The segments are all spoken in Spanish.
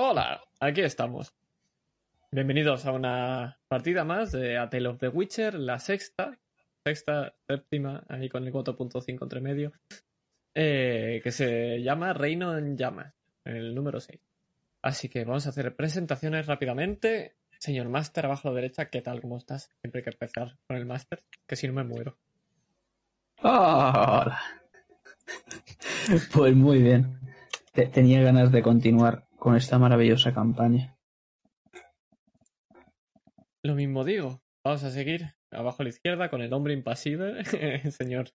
Hola, aquí estamos. Bienvenidos a una partida más de A Tale of the Witcher, la sexta, sexta, séptima, ahí con el 4.5 entre medio, eh, que se llama Reino en Llamas, el número 6. Así que vamos a hacer presentaciones rápidamente. Señor Master, abajo a la derecha, ¿qué tal? ¿Cómo estás? Siempre hay que empezar con el Master, que si no me muero. Hola. Pues muy bien. Te- Tenía ganas de continuar con esta maravillosa campaña. Lo mismo digo. Vamos a seguir abajo a la izquierda con el hombre impasible, el señor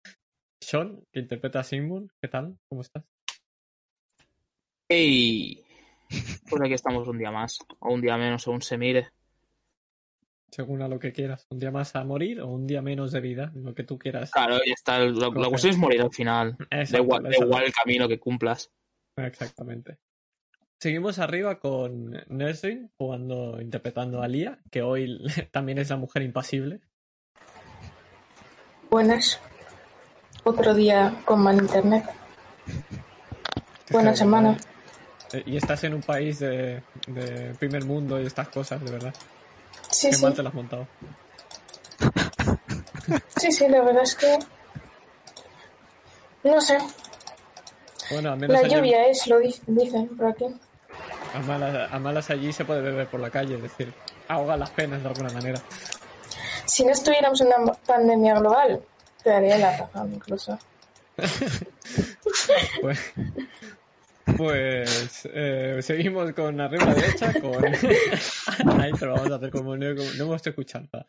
Sean, que interpreta a Sigmund. ¿Qué tal? ¿Cómo estás? ¡Ey! Pues aquí estamos un día más, o un día menos, según se mire. Según a lo que quieras. ¿Un día más a morir o un día menos de vida? Lo que tú quieras. Claro, ya está. Coge. cuestión es morir al final. Da Exacto, igual, da igual el camino que cumplas. Exactamente. Seguimos arriba con Nesrin jugando, interpretando a Lia, que hoy también es la mujer impasible. Buenas. Otro día con mal internet. Buena semana. Eh, Y estás en un país de, de primer mundo y estas cosas, de verdad. Sí, Qué sí. mal te lo has montado. Sí, sí, la verdad es que. No sé. Bueno, al menos La lluvia es, lo di- dicen por aquí. A, malas, a malas allí se puede beber por la calle, es decir, ahoga las penas de alguna manera. Si no estuviéramos en una pandemia global, te daría la razón incluso. Pues, pues eh, seguimos con arriba la derecha con Aitor, vamos a hacer como no, como- no hemos escuchado nada.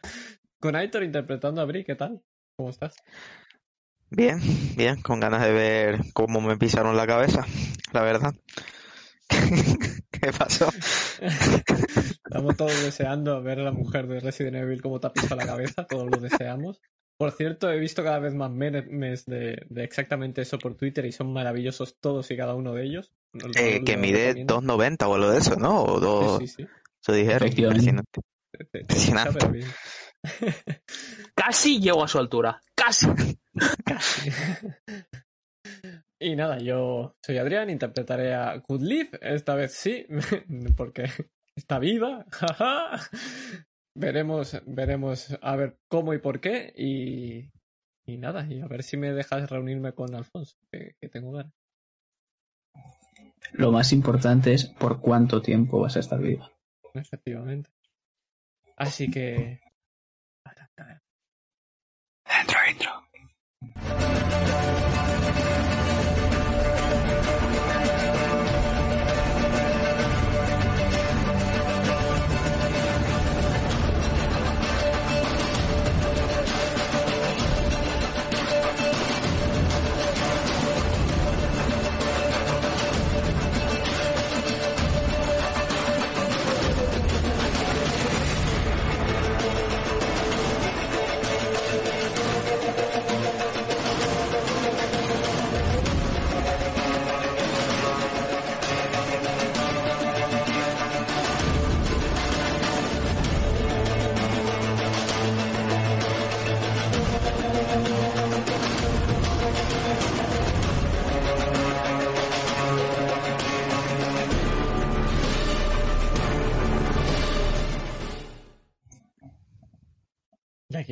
Con Aitor interpretando a Bri, ¿qué tal? ¿Cómo estás? Bien, bien, con ganas de ver cómo me pisaron la cabeza, la verdad. ¿Qué pasó? Estamos todos deseando ver a la mujer de Resident Evil ha pisado la cabeza, todos lo deseamos. Por cierto, he visto cada vez más memes de, de exactamente eso por Twitter y son maravillosos todos y cada uno de ellos. Lo- lo- Eh, que lo mide recomiendo. 2.90 o algo de eso, ¿no? O dos, Sí, sí, sí. eso dijeron. Efectivamente. impresionante. Impresionante. Casi llego a su altura. Casi. Y nada, yo soy Adrián, interpretaré a Good Live, esta vez sí, porque está viva. jaja. veremos, veremos a ver cómo y por qué. Y, y nada, y a ver si me dejas reunirme con Alfonso, que, que tengo ganas. Lo más importante es por cuánto tiempo vas a estar viva. Efectivamente. Así que. Dentro, dentro.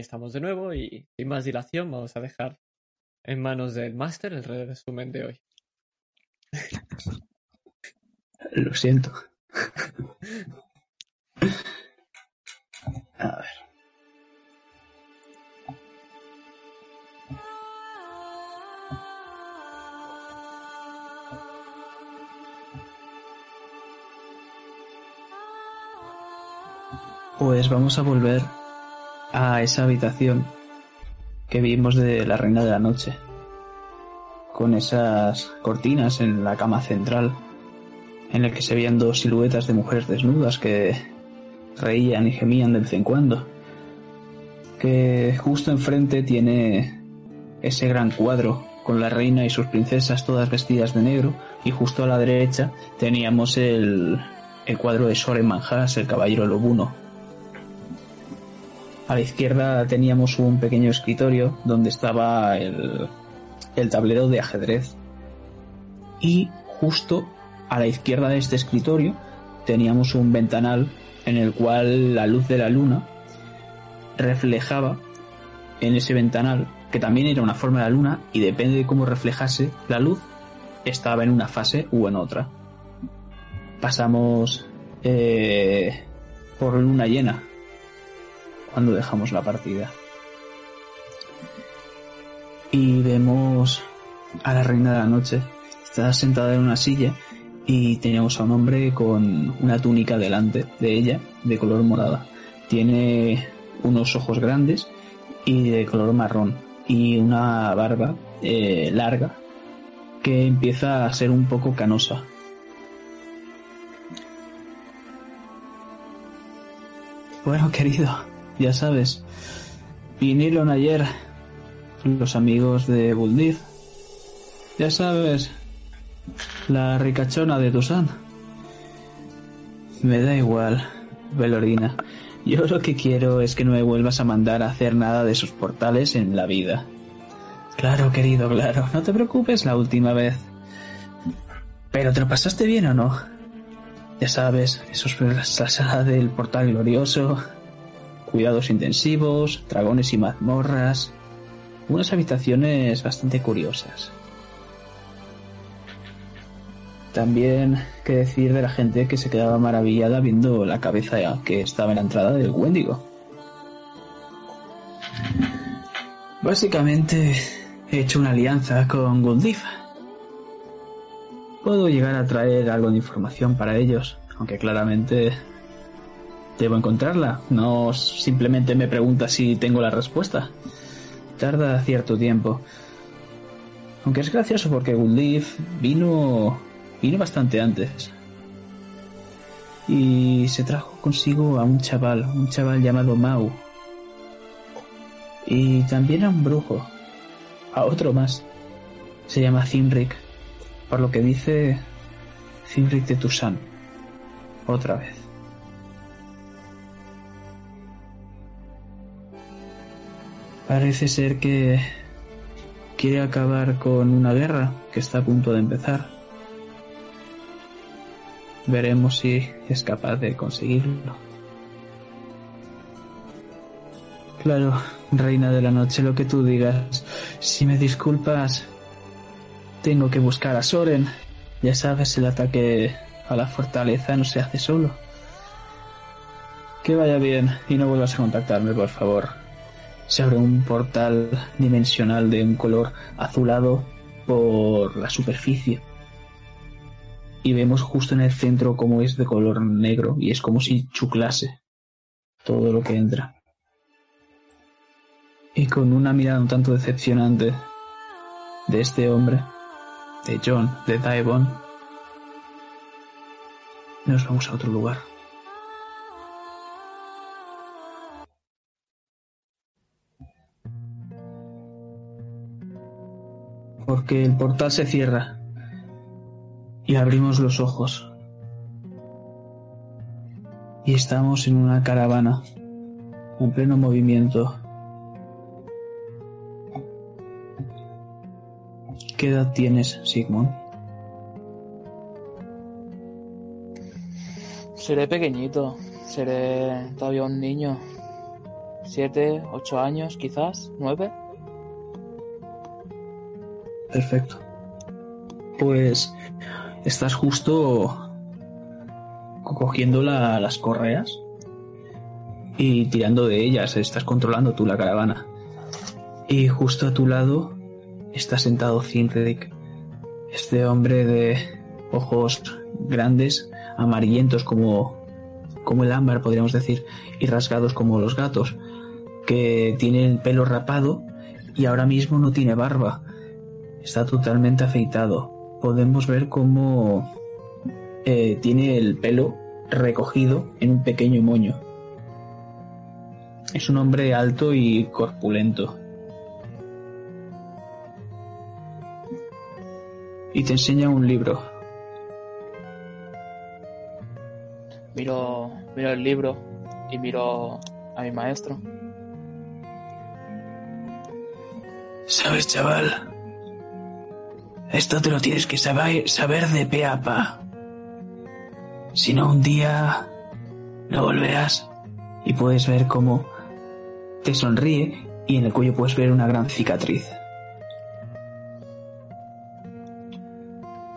Estamos de nuevo y sin más dilación vamos a dejar en manos del máster el resumen de hoy. Lo siento. A ver. Pues vamos a volver a esa habitación que vimos de la Reina de la Noche. Con esas cortinas en la cama central, en el que se veían dos siluetas de mujeres desnudas que reían y gemían de vez en cuando. Que justo enfrente tiene ese gran cuadro con la reina y sus princesas todas vestidas de negro y justo a la derecha teníamos el, el cuadro de Soren Manjas, el caballero lobuno. A la izquierda teníamos un pequeño escritorio donde estaba el, tablero de ajedrez. Y justo a la izquierda de este escritorio teníamos un ventanal en el cual la luz de la luna reflejaba en ese ventanal, que también era una forma de la luna, y depende de cómo reflejase la luz, estaba en una fase u en otra. Pasamos eh, por luna llena cuando dejamos la partida. Y vemos a la reina de la noche. Está sentada en una silla y tenemos a un hombre con una túnica delante de ella de color morada. Tiene unos ojos grandes y de color marrón y una barba eh, larga que empieza a ser un poco canosa. Bueno, querido, ya sabes, vinieron ayer los amigos de Buldiz. Ya sabes, la ricachona de Tusan. Me da igual, Velorina. Yo lo que quiero es que no me vuelvas a mandar a hacer nada de esos portales en la vida. Claro, querido, claro. No te preocupes la última vez. Pero ¿te lo pasaste bien o no? Ya sabes, eso es la sala del portal glorioso, cuidados intensivos, dragones y mazmorras, unas habitaciones bastante curiosas. También que decir de la gente que se quedaba maravillada viendo la cabeza que estaba en la entrada del Wendigo. Básicamente he hecho una alianza con Gundif. Puedo llegar a traer algo de información para ellos, aunque claramente debo encontrarla. No simplemente me pregunta si tengo la respuesta. Tarda cierto tiempo. Aunque es gracioso porque Gundif vino Vino bastante antes. Y se trajo consigo a un chaval, un chaval llamado Mau. Y también a un brujo, a otro más. Se llama Zimric, por lo que dice Zimric de Tusan. Otra vez. Parece ser que quiere acabar con una guerra que está a punto de empezar. Veremos si es capaz de conseguirlo. Claro, reina de la noche, lo que tú digas. Si me disculpas, tengo que buscar a Soren. Ya sabes, el ataque a la fortaleza no se hace solo. Que vaya bien y no vuelvas a contactarme, por favor. Se abre un portal dimensional de un color azulado por la superficie y vemos justo en el centro cómo es de color negro y es como si chuclase todo lo que entra. Y con una mirada un tanto decepcionante de este hombre, de John, de Daivon, nos vamos a otro lugar. Porque el portal se cierra y abrimos los ojos. Y estamos en una caravana, en pleno movimiento. ¿Qué edad tienes, Sigmund? Seré pequeñito, seré todavía un niño. Siete, ocho años, quizás, nueve. Perfecto. Pues estás justo cogiendo las correas y tirando de ellas, estás controlando tú la caravana. Y justo a tu lado está sentado Zinric, este hombre de ojos grandes, amarillentos como, como el ámbar, podríamos decir, y rasgados como los gatos, que tiene el pelo rapado y ahora mismo no tiene barba. Está totalmente afeitado podemos ver cómo eh, tiene el pelo recogido en un pequeño moño. Es un hombre alto y corpulento. Y te enseña un libro. Miro, miro el libro y miro a mi maestro. ¿Sabes, chaval? Esto te lo tienes que saber, saber de pe a pa. Si no, un día no volverás y puedes ver cómo te sonríe y en el cuello puedes ver una gran cicatriz.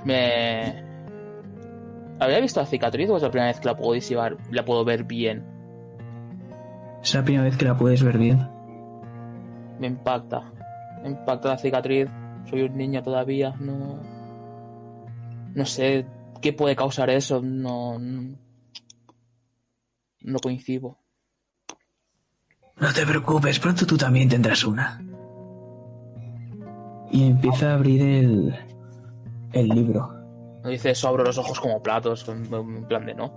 Me... ¿Había visto la cicatriz o es la primera vez que la puedo disivar, la puedo ver bien? Es la primera vez que la puedes ver bien. Me impacta. Me impacta la cicatriz. Soy un niño todavía, no... No sé qué puede causar eso, no... No coincido. No te preocupes, pronto tú también tendrás una. Y empieza a abrir el, el libro. No dice eso, abro los ojos como platos, en en plan de no.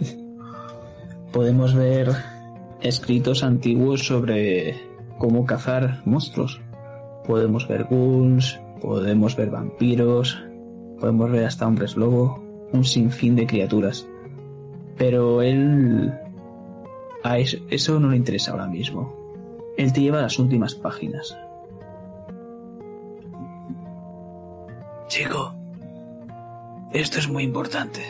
Podemos ver escritos antiguos sobre cómo cazar monstruos. Podemos ver ghouls, podemos ver vampiros, podemos ver hasta hombres lobo, un sinfín de criaturas. Pero él... A eso, eso no le interesa ahora mismo. Él te lleva a las últimas páginas. Chico, esto es muy importante.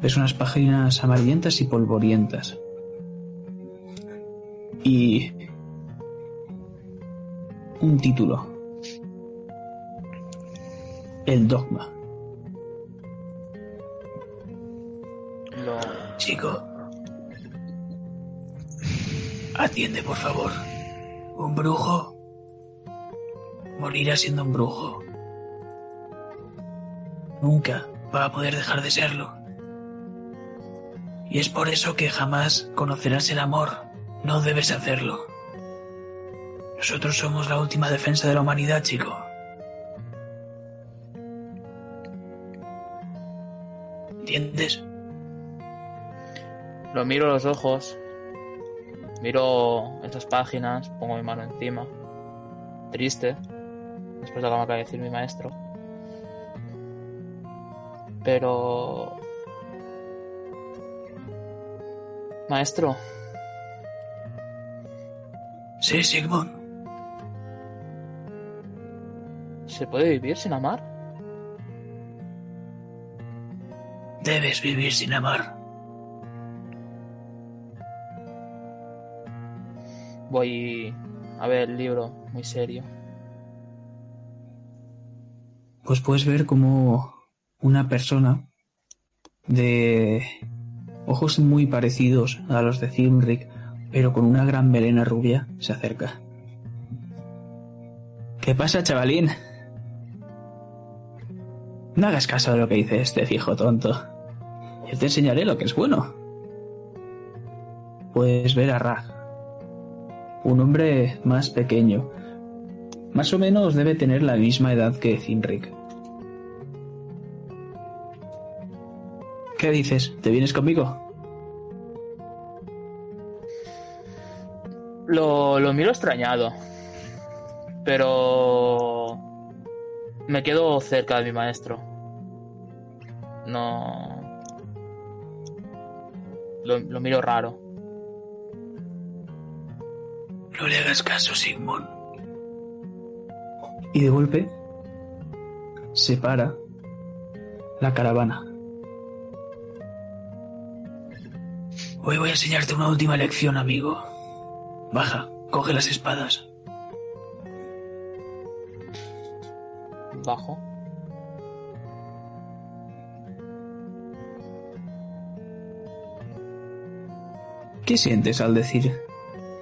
Ves unas páginas amarillentas y polvorientas. Y un título. El dogma. Lo... Chico. Atiende, por favor. Un brujo morirá siendo un brujo. Nunca va a poder dejar de serlo. Y es por eso que jamás conocerás el amor. No debes hacerlo. Nosotros somos la última defensa de la humanidad, chico. ¿Entiendes? Lo miro a los ojos. Miro esas páginas, pongo mi mano encima. Triste. Después de lo que me acaba de decir mi maestro. Pero... Maestro, Sí, Sigmund. ¿Se puede vivir sin amar? Debes vivir sin amar. Voy a ver el libro, muy serio. Pues puedes ver como una persona de ojos muy parecidos a los de Zimrick, pero con una gran melena rubia, se acerca. ¿Qué pasa, chavalín? No hagas caso de lo que dice este viejo tonto. Yo te enseñaré lo que es bueno. Puedes ver a Rag, un hombre más pequeño. Más o menos debe tener la misma edad que Zimrick. ¿Qué dices? ¿Te vienes conmigo? Lo, lo miro extrañado. Pero... Me quedo cerca de mi maestro. No... Lo, lo miro raro. No le hagas caso, Sigmund. Y de golpe se para la caravana. Hoy voy a enseñarte una última lección, amigo. Baja, coge las espadas. Bajo. ¿Qué sientes al decir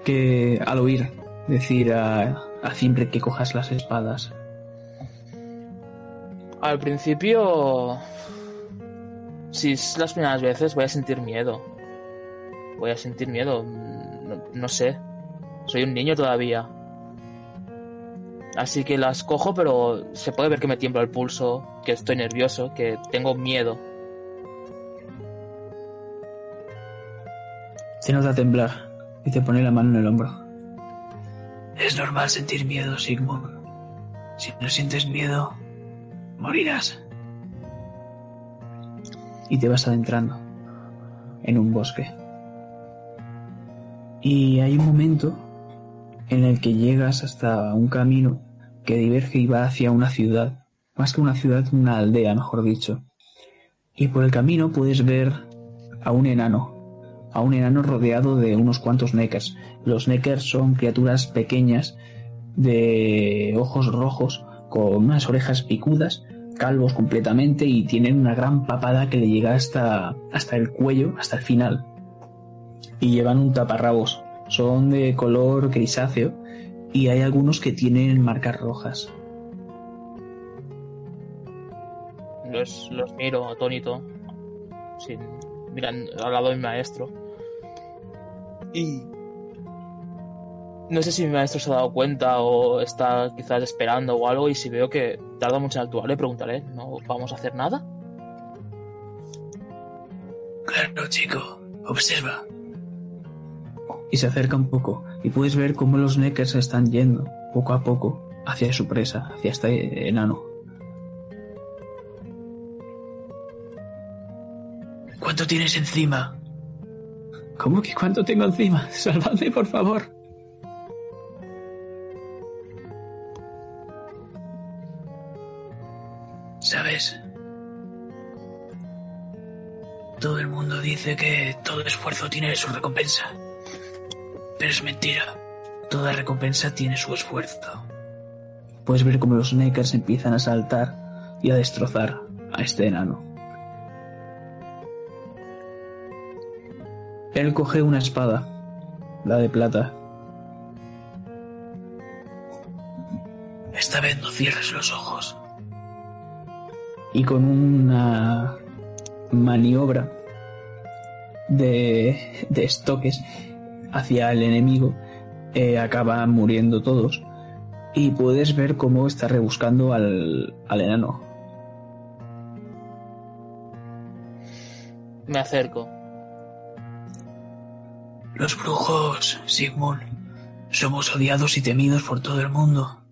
que al oír decir a, a Zimbre que cojas las espadas? Al principio... Si es las primeras veces voy a sentir miedo. Voy a sentir miedo. No, no sé. Soy un niño todavía. Así que las cojo, pero se puede ver que me tiembla el pulso, que estoy nervioso, que tengo miedo. Se nota temblar y te pone la mano en el hombro. Es normal sentir miedo, Sigmund. Si no sientes miedo, morirás. Y te vas adentrando en un bosque. Y hay un momento en el que llegas hasta un camino que diverge y va hacia una ciudad más que una ciudad, una aldea, mejor dicho. Y por el camino puedes ver a un enano, a un enano rodeado de unos cuantos neckers. Los neckers son criaturas pequeñas de ojos rojos con unas orejas picudas, calvos completamente y tienen una gran papada que le llega hasta, hasta el cuello, hasta el final. Y llevan un taparrabos. Son de color grisáceo y hay algunos que tienen marcas rojas. Los, los miro atónito, sin, mirando al lado de mi maestro. Y no sé si mi maestro se ha dado cuenta o está quizás esperando o algo y si veo que tarda mucho en actuar le preguntaré, ¿no vamos a hacer nada? Claro, chico, observa. Y se acerca un poco y puedes ver cómo los neckers se están yendo poco a poco hacia su presa, hacia este enano. ¿Cuánto tienes encima? ¿Cómo que cuánto tengo encima? Salvadme, por favor. ¿Sabes? Todo el mundo dice que todo esfuerzo tiene su recompensa. Pero es mentira. Toda recompensa tiene su esfuerzo. Puedes ver cómo los Neckers empiezan a saltar y a destrozar a este enano. Él coge una espada, la de plata. Esta vez no cierres los ojos. Y con una maniobra de, de estoques hacia el enemigo, eh, acaban muriendo todos. Y puedes ver cómo está rebuscando al, al enano. Me acerco. Los brujos, Sigmund, somos odiados y temidos por todo el mundo.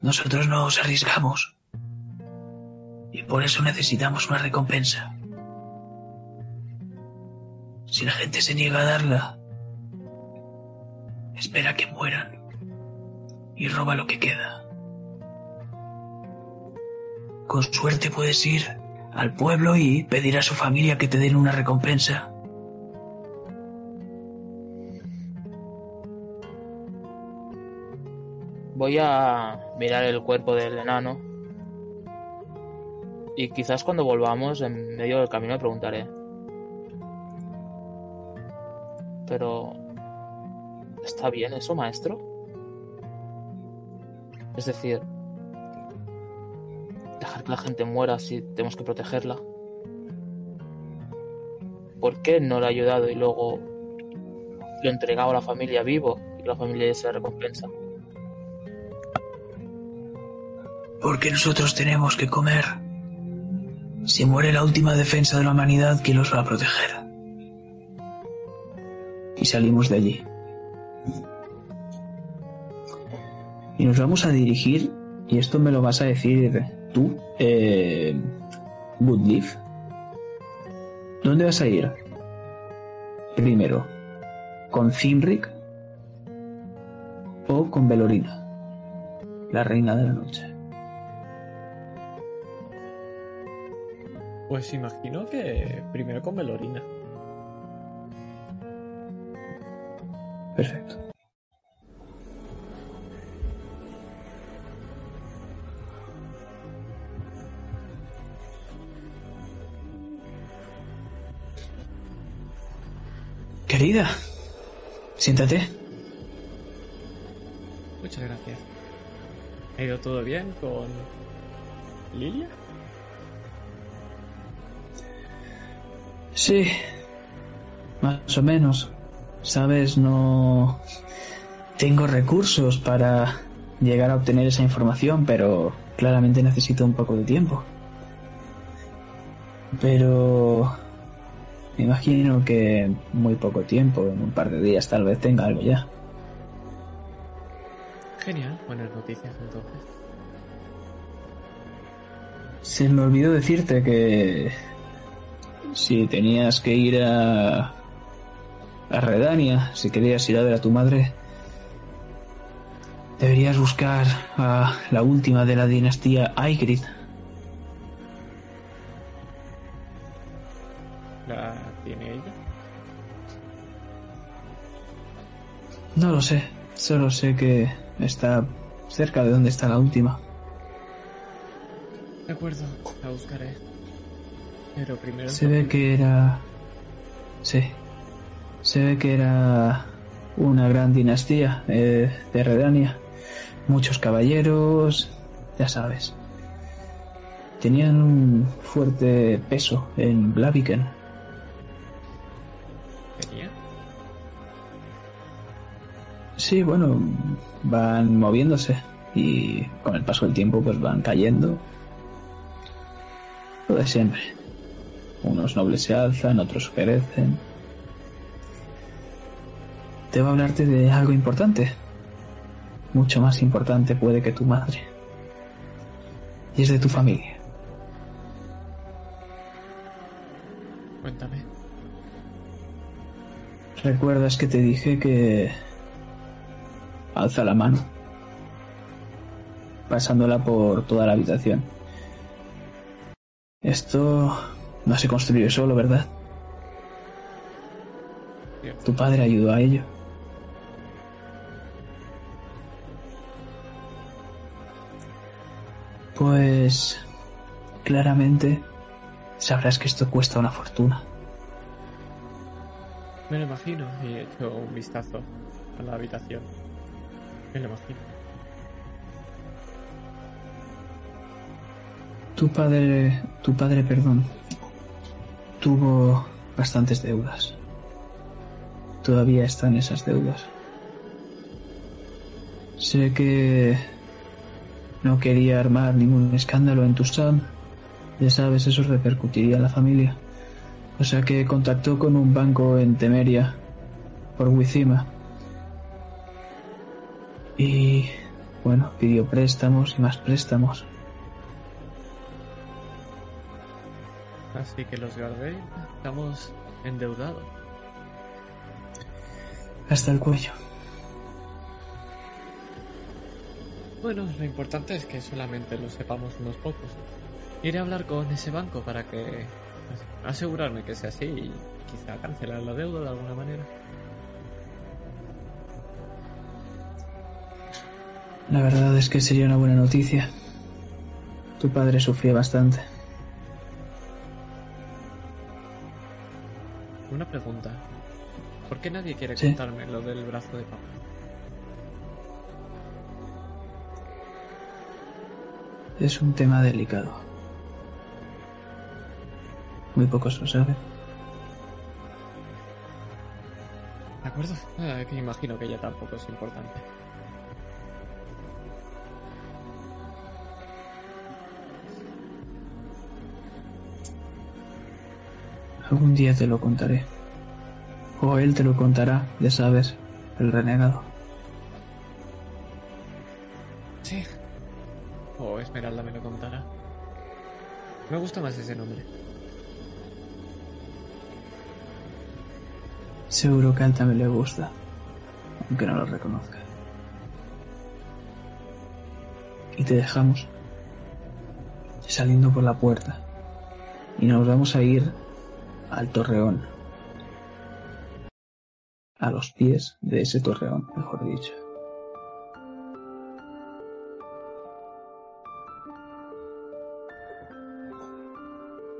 Nosotros no nos arriesgamos. Y por eso necesitamos una recompensa. Si la gente se niega a darla, espera que mueran y roba lo que queda. Con suerte puedes ir al pueblo y pedir a su familia que te den una recompensa. Voy a mirar el cuerpo del enano. Y quizás cuando volvamos, en medio del camino, preguntaré. Pero... ¿Está bien eso, maestro? Es decir... Dejar que la gente muera si tenemos que protegerla. ¿Por qué no le ha ayudado y luego lo entregaba a la familia vivo y la familia se recompensa? Porque nosotros tenemos que comer. Si muere la última defensa de la humanidad, ¿quién los va a proteger? Y salimos de allí. Y nos vamos a dirigir, y esto me lo vas a decir tú, eh. ¿Dónde vas a ir? Primero, ¿con Finric o con Belorina, la reina de la noche? Pues imagino que primero con Melorina. Perfecto. Querida, siéntate. Muchas gracias. ¿Ha ido todo bien con Lilia? Sí, más o menos. Sabes, no tengo recursos para llegar a obtener esa información, pero claramente necesito un poco de tiempo. Pero me imagino que en muy poco tiempo, en un par de días tal vez tenga algo ya. Genial, buenas noticias entonces. Se me olvidó decirte que si tenías que ir a a Redania, si querías ir a ver a tu madre, Deberías buscar a la última de la dinastía Aigrid. ¿La tiene ella? No lo sé, solo sé que está cerca de donde está la última. De acuerdo, la buscaré. Pero primero... Se ve que era... Sí. Se ve que era una gran dinastía eh, de Redania. Muchos caballeros, ya sabes. Tenían un fuerte peso en Blaviken. ¿Tenía? Sí, bueno, van moviéndose y con el paso del tiempo pues van cayendo. Lo de siempre. Unos nobles se alzan, otros perecen. Debo hablarte de algo importante. Mucho más importante puede que tu madre. Y es de tu familia. Cuéntame. ¿Recuerdas que te dije que... Alza la mano. Pasándola por toda la habitación. Esto no se construye solo, ¿verdad? Tu padre ayudó a ello. Pues claramente sabrás que esto cuesta una fortuna. Me lo imagino y he hecho un vistazo a la habitación. Me lo imagino. Tu padre, tu padre, perdón, tuvo bastantes deudas. Todavía están esas deudas. Sé que no quería armar ningún escándalo en Tusam. Ya sabes, eso repercutiría en la familia. O sea que contactó con un banco en Temeria por Wizima. Y bueno, pidió préstamos y más préstamos. Así que los guardé. Estamos endeudados. Hasta el cuello. Bueno, lo importante es que solamente lo sepamos unos pocos. Iré a hablar con ese banco para que asegurarme que sea así y quizá cancelar la deuda de alguna manera. La verdad es que sería una buena noticia. Tu padre sufría bastante. Una pregunta. ¿Por qué nadie quiere Sí. contarme lo del brazo de papá? Es un tema delicado. Muy pocos lo saben. ¿De acuerdo? Ah, que imagino que ella tampoco es importante. Algún día te lo contaré. O él te lo contará, ya sabes, el renegado. Esmeralda me lo contará. Me gusta más ese nombre. Seguro que a él también le gusta, aunque no lo reconozca. Y te dejamos saliendo por la puerta. Y nos vamos a ir al torreón. A los pies de ese torreón, mejor dicho.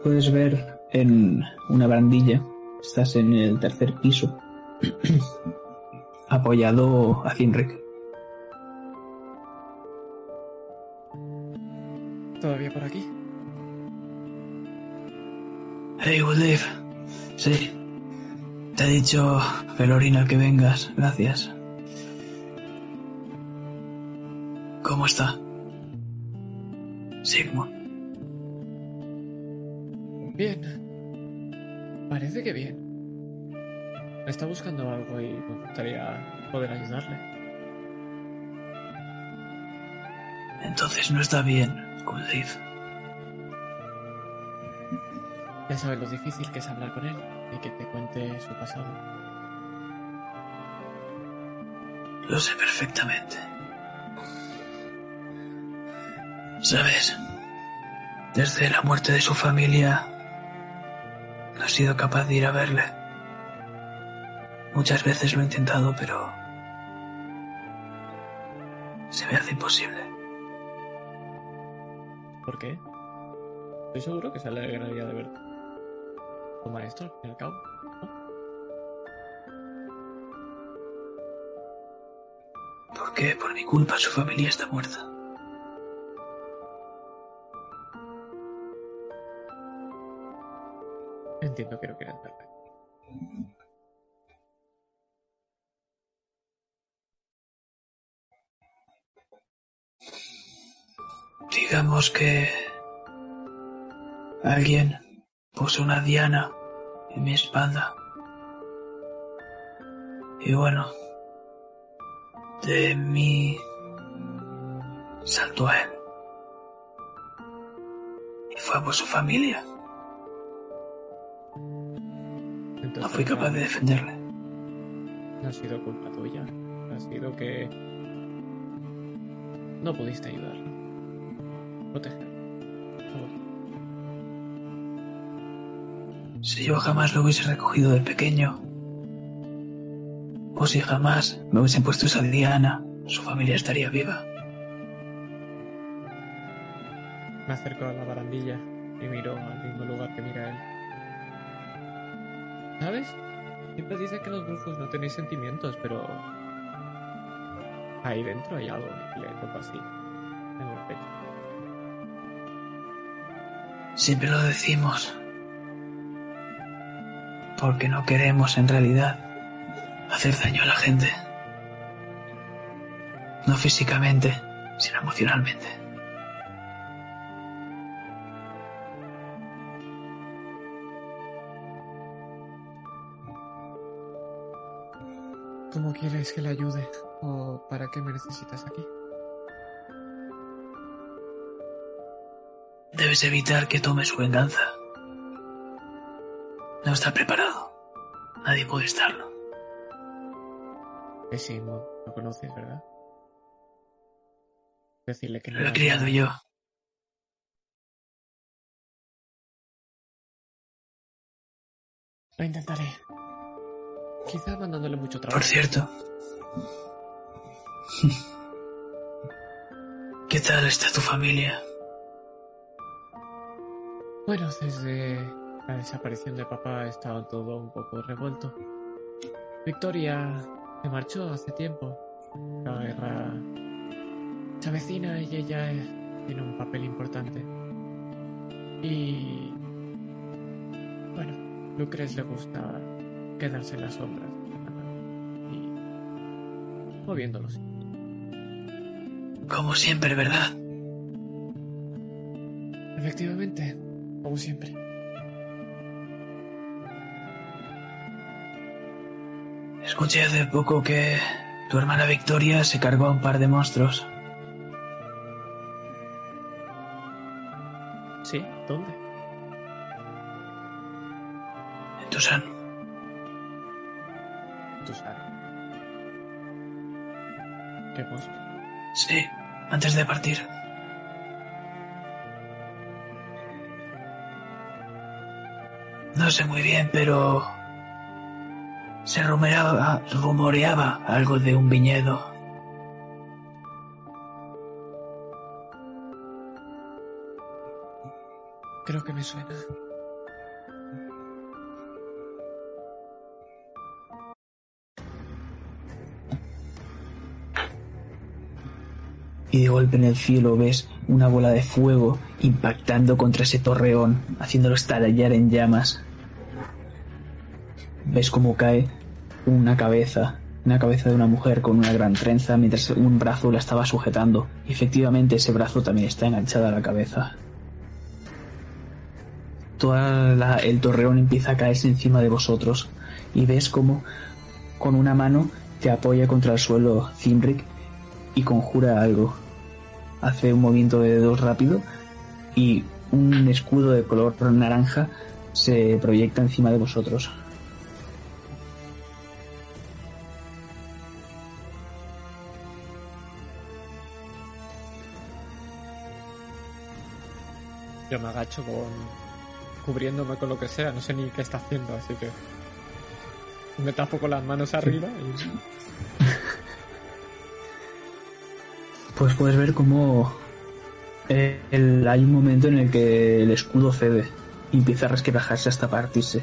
Puedes ver en una barandilla, estás en el tercer piso, apoyado a Hinrik. ¿Todavía por aquí? Hey, Woodleaf. Sí. Te ha dicho Velorina que vengas. Gracias. ¿Cómo está? Sigmund. Bien. Parece que bien. Está buscando algo y me gustaría poder ayudarle. Entonces no está bien, Woodleaf. Ya sabes lo difícil que es hablar con él y que te cuente su pasado. Lo sé perfectamente. ¿Sabes? Desde la muerte de su familia, sido capaz de ir a verle. Muchas veces lo he intentado, pero se me hace imposible. ¿Por qué? Estoy seguro que se alegraría de verte. Tu maestro, al fin y al cabo. ¿no? Porque por mi culpa su familia está muerta. Entiendo que no quieres verle. Digamos que alguien puso una diana en mi espalda. Y bueno, de mí saltó a él. Y fue por su familia. Entonces, No fui capaz de defenderle. No ha sido culpa tuya. Ha sido que. No pudiste ayudarlo. Proteger. Si yo jamás lo hubiese recogido de pequeño, o si jamás me hubiesen puesto esa diana, su familia estaría viva. Me acerco a la barandilla y miro al mismo lugar que mira él. ¿Sabes? Siempre dice que los brujos no tenéis sentimientos, pero. Ahí dentro hay algo que le toca así. En el pecho. Siempre lo decimos. Porque no queremos en realidad hacer daño a la gente. No físicamente, sino emocionalmente. Quieres que le ayude? ¿O para qué me necesitas aquí? Debes evitar que tome su venganza. No está preparado. Nadie puede estarlo. Que sí, no lo conoces, ¿verdad? Decirle que no. Lo he criado yo. Lo intentaré. Quizá mandándole mucho trabajo. Por cierto. ¿Qué tal está tu familia? Bueno, desde la desaparición de papá ha estado todo un poco revuelto. Victoria se marchó hace tiempo. La guerra se avecina y ella tiene un papel importante. Y... Bueno, Lucres le gusta quedarse en las sombras. Y... moviéndolos. Como siempre, ¿verdad? Efectivamente, como siempre. Escuché hace poco que tu hermana Victoria se cargó a un par de monstruos. ¿Sí? ¿Dónde? En Tucson. ¿Qué? Sí, antes de partir. No sé muy bien, pero se rumoreaba, rumoreaba algo de un viñedo. Creo que me suena. Y de golpe en el cielo ves una bola de fuego impactando contra ese torreón, haciéndolo estallar en llamas. Ves cómo cae una cabeza, una cabeza de una mujer con una gran trenza, mientras un brazo la estaba sujetando. Efectivamente ese brazo también está enganchado a la cabeza. Todo el torreón empieza a caerse encima de vosotros y ves como con una mano te apoya contra el suelo Zimric y conjura algo. Hace un movimiento de dedos rápido y un escudo de color naranja se proyecta encima de vosotros. Yo me agacho con. cubriéndome con lo que sea, no sé ni qué está haciendo, así que. Me tapo con las manos arriba y. Pues puedes ver cómo eh, el- hay un momento en el que el escudo cede y empieza a resquebrajarse hasta partirse.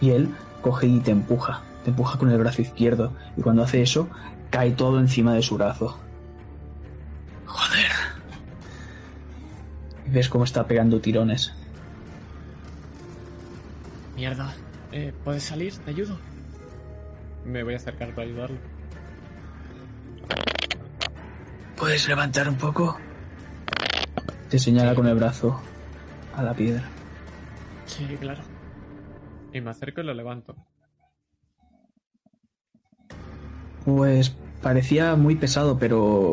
Y él coge y te empuja, te empuja con el brazo izquierdo. Y cuando hace eso, cae todo encima de su brazo. Joder. Y ves cómo está pegando tirones. Mierda. Eh, ¿Puedes salir? ¿Te ayudo? Me voy a acercar para ayudarlo. ¿Puedes levantar un poco? Te señala con el brazo a la piedra. Sí, claro. Y me acerco y lo levanto. Pues parecía muy pesado, pero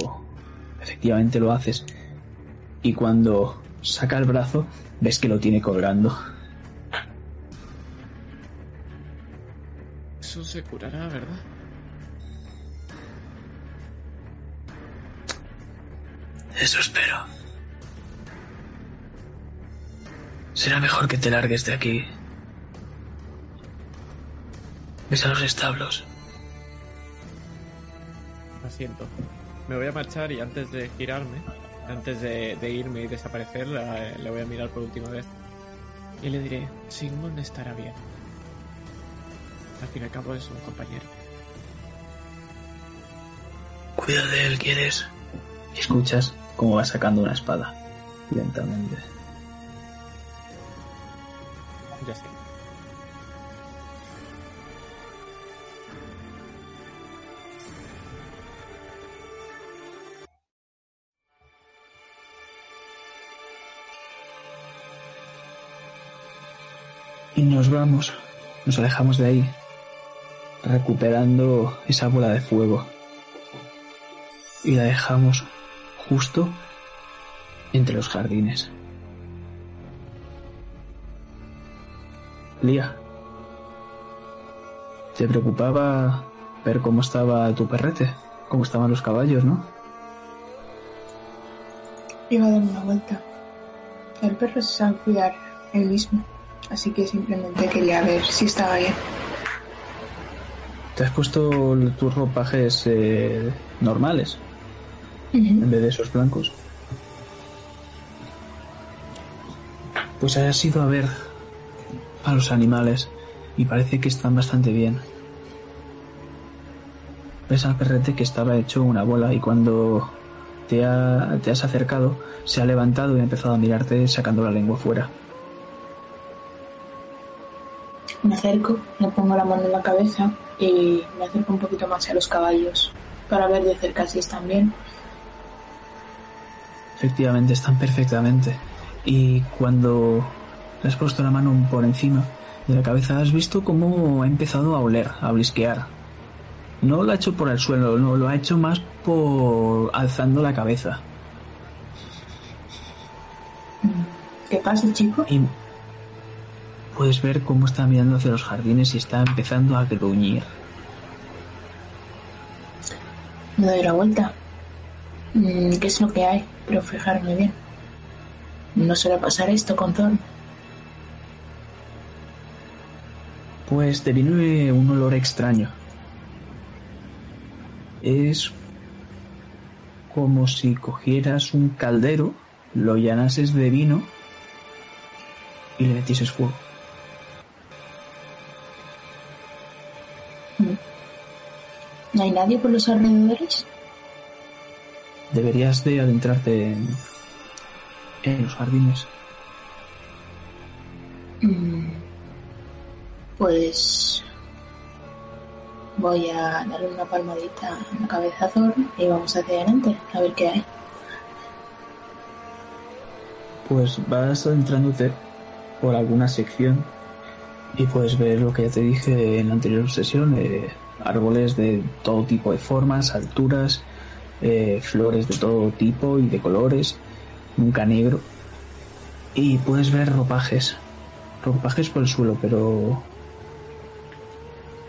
efectivamente lo haces. Y cuando saca el brazo, ves que lo tiene colgando. Eso se curará, ¿verdad? Eso espero. Será mejor que te largues de aquí. Ves a los establos. Lo siento. Me voy a marchar y antes de girarme, antes de, de irme y desaparecer, le voy a mirar por última vez. Y le diré, Sigmund estará bien. Al fin y al cabo es un compañero. Cuida de él, ¿quieres? Escuchas cómo va sacando una espada. Lentamente. Ya sé. Y nos vamos. Nos alejamos de ahí. Recuperando esa bola de fuego. Y la dejamos justo entre los jardines. Lía. ¿Te preocupaba ver cómo estaba tu perrete? ¿Cómo estaban los caballos, no? Iba a dar una vuelta. El perro se sabe cuidar él mismo, así que simplemente quería ver si estaba bien. ¿Te has puesto tus ropajes eh, normales en vez de esos blancos? Pues has ido a ver a los animales y parece que están bastante bien. Ves al perrete que estaba hecho una bola y cuando te, ha- te has acercado se ha levantado y ha empezado a mirarte sacando la lengua fuera. Me acerco, le pongo la mano en la cabeza y me acerco un poquito más a los caballos para ver de cerca si están bien. Efectivamente, están perfectamente. Y cuando le has puesto la mano por encima de la cabeza, has visto cómo ha empezado a oler, a blisquear. No lo ha hecho por el suelo, no, lo ha hecho más por alzando la cabeza. ¿Qué pasa, chico? Y puedes ver cómo está mirando hacia los jardines y está empezando a gruñir. Me doy la vuelta. Mm, ¿Qué es lo que hay? Pero fijarme bien. No suele pasar esto con Thorn. Pues te viene un olor extraño. Es como si cogieras un caldero, lo llenases de vino y le metieses fuego. ¿No hay nadie por los alrededores? Deberías de adentrarte en, en los jardines. Mm, Pues voy a darle una palmadita en la cabeza a Thorn y vamos hacia adelante a ver qué hay. Pues vas adentrándote por alguna sección y puedes ver lo que ya te dije en la anterior sesión, eh, árboles de todo tipo de formas, alturas, eh, flores de todo tipo y de colores, nunca negro. Y puedes ver ropajes, ropajes por el suelo, pero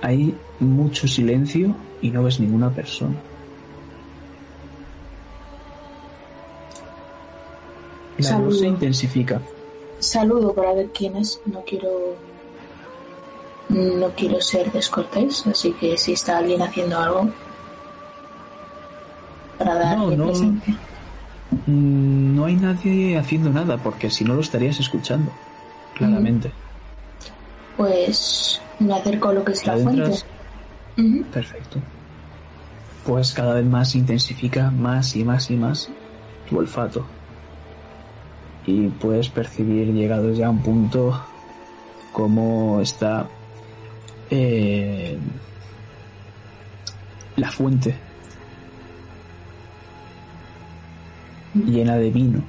hay mucho silencio y no ves ninguna persona. La luz se Saludo. intensifica. saludo para ver quién es. No quiero. No quiero ser descortés, así que si está alguien haciendo algo. Para darle No, no. Mm, No hay nadie haciendo nada, porque si no lo estarías escuchando. Claramente. Pues me acerco a lo que es ¿Te la fuente. Perfecto. Pues cada vez más intensifica más y más y más tu olfato. Y puedes percibir, llegados ya a un punto, cómo está eh, la fuente llena de vino.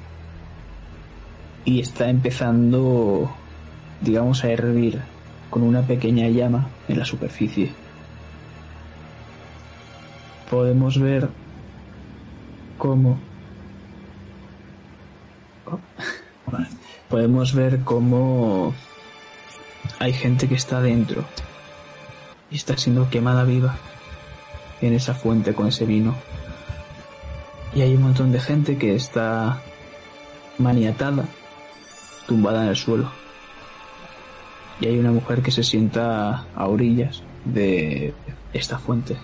Y está empezando, digamos, a hervir con una pequeña llama en la superficie. Podemos ver cómo Oh, podemos ver cómo hay gente que está dentro y está siendo quemada viva en esa fuente con ese vino y hay un montón de gente que está maniatada tumbada en el suelo y hay una mujer que se sienta a orillas de esta fuente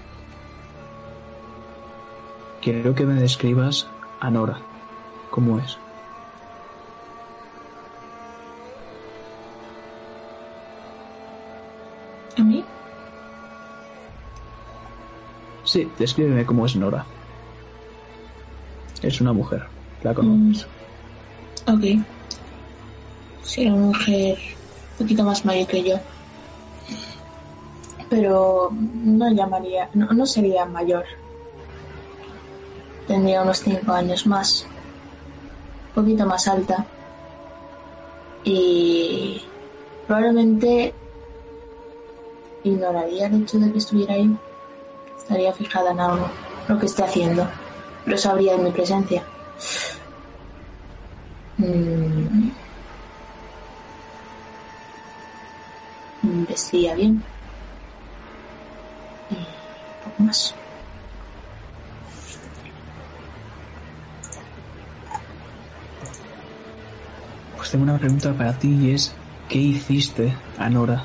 Quiero que me describas a Nora. ¿Cómo es? ¿A mí? Sí, descríbeme cómo es Nora. Es una mujer. La conoces. Mm, Ok. Sí, una mujer un poquito más mayor que yo. Pero no llamaría, no, no sería mayor. Tendría unos 5 años más. Un poquito más alta. Y probablemente ignoraría el hecho de que estuviera ahí. Estaría fijada en algo, lo que esté haciendo. Pero sabría de mi presencia. Mm. Vestía bien. Y poco más. Pues tengo una pregunta para ti y es ¿qué hiciste a Nora?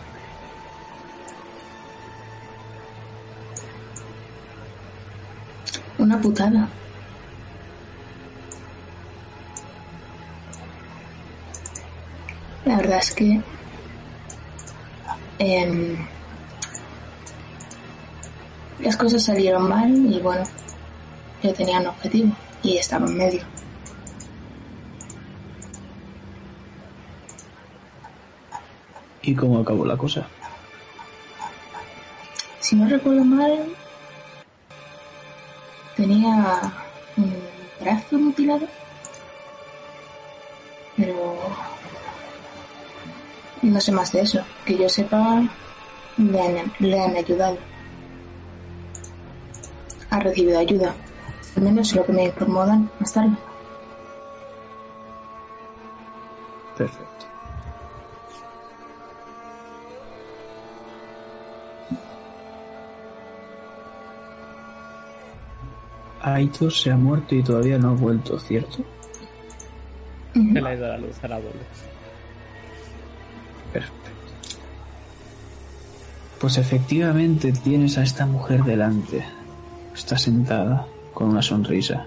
Una putada. La verdad es que em, las cosas salieron mal y bueno, yo tenía un objetivo y estaba en medio. ¿Y cómo acabó la cosa? Si no recuerdo mal, tenía un brazo mutilado. Pero no sé más de eso. Que yo sepa, le han, le han ayudado. Ha recibido ayuda. Al menos lo que me informan más tarde. Perfecto. Aito se ha muerto y todavía no ha vuelto, ¿cierto? Se le ha ido la luz a la abuelo. Pues efectivamente tienes a esta mujer delante. Está sentada con una sonrisa.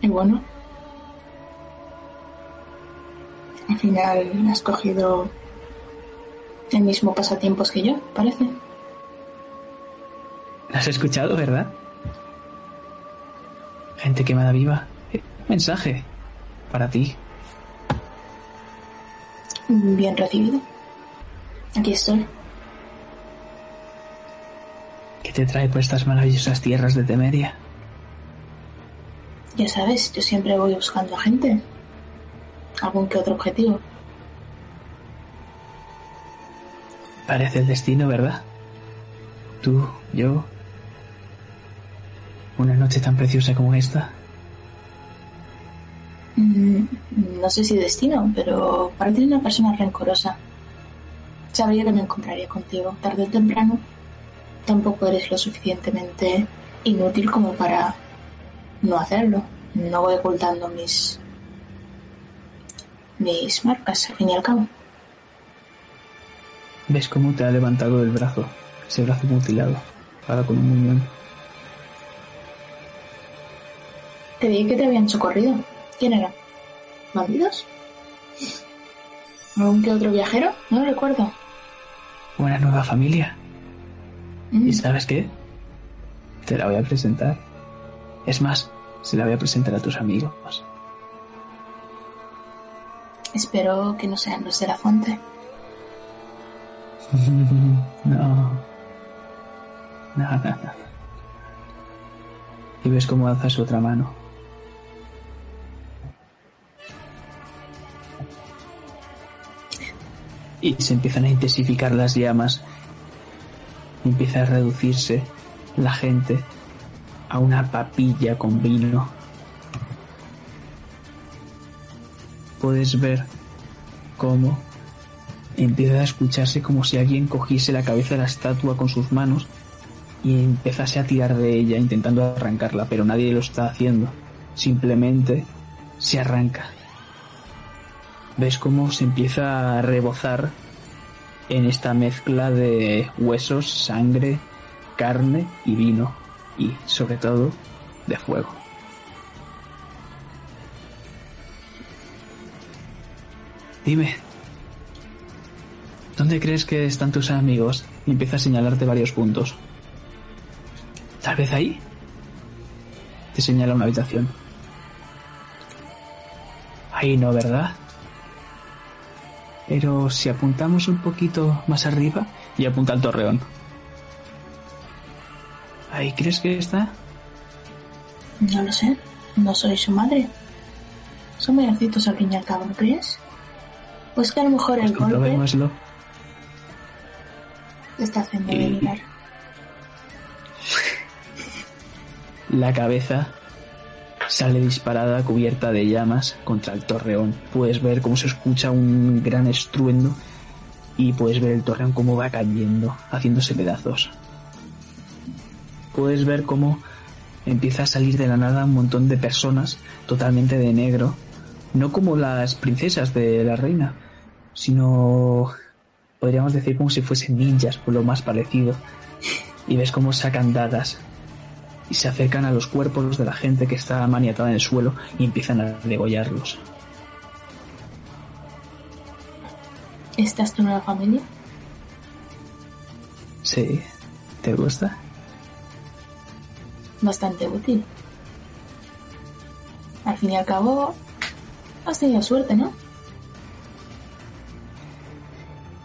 Y bueno, al final has cogido el mismo pasatiempos que yo, parece. ¿La has escuchado, verdad? Gente quemada viva. Eh, Mensaje para ti. Bien recibido. Aquí estoy. ¿Qué te trae por estas maravillosas tierras de Temeria? Ya sabes, yo siempre voy buscando a gente. Algún que otro objetivo. Parece el destino, ¿verdad? Tú, yo. Una noche tan preciosa como esta. No sé si destino, pero parece una persona rencorosa. Sabría que me encontraría contigo tarde o temprano. Tampoco eres lo suficientemente inútil como para no hacerlo. no voy ocultando mis mis marcas, al fin y al cabo. Ves cómo te ha levantado el brazo, ese brazo mutilado, ahora con un muñón. Te dije que te habían socorrido. ¿Quién era? ¿Bandidos? ¿Algún que otro viajero? No lo recuerdo. Una nueva familia. Mm, ¿Y sabes qué? Te la voy a presentar. Es más, se la voy a presentar a tus amigos. Espero que no sean los de la fuente. No. No, no, no. Y ves cómo alza su otra mano. Y se empiezan a intensificar las llamas. Empieza a reducirse la gente a una papilla con vino. Puedes ver cómo empieza a escucharse como si alguien cogiese la cabeza de la estatua con sus manos y empezase a tirar de ella intentando arrancarla, pero nadie lo está haciendo. Simplemente se arranca. Ves cómo se empieza a rebozar en esta mezcla de huesos, sangre, carne y vino y sobre todo de fuego. Dime, ¿dónde crees que están tus amigos? Y empieza a señalarte varios puntos. Tal vez ahí. Te señala una habitación. Ahí no, ¿verdad? Pero si apuntamos un poquito más arriba y apunta al torreón. ¿Ahí crees que está? No lo sé. No soy su madre. Son mayorcitos al fin y al cabo, ¿no crees? Pues que a lo mejor el golpe te está haciendo Y- delirar. La cabeza sale disparada cubierta de llamas contra el torreón. Puedes ver cómo se escucha un gran estruendo y puedes ver el torreón cómo va cayendo, haciéndose pedazos. Puedes ver cómo empieza a salir de la nada un montón de personas totalmente de negro, no como las princesas de la reina, sino podríamos decir como si fuesen ninjas, por lo más parecido. Y ves cómo sacan dagas y se acercan a los cuerpos de la gente que está maniatada en el suelo y empiezan a degollarlos. ¿Esta es tu nueva familia? Sí, ¿te gusta? Bastante útil. Al fin y al cabo, has tenido suerte, ¿no?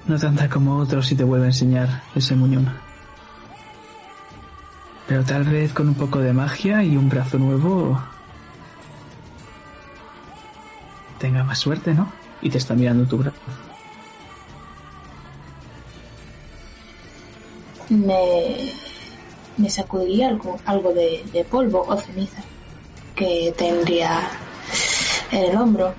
No tanta como otros si te vuelve a enseñar ese muñón. Pero tal vez con un poco de magia y un brazo nuevo tenga más suerte, ¿no? Y te está mirando tu brazo. Me, me sacudiría algo, algo de, de polvo o ceniza que tendría en el hombro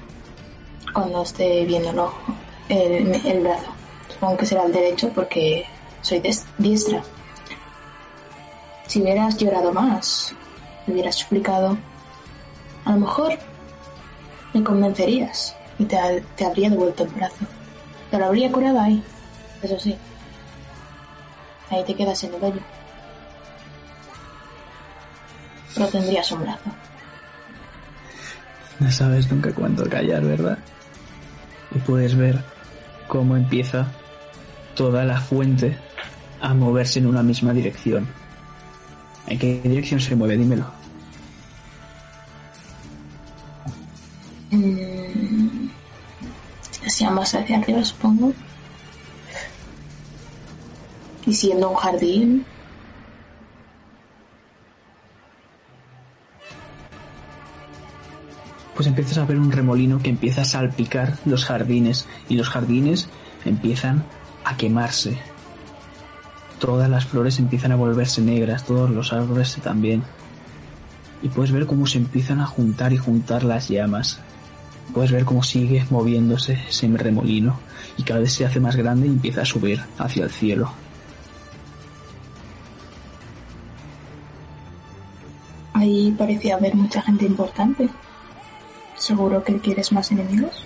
cuando esté viendo el ojo, el, el brazo. Supongo que será el derecho porque soy diestra. Si hubieras llorado más, me hubieras suplicado, a lo mejor me convencerías y te, te habría devuelto el brazo. Te lo habría curado ahí, eso sí. Ahí te quedas en el hoyo. Pero tendrías un brazo. No sabes nunca cuándo callar, ¿verdad? Y puedes ver cómo empieza toda la fuente a moverse en una misma dirección. ¿En qué dirección se mueve? Dímelo. Mm, hacia más hacia arriba, supongo. Y siendo un jardín, Pues empiezas a ver un remolino que empieza a salpicar los jardines y los jardines empiezan a quemarse. Todas las flores empiezan a volverse negras, todos los árboles también. Y puedes ver cómo se empiezan a juntar y juntar las llamas. Puedes ver cómo sigue moviéndose ese remolino y cada vez se hace más grande y empieza a subir hacia el cielo. Ahí parecía haber mucha gente importante. ¿Seguro que quieres más enemigos?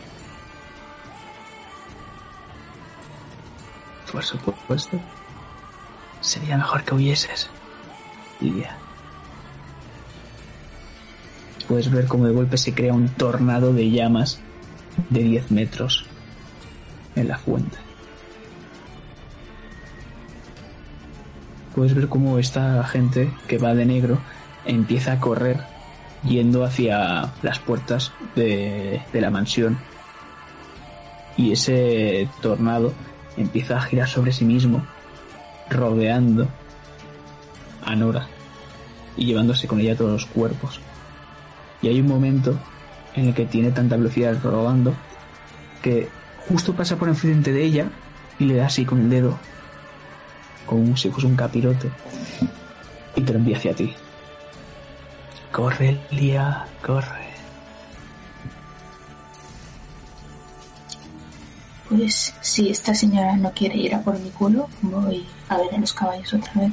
Por supuesto. Sería mejor que huyieses, Lidia. Puedes ver cómo de golpe se crea un tornado de llamas de 10 metros en la fuente. Puedes ver cómo esta gente que va de negro empieza a correr yendo hacia las puertas de la mansión. Y ese tornado empieza a girar sobre sí mismo, rodeando a Nora y llevándose con ella todos los cuerpos. Y hay un momento en el que tiene tanta velocidad rodando que justo pasa por enfrente de ella y le da así con el dedo, como si fuese un capirote, y te lo envía hacia ti. Corre, Lia, corre. Pues si esta señora no quiere ir a por mi culo, voy a ver a los caballos otra vez.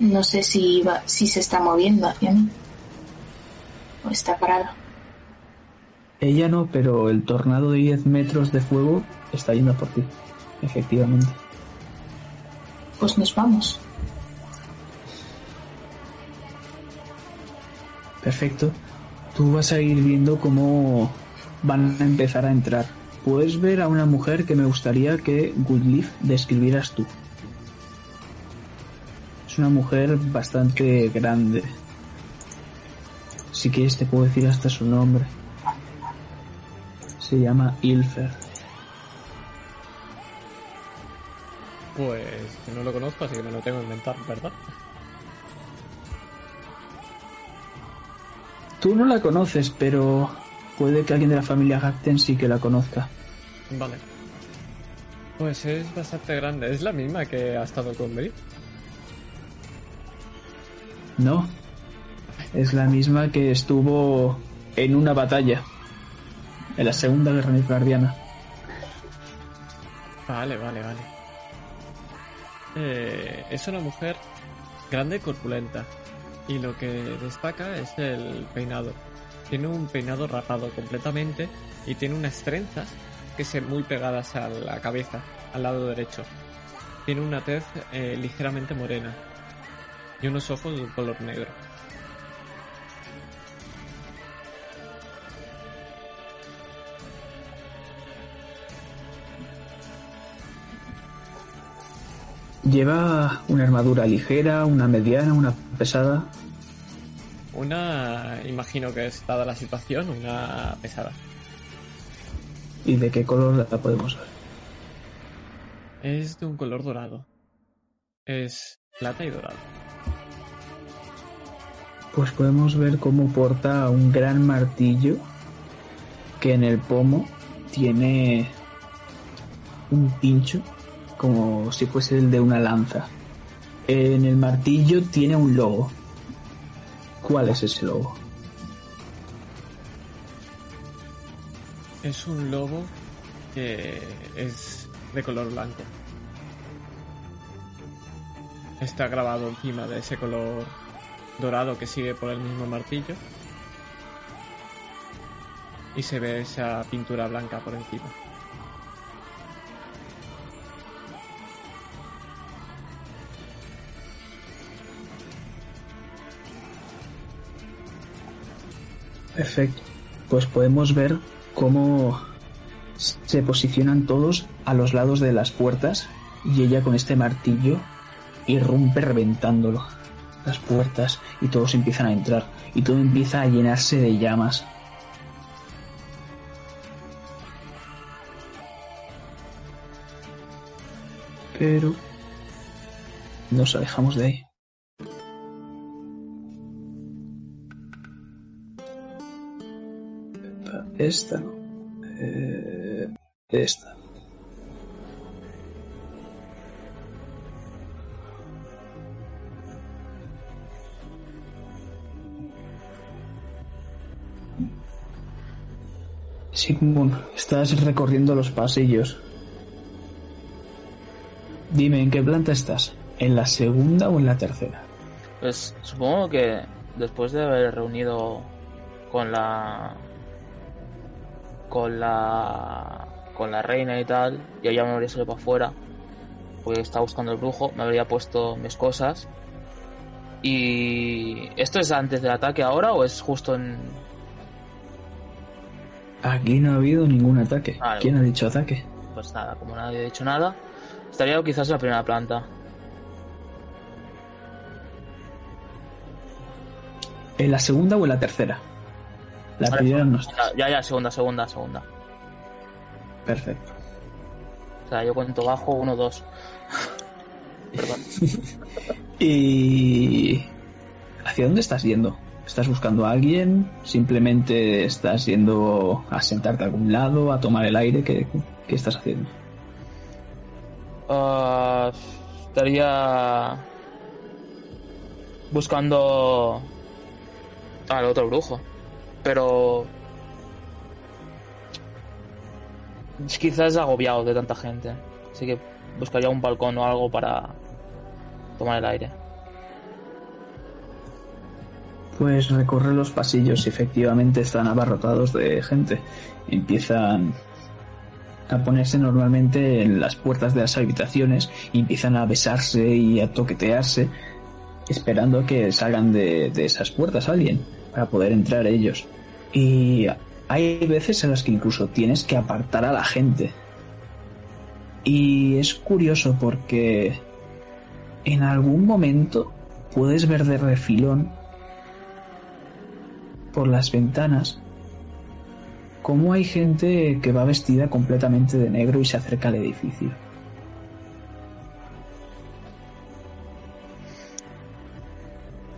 No sé si va, si se está moviendo hacia mí. O está parada. Ella no, pero el tornado de 10 metros de fuego está yendo por ti. Efectivamente. Pues nos vamos. Perfecto. Tú vas a ir viendo cómo van a empezar a entrar. Puedes ver a una mujer que me gustaría que Goodleaf describieras tú. Es una mujer bastante grande. Si quieres te puedo decir hasta su nombre. Se llama Ilfer. Pues que no lo conozco, así que me lo tengo que inventar, ¿verdad? Tú no la conoces, pero puede que alguien de la familia Gacten sí que la conozca. Vale. Pues es bastante grande. ¿Es la misma que ha estado con Bri? No. Es la misma que estuvo en una batalla. En la Segunda Guerra Nilfgaardiana. Vale, vale, vale. Eh, es una mujer grande y corpulenta. Y lo que destaca es el peinado. Tiene un peinado rapado completamente y tiene unas trenzas que se muy pegadas a la cabeza, al lado derecho. Tiene una tez eh, ligeramente morena y unos ojos de color negro. Lleva una armadura ligera, una mediana, una pesada. Una, imagino que es dada la situación, una pesada. ¿Y de qué color la podemos ver? Es de un color dorado. Es plata y dorado. Pues podemos ver cómo porta un gran martillo que en el pomo tiene un pincho como si fuese el de una lanza. En el martillo tiene un logo. ¿Cuál es ese logo? Es un lobo que es de color blanco. Está grabado encima de ese color dorado que sigue por el mismo martillo. Y se ve esa pintura blanca por encima. Perfecto. Pues podemos ver cómo se posicionan todos a los lados de las puertas y ella con este martillo irrumpe reventándolo las puertas y todos empiezan a entrar y todo empieza a llenarse de llamas. Pero nos alejamos de ahí. Esta no. Eh, esta. Sigmund, estás recorriendo los pasillos. Dime, ¿en qué planta estás? ¿En la segunda o en la tercera? Pues supongo que después de haber reunido con la con la con la reina y tal, yo ya me habría salido para afuera, porque estaba buscando el brujo, me habría puesto mis cosas. Y esto es antes del ataque ahora o es justo en Aquí no ha habido ningún ataque. Vale. ¿Quién ha dicho ataque? pues nada, como nadie ha dicho nada, estaría quizás en la primera planta. ¿En la segunda o en la tercera? La Ahora, primera no está. Ya, ya, segunda, segunda, segunda. Perfecto. O sea, yo cuento bajo, uno, dos. Perdón. ¿Y hacia dónde estás yendo? ¿Estás buscando a alguien? ¿Simplemente estás yendo a sentarte a algún lado, a tomar el aire? ¿Qué, qué estás haciendo? Ah, estaría buscando al otro brujo, pero quizás agobiado de tanta gente, así que buscaría un balcón o algo para tomar el aire. Pues recorre los pasillos y efectivamente están abarrotados de gente. Empiezan a ponerse normalmente en las puertas de las habitaciones y empiezan a besarse y a toquetearse, esperando que salgan de esas puertas alguien para poder entrar ellos. Y hay veces en las que incluso tienes que apartar a la gente. Y es curioso porque en algún momento puedes ver de refilón por las ventanas cómo hay gente que va vestida completamente de negro y se acerca al edificio.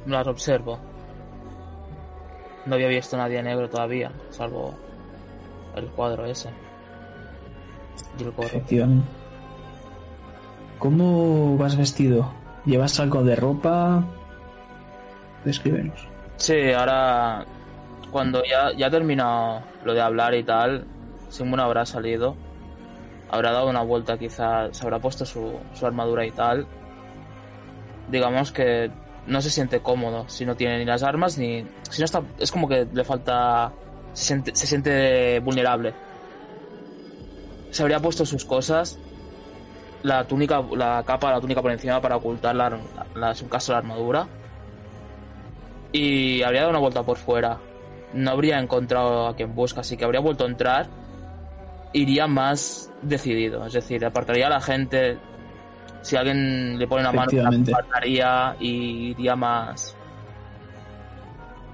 Las observo. No había visto a nadie negro todavía, salvo el cuadro ese. Y el. Efectivamente. ¿Cómo vas vestido? ¿Llevas algo de ropa? Descríbenos. Sí, ahora cuando ya, ya ha terminado lo de hablar y tal, Simón habrá salido, habrá dado una vuelta quizás, se habrá puesto su, su armadura y tal. Digamos que no se siente cómodo si no tiene ni las armas ni... Si no está... Es como que le falta... Se siente, se siente vulnerable. Se habría puesto sus cosas, la túnica, la capa, la túnica por encima para ocultar la, la, en caso la armadura. Y habría dado una vuelta por fuera no habría encontrado a quien busca, así que habría vuelto a entrar, iría más decidido, es decir, apartaría a la gente, si alguien le pone una mano, apartaría y iría más...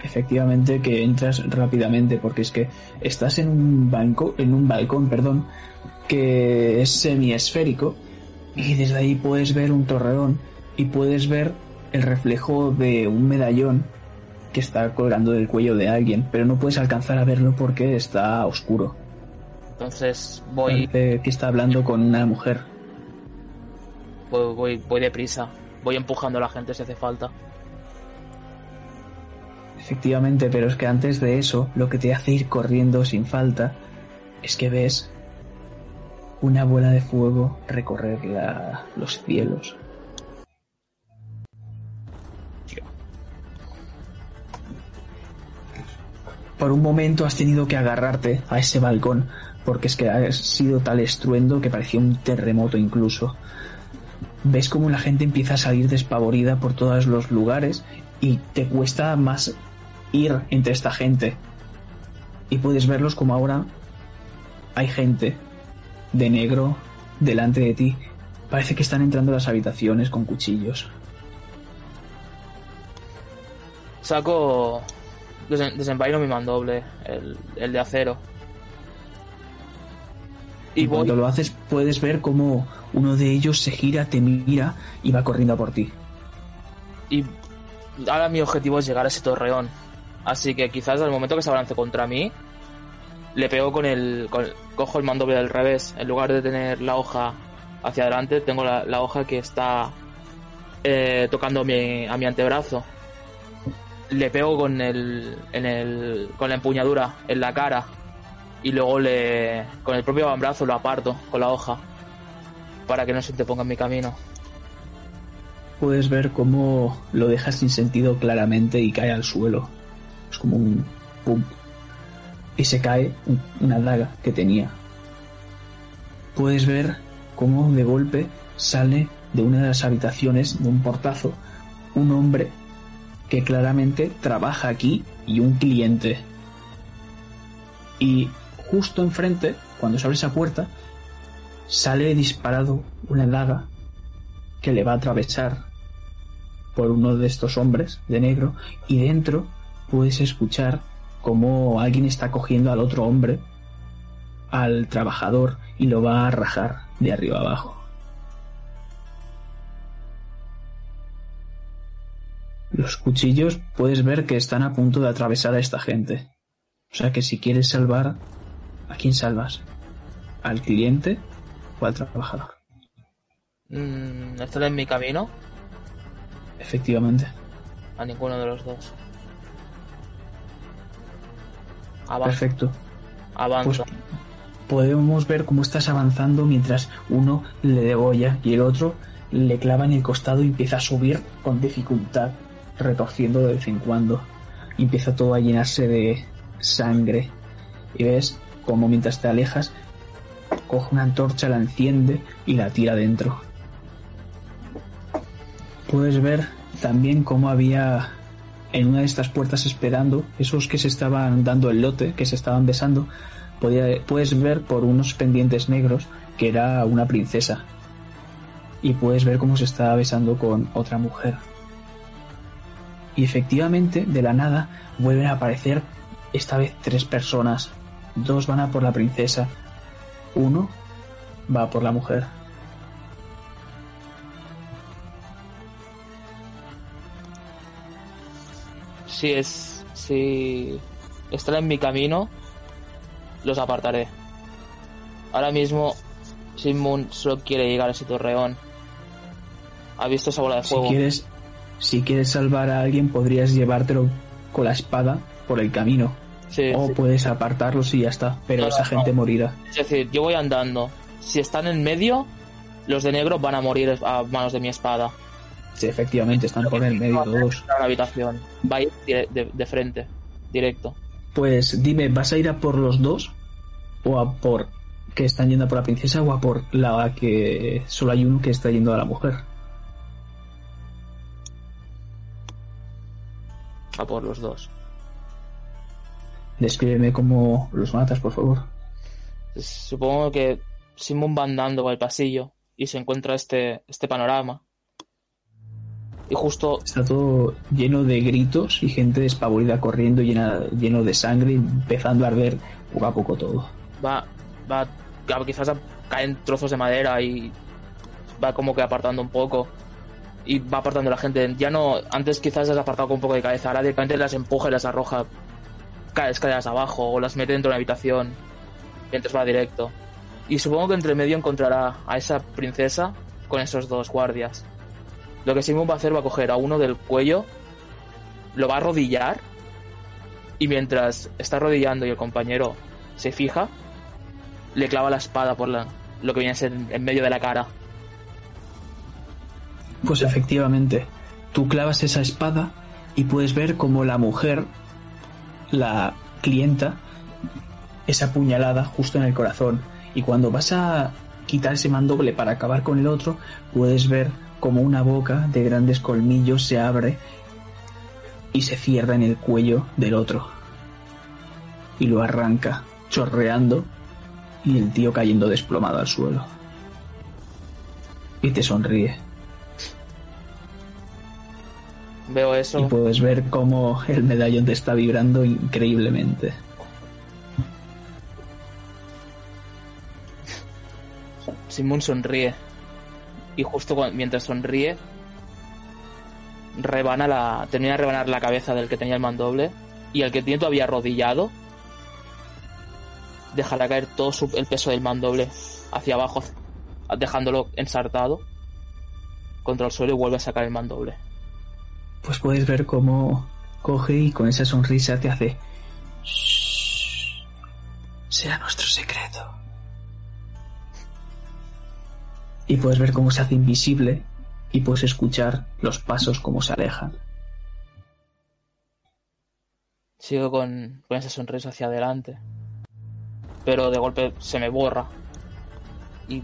Efectivamente que entras rápidamente porque es que estás en un banco, en un balcón, perdón, que es semiesférico y desde ahí puedes ver un torreón y puedes ver el reflejo de un medallón que está colgando del cuello de alguien, pero no puedes alcanzar a verlo porque está oscuro. Entonces voy, Parece que está hablando con una mujer. Voy, voy, voy deprisa, voy empujando a la gente si hace falta. Efectivamente, pero es que antes de eso, lo que te hace ir corriendo sin falta es que ves una bola de fuego recorrer los cielos. Por un momento has tenido que agarrarte a ese balcón, porque es que ha sido tal estruendo que parecía un terremoto incluso. Ves como la gente empieza a salir despavorida por todos los lugares y te cuesta más ir entre esta gente. Y puedes verlos como ahora hay gente de negro delante de ti. Parece que están entrando a las habitaciones con cuchillos. Saco, desen- desenvaino mi mandoble, el, el de acero. Y cuando lo haces puedes ver como uno de ellos se gira, te mira y va corriendo a por ti. y ahora mi objetivo es llegar a ese torreón. Así que quizás al momento que se avance contra mí, le pego con el. con- cojo el mandoble del revés. En lugar de tener la hoja hacia adelante, tengo la, la hoja que está eh, tocando mi, a mi antebrazo. Le pego con el, en el. con la empuñadura en la cara. Y luego le. con el propio avambrazo lo aparto con la hoja. Para que no se te ponga en mi camino. puedes ver cómo lo deja sin sentido claramente y cae al suelo. Es como un pum. Y se cae un- una daga que tenía. Puedes ver cómo de golpe sale de una de las habitaciones de un portazo un hombre que claramente trabaja aquí y un cliente. Y justo enfrente, cuando se abre esa puerta, sale disparado una daga que le va a atravesar por uno de estos hombres de negro y dentro puedes escuchar como alguien está cogiendo al otro hombre, al trabajador, y lo va a rajar de arriba abajo. Los cuchillos puedes ver que están a punto de atravesar a esta gente. O sea que si quieres salvar, ¿a quién salvas? ¿Al cliente o al trabajador? Mm, ¿Están en mi camino? Efectivamente. A ninguno de los dos. Avanza. Perfecto. Avanza. Pues podemos ver cómo estás avanzando mientras uno le degolla y el otro le clava en el costado y empieza a subir con dificultad, retorciendo de vez en cuando. Y empieza todo a llenarse de sangre. Y ves como mientras te alejas, coge una antorcha, la enciende y la tira dentro. Puedes ver también cómo había en una de estas puertas esperando, esos que se estaban dando el lote, que se estaban besando, podía- puedes ver por unos pendientes negros que era una princesa. Y puedes ver cómo se estaba besando con otra mujer. Y efectivamente, de la nada, vuelven a aparecer esta vez tres personas. Dos van a por la princesa. Uno va por la mujer. Si es. Si están en mi camino, los apartaré. Ahora mismo, Simon solo quiere llegar a ese torreón. Ha visto esa bola de Si fuego. quieres, si quieres salvar a alguien, podrías llevártelo con la espada por el camino. Sí, O sí. puedes apartarlos y ya está. Pero No, esa no, gente no. morirá. Es decir, yo voy andando. Si están en medio, los de negro van a morir a manos de mi espada. Sí, efectivamente, están por el medio todos. A la habitación. Va a ir de, de frente, directo. Pues dime, ¿vas a ir a por los dos? ¿O a por que están yendo a por la princesa? ¿O a por la que solo hay uno que está yendo a la mujer? A por los dos. Descríbeme cómo los matas, por favor. Supongo que Simon va andando por el pasillo y se encuentra este, este panorama. Y justo Está todo lleno de gritos y gente despavorida corriendo, llena, lleno de sangre, empezando a arder poco a poco todo. va, va, quizás caen trozos de madera y va como que apartando un poco. Y va apartando a la gente. Ya no, antes quizás las apartado con un poco de cabeza, ahora directamente las empuja y las arroja ca- escaleras abajo o las mete dentro de una habitación mientras va directo. Y supongo que entre medio encontrará a esa princesa con esos dos guardias. Lo que Simon va a hacer va a coger a uno del cuello, lo va a arrodillar y mientras está arrodillando y el compañero se fija, le clava la espada por la, lo que viene a ser en medio de la cara. Pues efectivamente, tú clavas esa espada y puedes ver como la mujer, la clienta, es apuñalada justo en el corazón. Y cuando vas a quitar ese mandoble para acabar con el otro, puedes ver como una boca de grandes colmillos se abre y se cierra en el cuello del otro. Y lo arranca, chorreando, y el tío cayendo desplomado al suelo. Y te sonríe. Veo eso. Y puedes ver cómo el medallón te está vibrando increíblemente. Simon sonríe. Y justo mientras sonríe, rebana la, termina de rebanar la cabeza del que tenía el mandoble. Y el que tiene todavía arrodillado, dejará caer todo su- el peso del mandoble hacia abajo, dejándolo ensartado contra el suelo y vuelve a sacar el mandoble. Pues puedes ver cómo coge y con esa sonrisa te hace... "Shh, Será nuestro secreto. Y puedes ver cómo se hace invisible y puedes escuchar los pasos como se alejan. Sigo con, con esa sonrisa hacia adelante. Pero de golpe se me borra. Y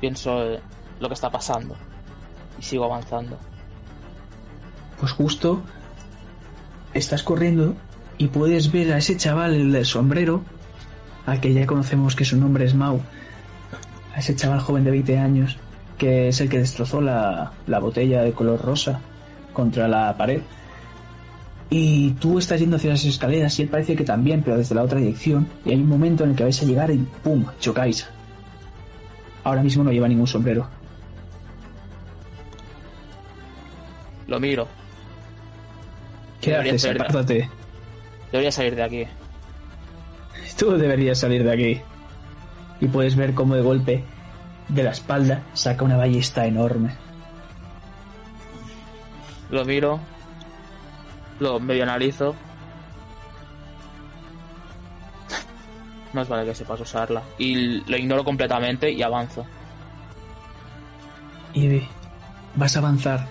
pienso eh, lo que está pasando. Y sigo avanzando. Pues justo estás corriendo y puedes ver a ese chaval, el del sombrero, al que ya conocemos que su nombre es Mau, a ese chaval joven de 20 años, que es el que destrozó la, la botella de color rosa contra la pared. Y tú estás yendo hacia las escaleras y él parece que también, pero desde la otra dirección. Y hay un momento en el que vais a llegar y ¡pum! chocáis. Ahora mismo no lleva ningún sombrero. Lo miro. ¿Qué haces? Apártate. Debería salir de aquí. Tú deberías salir de aquí. Y puedes ver cómo de golpe de la espalda saca una ballesta enorme. Lo miro. Lo medio analizo. No es vale que sepas usarla. Y lo ignoro completamente y avanzo. Y vas a avanzar.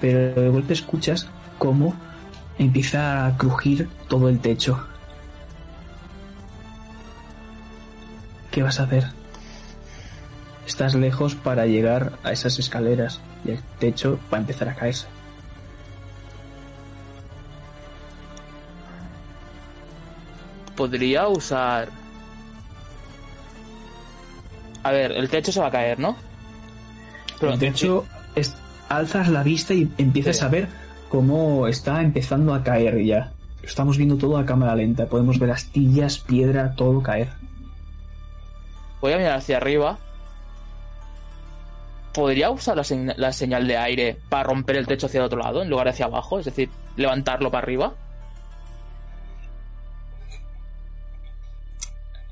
Pero de golpe escuchas cómo empieza a crujir todo el techo. ¿Qué vas a hacer? Estás lejos para llegar a esas escaleras y el techo va a empezar a caerse. Podría usar. A ver, el techo se va a caer, ¿no? Pero de hecho, es- alzas la vista y empiezas Sí. a ver cómo está empezando a caer ya. Estamos viendo todo a cámara lenta. Podemos ver astillas, piedra, todo caer. voy a mirar hacia arriba. ¿Podría usar la, la señal de aire para romper el techo hacia el otro lado en lugar de hacia abajo? Es decir, levantarlo para arriba.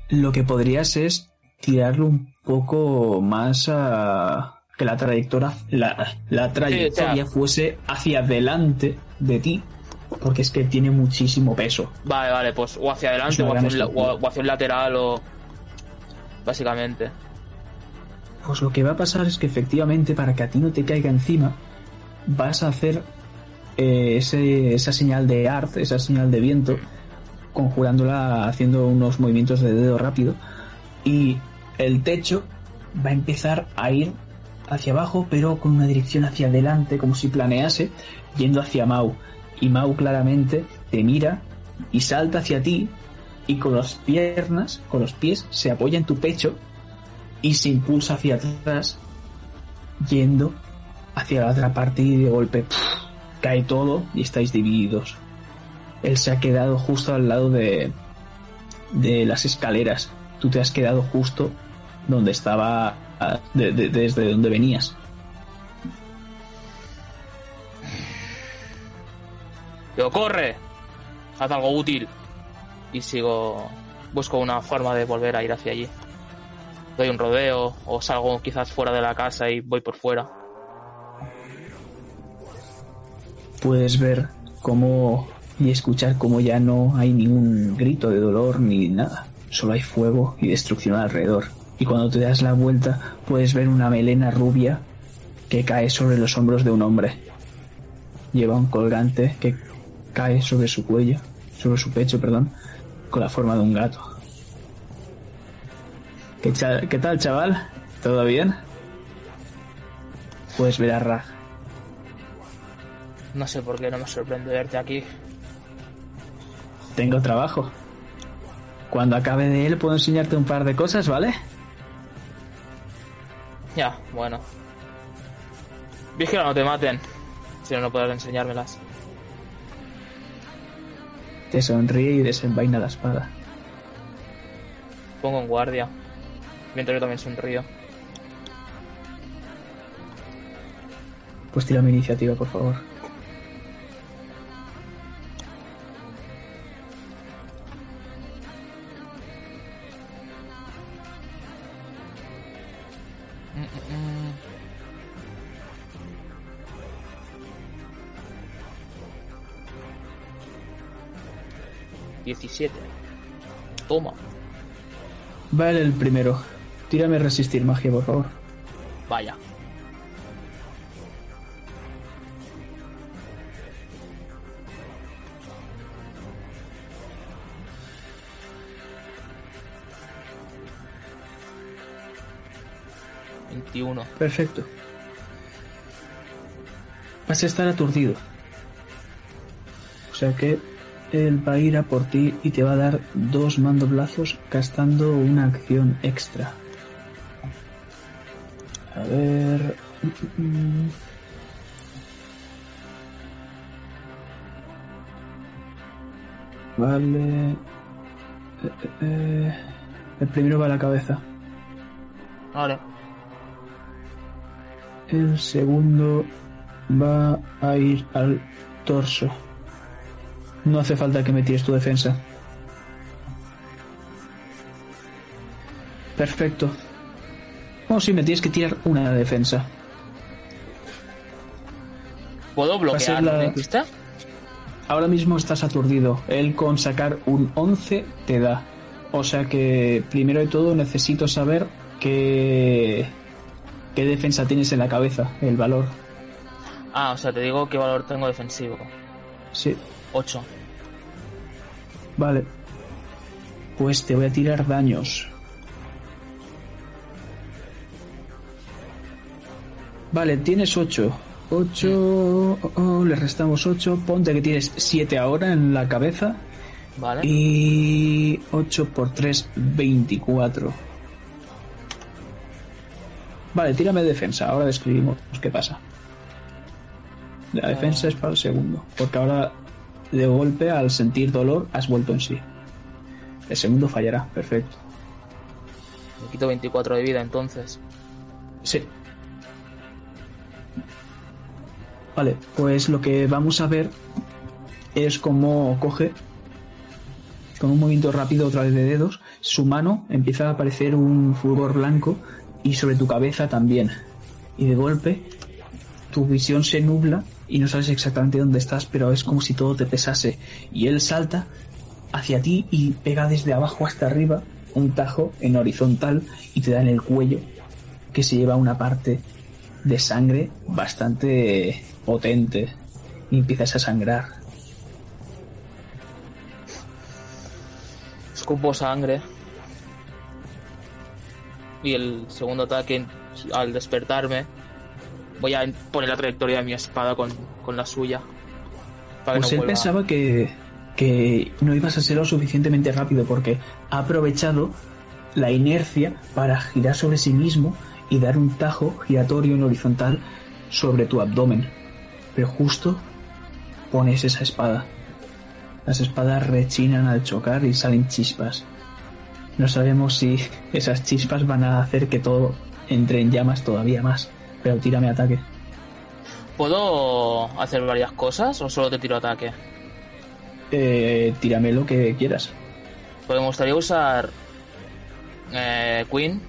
Lo que podrías es tirarlo un poco más a que la trayectoria la, la trayectoria fuese hacia adelante de ti porque es que tiene muchísimo peso. Vale, vale, pues o hacia adelante o hacia, la- o hacia un lateral o... Básicamente. pues lo que va a pasar es que efectivamente para que a ti no te caiga encima vas a hacer eh, ese- esa señal de art esa señal de viento conjurándola haciendo unos movimientos de dedo rápido y el techo va a empezar a ir hacia abajo pero con una dirección hacia adelante como si planease yendo hacia Mau y Mau claramente te mira y salta hacia ti y con las piernas, con los pies se apoya en tu pecho y se impulsa hacia atrás yendo hacia la otra parte y de golpe cae todo y estáis divididos. Él se ha quedado justo al lado de, de las escaleras. Tú te has quedado justo donde estaba, de- de- desde donde venías. Digo, corre. Haz algo útil. Y sigo... Busco una forma de volver a ir hacia allí. Doy un rodeo o salgo quizás fuera de la casa y voy por fuera. Puedes ver cómo y escuchar cómo ya no hay ningún grito de dolor ni nada. Solo hay fuego y destrucción alrededor. Y cuando te das la vuelta puedes ver una melena rubia que cae sobre los hombros de un hombre. Lleva un colgante que cae sobre su cuello, sobre su pecho, perdón, con la forma de un gato. ¿Qué, qué tal, chaval? ¿Todo bien? Puedes ver a Raj. No sé por qué no me sorprende verte aquí. Tengo trabajo. Cuando acabe de él puedo enseñarte un par de cosas, ¿vale? Ya, bueno. Vigila, no te maten. Si no, no podrás enseñármelas. Te sonríe y desenvaina la espada. Pongo en guardia. Mientras yo también sonrío. Pues tira mi iniciativa, por favor. 27. Toma. Vale el primero. Tírame resistir magia, por favor. Vaya. Perfecto. Vas a estar aturdido. O sea que él va a ir a por ti y te va a dar dos mandoblazos gastando una acción extra. A ver. mm, mm. Vale. Eh, eh, eh. El primero va a la cabeza. Vale. El segundo va a ir al torso. No hace falta que me tires tu defensa. Perfecto. Oh, sí, me tienes que tirar una defensa. ¿Puedo bloquear la- pista? Ahora mismo estás aturdido. Él con sacar un 11 te da. O sea que, primero de todo, necesito saber qué, qué defensa tienes en la cabeza, el valor. Ah, o sea, te digo qué valor tengo defensivo. Sí, 8. Vale. Pues te voy a tirar daños. Vale, tienes 8. 8. le restamos 8. Ponte que tienes 7 ahora en la cabeza. Vale. Y 8 por 3, 24. Vale, tírame defensa. Ahora describimos qué pasa. La defensa es para el segundo. Porque ahora, de golpe, al sentir dolor, has vuelto en sí. El segundo fallará. Perfecto. Me quito 24 de vida entonces. Sí. Vale, pues lo que vamos a ver es cómo coge con un movimiento rápido otra vez de dedos, su mano empieza a aparecer un fulgor blanco y sobre tu cabeza también. Y de golpe tu visión se nubla y no sabes exactamente dónde estás, pero es como si todo te pesase. Y él salta hacia ti y pega desde abajo hasta arriba un tajo en horizontal y te da en el cuello, que se lleva una parte de sangre bastante potente y empiezas a sangrar. Escupo sangre. Y el segundo ataque, al despertarme, voy a poner la trayectoria de mi espada con, con la suya. Para que Pues no él pensaba que, que no ibas a ser lo suficientemente rápido porque ha aprovechado la inercia para girar sobre sí mismo y dar un tajo giratorio en horizontal sobre tu abdomen. Pero justo pones esa espada. Las espadas rechinan al chocar y salen chispas. No sabemos si esas chispas van a hacer que todo entre en llamas todavía más. Pero tírame ataque. ¿Puedo hacer varias cosas o solo te tiro ataque? Eh, tírame lo que quieras. Porque me gustaría usar eh, Queen,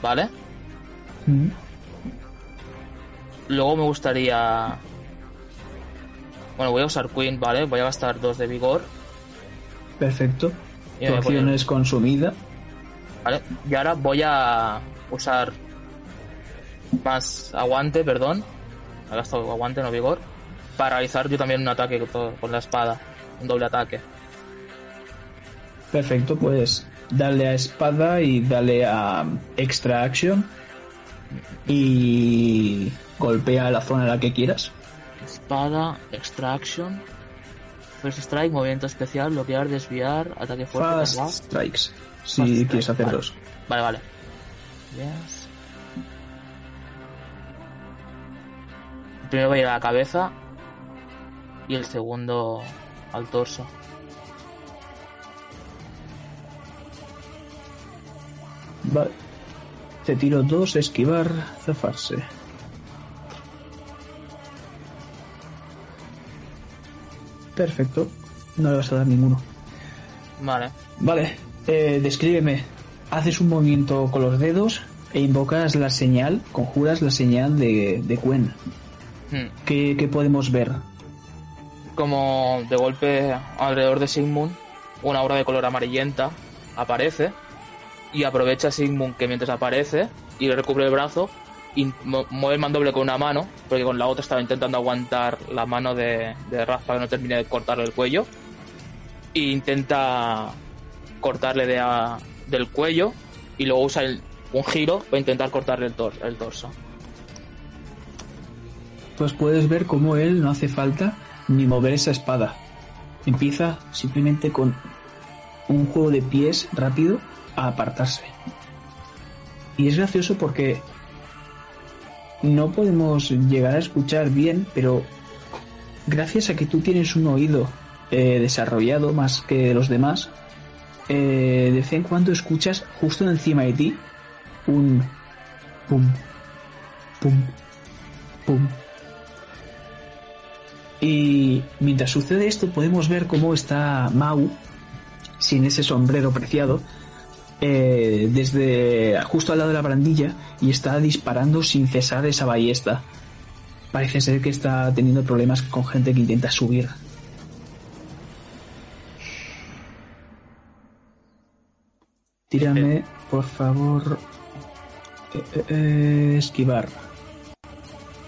¿vale? Mm. Luego me gustaría... Bueno, voy a usar Queen, ¿vale? Voy a gastar dos de vigor. Perfecto. Y Tu acción poner- es consumida. ¿vale? Y ahora voy a usar más aguante, perdón. He gastado aguante, no vigor. Para realizar yo también un ataque con, la espada. Un doble ataque. Perfecto, pues dale a espada y dale a extra action. Y golpea la zona en la que quieras. Espada, extraction. First strike, movimiento especial, bloquear, desviar, ataque fuerte. Fast strikes. Si Fast strike, quieres hacer vale. dos. Vale, vale. Yes. El primero va a ir a la cabeza y el segundo al torso. Vale. Te tiro dos, esquivar, zafarse. Perfecto. No le vas a dar ninguno. Vale. Vale, eh, descríbeme. Haces un movimiento con los dedos e invocas la señal, conjuras la señal de, de Quen. Hmm. ¿Qué, qué podemos ver? Como de golpe alrededor de Sigmund, una aura de color amarillenta aparece y aprovecha Sigmund que mientras aparece y le recubre el brazo y mueve el mandoble con una mano, porque con la otra estaba intentando aguantar la mano de, de para que no termine de cortarle el cuello. E intenta cortarle de a- del cuello y luego usa el, un giro para intentar cortarle el, tor- el torso. Pues puedes ver cómo él no hace falta ni mover esa espada. Empieza simplemente con un juego de pies rápido a apartarse. Y es gracioso porque no podemos llegar a escuchar bien, pero gracias a que tú tienes un oído eh, desarrollado más que los demás, eh, de vez en cuando escuchas justo encima de ti un pum, pum, pum. Y mientras sucede esto podemos ver cómo está Mau, sin ese sombrero preciado, eh, desde justo al lado de la barandilla y está disparando sin cesar esa ballesta. Parece ser que está teniendo problemas con gente que intenta subir. Tírame, por favor, eh, eh, esquivar.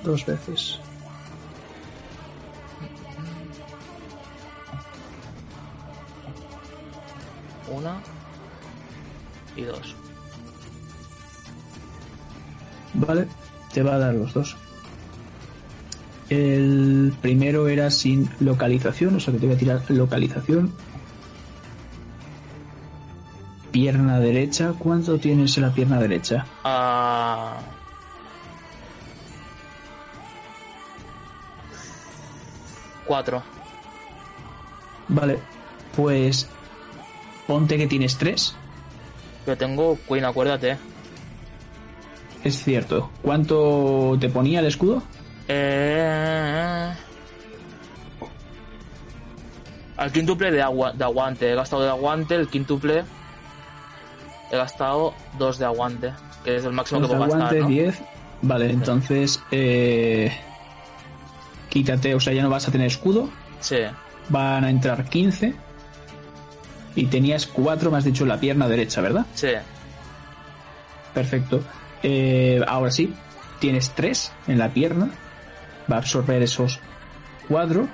Dos veces. Una y dos. Vale, te va a dar los dos. El primero era sin localización, o sea que te voy a tirar localización. Pierna derecha, ¿cuánto tienes en la pierna derecha? Ah. Cuatro. Vale, pues ponte que tienes tres. Yo tengo Queen, acuérdate. Es cierto. ¿Cuánto te ponía el escudo? Eh... Al quíntuple de, agua, de aguante. He gastado de aguante, el quíntuple. He gastado dos de aguante. Que es el máximo Dos que de puedo gastar. aguante, ¿no? 10. Vale, entonces eh, quítate, o sea, ya no vas a tener escudo. Sí. Van a entrar 15. Y tenías 4, me has dicho, en la pierna derecha, ¿verdad? Sí. Perfecto. Eh, ahora sí, tienes 3 en la pierna. Va a absorber esos 4.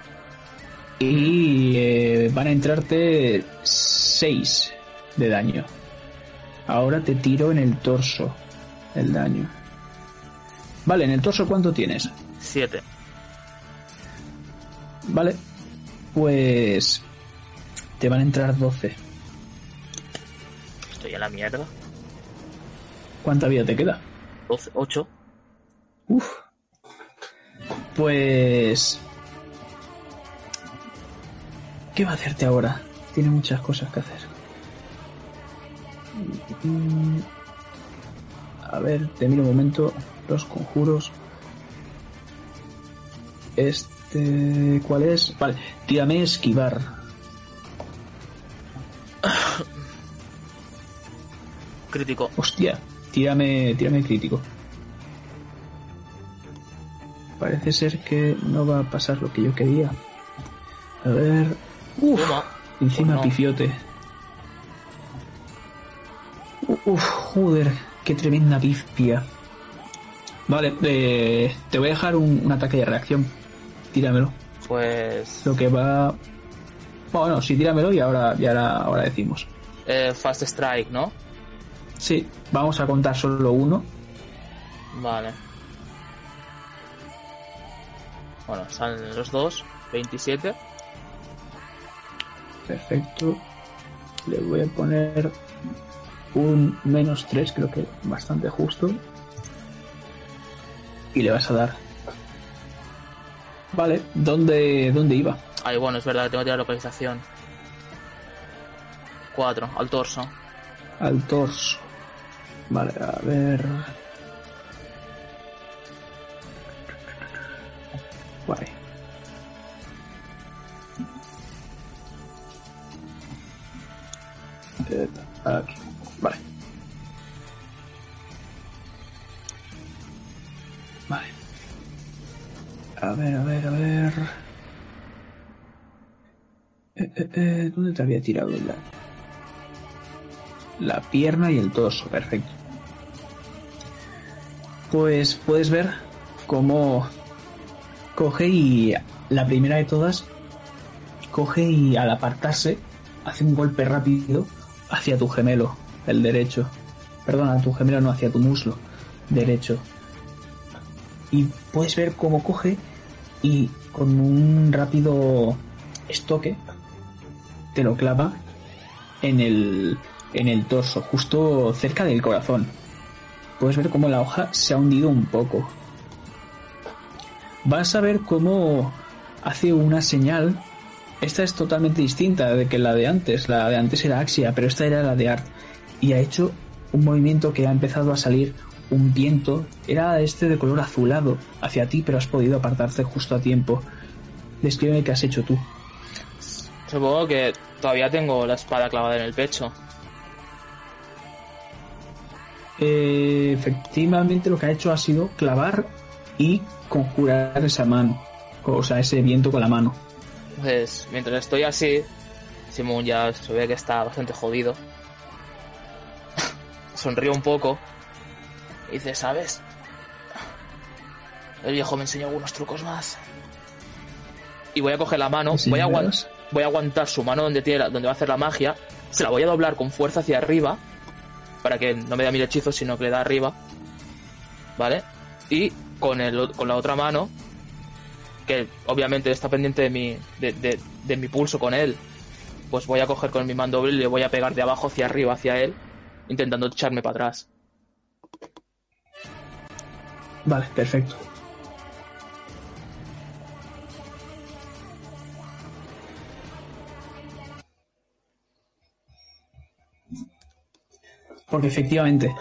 Y eh, van a entrarte 6 de daño. Ahora te tiro en el torso el daño. Vale, en el torso ¿cuánto tienes? Siete. Vale. Pues te van a entrar 12. Estoy en la mierda. ¿Cuánta vida te queda? 12, 8. Uf. Pues... ¿Qué va a hacerte ahora? Tiene muchas cosas que hacer. A ver, te miro un momento. Los conjuros. Este... ¿Cuál es? Vale, tírame esquivar. Crítico. Hostia, tírame, tírame crítico. Parece ser que no va a pasar lo que yo quería. A ver. Uf, Toma. encima Pues no. pifiote. Uf, joder, qué tremenda pifpia. Vale, eh, te voy a dejar un, un ataque de reacción. Tíramelo. Pues. Lo que va. Bueno, sí, tíramelo y ahora, y ahora, ahora decimos. eh, fast Strike, ¿no? Sí, vamos a contar solo uno. Vale. Bueno, salen los dos. 27. Perfecto. Le voy a poner un menos 3, creo que bastante justo. Y le vas a dar. Vale, ¿dónde, dónde iba? Ay, bueno, es verdad tengo que tirar localización. 4. Al torso. Al torso. Vale, a ver. Guay. Eh, Aquí. Vale. Vale. A ver, a ver, a ver. Eh, eh, eh, ¿Dónde te había tirado daño? La pierna y el torso, perfecto. Pues puedes ver cómo coge y la primera de todas coge y al apartarse hace un golpe rápido hacia tu gemelo, el derecho. perdona, tu gemelo no, hacia tu muslo derecho. Y puedes ver cómo coge y con un rápido estoque te lo clava en el, en el torso, justo cerca del corazón. Puedes ver cómo la hoja se ha hundido un poco. Vas a ver cómo hace una señal. Esta es totalmente distinta de que la de antes. La de antes era Axia, pero esta era la de Art. Y ha hecho un movimiento que ha empezado a salir un viento. Era este de color azulado hacia ti, pero has podido apartarte justo a tiempo. Descríbeme qué has hecho tú. Supongo que todavía tengo la espada clavada en el pecho. Eh, efectivamente lo que ha hecho ha sido clavar y conjurar esa mano. O sea, ese viento con la mano. Entonces, mientras estoy así, Simón ya se ve que está bastante jodido. Sonríe un poco. Y dice, ¿sabes? El viejo me enseñó algunos trucos más. Y voy a coger la mano, voy a, voy aguantar su mano donde, tiene la- donde va a hacer la magia. Se la voy a doblar con fuerza hacia arriba. Para que no me dé mil hechizos, sino que le da arriba. ¿Vale? Y con, el, con la otra mano, que obviamente está pendiente de mi, de, de- de mi pulso con él, pues voy a coger con mi mandoble y le voy a pegar de abajo hacia arriba, hacia él, intentando echarme para atrás. Vale, perfecto. Porque efectivamente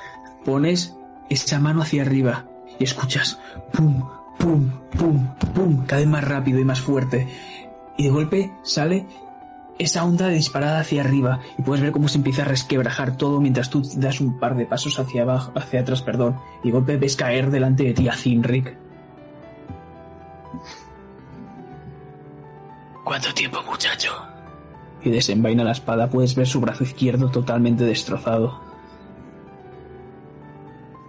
pones esa mano hacia arriba y escuchas pum, pum, pum, pum, cada vez más rápido y más fuerte. Y de golpe sale esa onda de disparada hacia arriba y puedes ver cómo se empieza a resquebrajar todo mientras tú das un par de pasos hacia abajo, hacia atrás, perdón, y de golpe ves caer delante de ti a Zinric. ¿Cuánto tiempo, muchacho? Y desenvaina la espada, puedes ver su brazo izquierdo totalmente destrozado.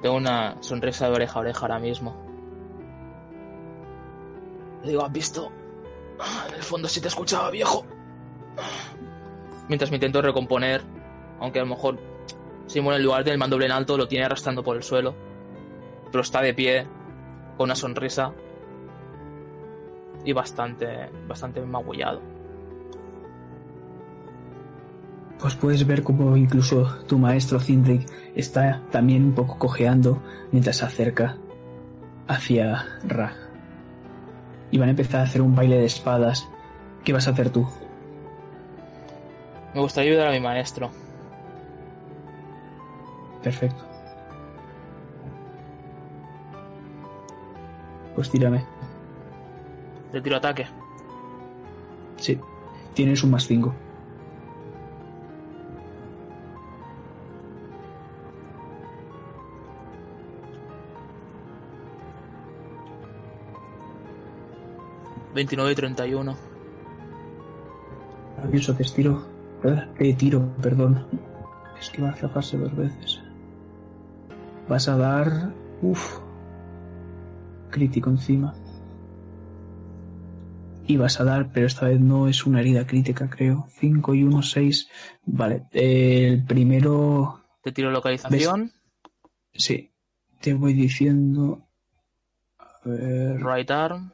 Tengo una sonrisa de oreja a oreja ahora mismo. Le digo, ¿has visto? En el fondo sí te escuchaba, viejo. Mientras me intento recomponer, aunque a lo mejor Simón en lugar del mandoble en alto lo tiene arrastrando por el suelo. Pero está de pie, con una sonrisa. Y bastante, bastante magullado. Pues puedes ver cómo incluso tu maestro Zinric está también un poco cojeando mientras se acerca hacia Ra. Y van a empezar a hacer un baile de espadas. ¿Qué vas a hacer tú? Me gustaría ayudar a mi maestro. Perfecto. Pues tírame. Le tiro ataque. Sí. Tienes un más 5. 29 y 31. Maravilloso, te tiro. Eh, Te tiro, perdón. Es que va a zafarse dos veces. Vas a dar. Uf. Crítico encima. Y vas a dar, pero esta vez no es una herida crítica, creo. 5 y 1, 6. Vale. El primero. Te tiro localización. Sí. Te voy diciendo. A ver. Right arm.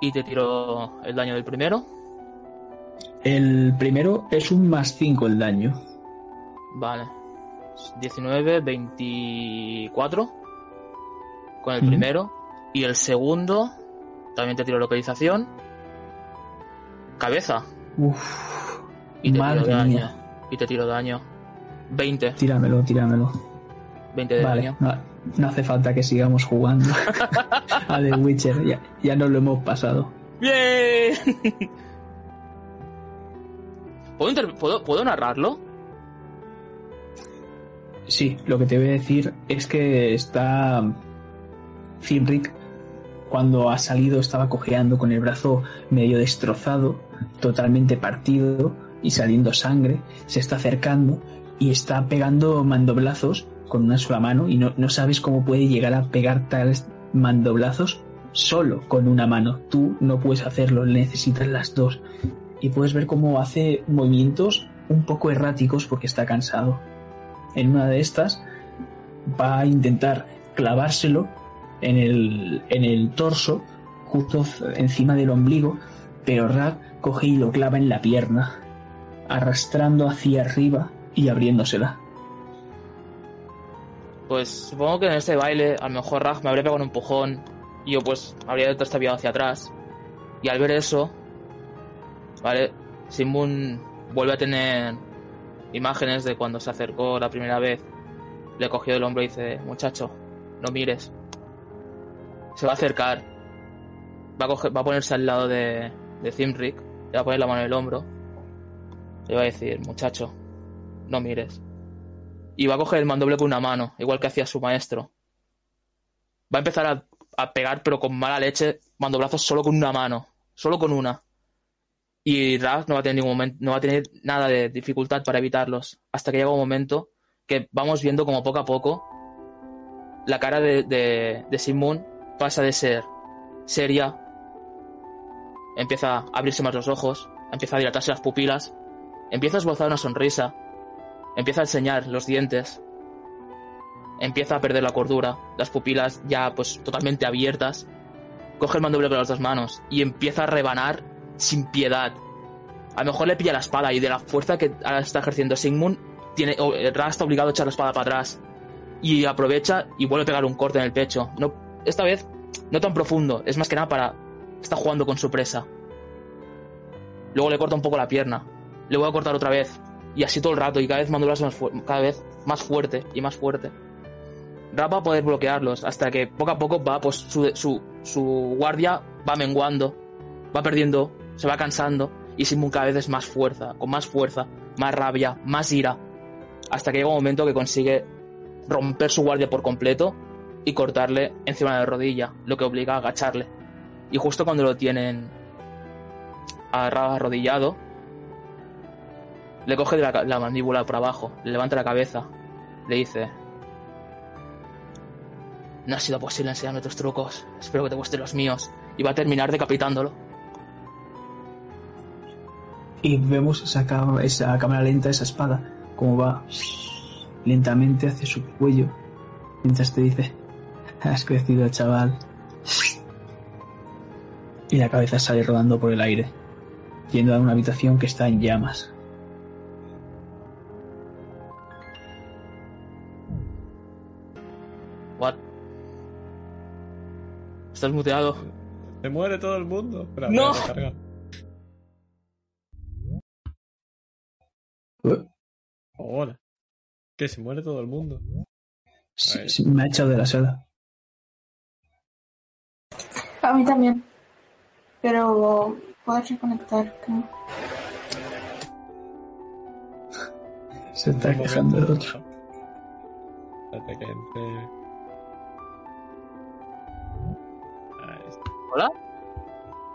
Y te tiro el daño del primero. El primero es un más 5 el daño. Vale. 19, 24. Con el primero. Y el segundo. También te tiro localización. Cabeza. Uf. Y te Madre tiro daño. mía. Y te tiro daño. 20. Tíramelo, tíramelo. 20 de Vale, daño. no, no hace falta que sigamos jugando a The Witcher, ya, ya nos lo hemos pasado. ¡Bien! ¿Puedo, inter- ¿Puedo, ¿Puedo narrarlo? Sí, lo que te voy a decir es que está Finric cuando ha salido estaba cojeando con el brazo medio destrozado, totalmente partido y saliendo sangre, se está acercando y está pegando mandoblazos con una sola mano y no, no sabes cómo puede llegar a pegar tales mandoblazos solo con una mano. Tú no puedes hacerlo, necesitas las dos. Y puedes ver cómo hace movimientos un poco erráticos porque está cansado. En una de estas va a intentar clavárselo en el, en el torso, justo encima del ombligo, pero Rag coge y lo clava en la pierna, arrastrando hacia arriba y abriéndosela. Pues supongo que en este baile a lo mejor Rag me habría pegado un empujón y yo pues habría trastabiado hacia atrás. Y al ver eso, ¿vale? Simun vuelve a tener imágenes de cuando se acercó la primera vez. Le cogió el hombro y dice, muchacho, no mires. Se va a acercar. Va a, ponerse al lado de, de. Le va a poner la mano en el hombro. Le va a decir, muchacho, no mires. Y va a coger el mandoble con una mano, igual que hacía su maestro. Va a empezar a, a pegar, pero con mala leche, mandobrazos solo con una mano. Solo con una. Y Raf no va a tener ningún momento, no va a tener nada de dificultad para evitarlos. Hasta que llega un momento que vamos viendo como poco a poco la cara de, de, de Simon pasa de ser seria, empieza a abrirse más los ojos, empieza a dilatarse las pupilas, empieza a esbozar una sonrisa, empieza a enseñar los dientes, empieza a perder la cordura, las pupilas ya pues totalmente abiertas, coge el mandoble con las dos manos y empieza a rebanar sin piedad. A lo mejor le pilla la espada y de la fuerza que está ejerciendo Sigmund, tiene, eh, Ra está obligado a echar la espada para atrás. Y aprovecha y vuelve a pegar un corte en el pecho. No, esta vez no tan profundo, es más que nada para... Está jugando con su presa. Luego le corta un poco la pierna. Le voy a cortar otra vez. Y así todo el rato, y cada vez mandoblas más cada vez más fuerte y más fuerte. Ra va a poder bloquearlos hasta que poco a poco va, pues su, su, su guardia va menguando, va perdiendo, se va cansando y Simon cada vez es más fuerza, con más fuerza, más rabia, más ira, hasta que llega un momento que consigue romper su guardia por completo y cortarle encima de la rodilla, lo que obliga a agacharle. Y justo cuando lo tienen arrodillado, le coge de la, mandíbula por abajo, le levanta la cabeza, le dice: No ha sido posible enseñarme tus trucos, espero que te gusten los míos, y va a terminar decapitándolo. Y vemos esa, esa cámara lenta, esa espada, como va lentamente hacia su cuello, mientras te dice, has crecido, chaval. Y la cabeza sale rodando por el aire, yendo a una habitación que está en llamas. Estás muteado. Se muere todo el mundo. Espera, ¡No! Hola. Que se muere todo el mundo. sí, sí, me ha echado de la sala. A mí también. Pero puedes reconectar, creo. Se está quejando el otro. Espérate que entre. ¿Hola?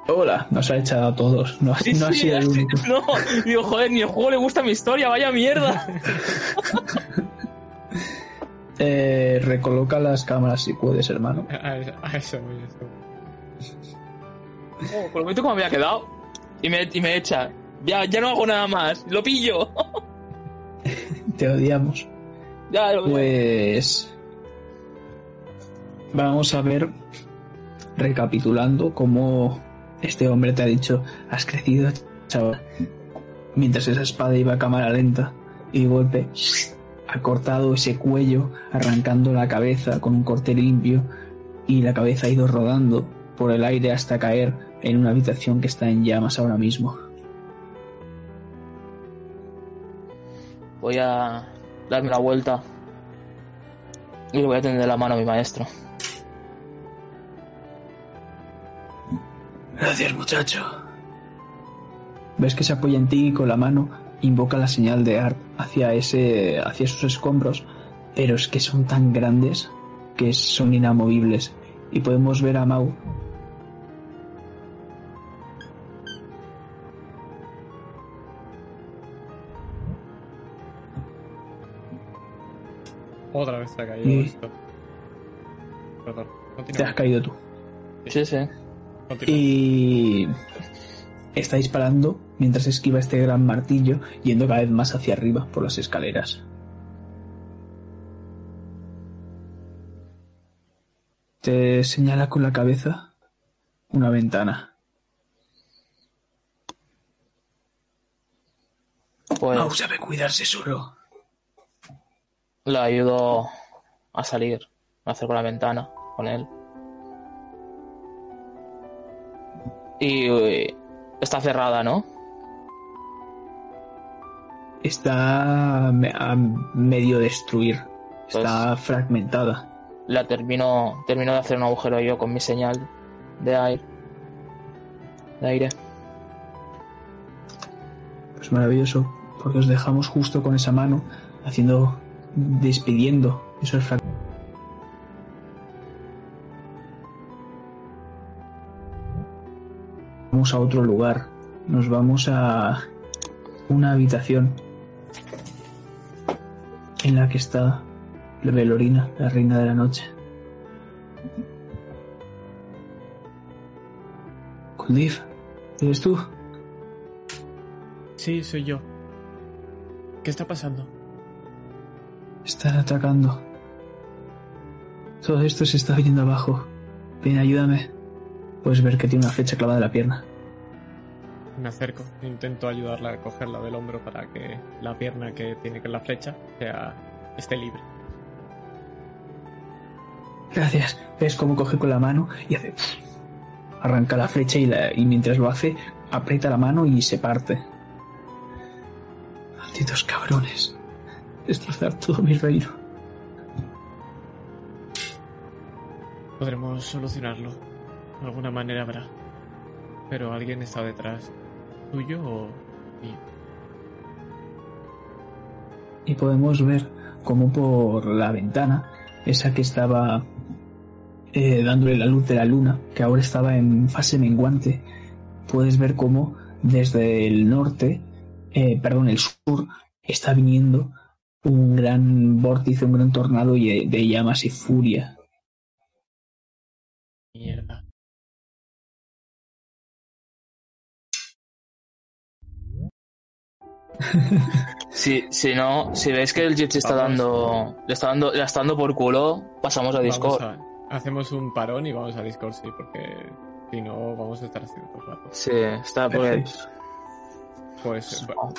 Hola, nos ha echado a todos. No, ha- Sí, no ha sí, sido el sí. único. No, digo, joder, ni el juego le gusta mi historia, vaya mierda. Eh, recoloca las cámaras si puedes, hermano. A eso, a eso voy, a eso voy. Oh, por el momento como me había quedado. Y me, y me echa. Ya, ya no hago nada más. Lo pillo. Te odiamos. ya, lo Pues vamos a ver, recapitulando, cómo este hombre te ha dicho, has crecido, chaval. Mientras esa espada iba a cámara lenta y golpe ha cortado ese cuello, arrancando la cabeza con un corte limpio y la cabeza ha ido rodando por el aire hasta caer en una habitación que está en llamas ahora mismo. Voy a darme la vuelta. Y le voy a tender la mano a mi maestro. Gracias, muchacho. Ves que se apoya en ti y con la mano invoca la señal de Art hacia ese, hacia esos escombros, pero es que son tan grandes que son inamovibles y podemos ver a Mau Otra vez se ha caído Y- esto. Perdón. te has caído tú. Sí, sí. Continúa. Y está disparando mientras esquiva este gran martillo yendo cada vez más hacia arriba por las escaleras. Te señala con la cabeza una ventana. Pues Mau sabe cuidarse solo. le ayudo a salir. Me acerco a la ventana con él. Y eh, está cerrada, ¿no? Está a medio destruir. Está fragmentada. La termino, termino de hacer un agujero yo con mi señal de aire. De aire. Pues maravilloso, porque os dejamos justo con esa mano, haciendo, despidiendo esos fragmentos. Vamos a otro lugar, nos vamos a una habitación en la que está la Velorina, la reina de la noche. Kuldiv, ¿eres tú? Sí, soy yo. ¿Qué está pasando? Están atacando. Todo esto se está viniendo abajo. Ven, ayúdame. Puedes ver que tiene una flecha clavada en la pierna. Me acerco, intento ayudarla a cogerla del hombro para que la pierna que tiene con la flecha sea esté libre. Gracias. Ves cómo coge con la mano y hace. Arranca la flecha y, la- y mientras lo hace, aprieta la mano y se parte. Malditos cabrones. Destrozar todo mi reino. Podremos solucionarlo. De alguna manera habrá. Pero alguien está detrás. ¿Tuyo o mío? y podemos ver como por la ventana, esa que estaba eh, dándole la luz de la luna, que ahora estaba en fase menguante, puedes ver cómo desde el norte, eh, perdón, el sur, está viniendo un gran vórtice, un gran tornado y- de llamas y furia. Si, si no, si veis que el Gypsy está dando, le está dando, le está dando por culo, pasamos a Discord. A- hacemos un parón y vamos a Discord, sí, porque si no vamos a estar haciendo todo el rato. Sí, está pues. Perfecto. Pues va-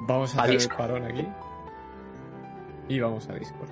vamos a A hacer el parón aquí. Y vamos a Discord.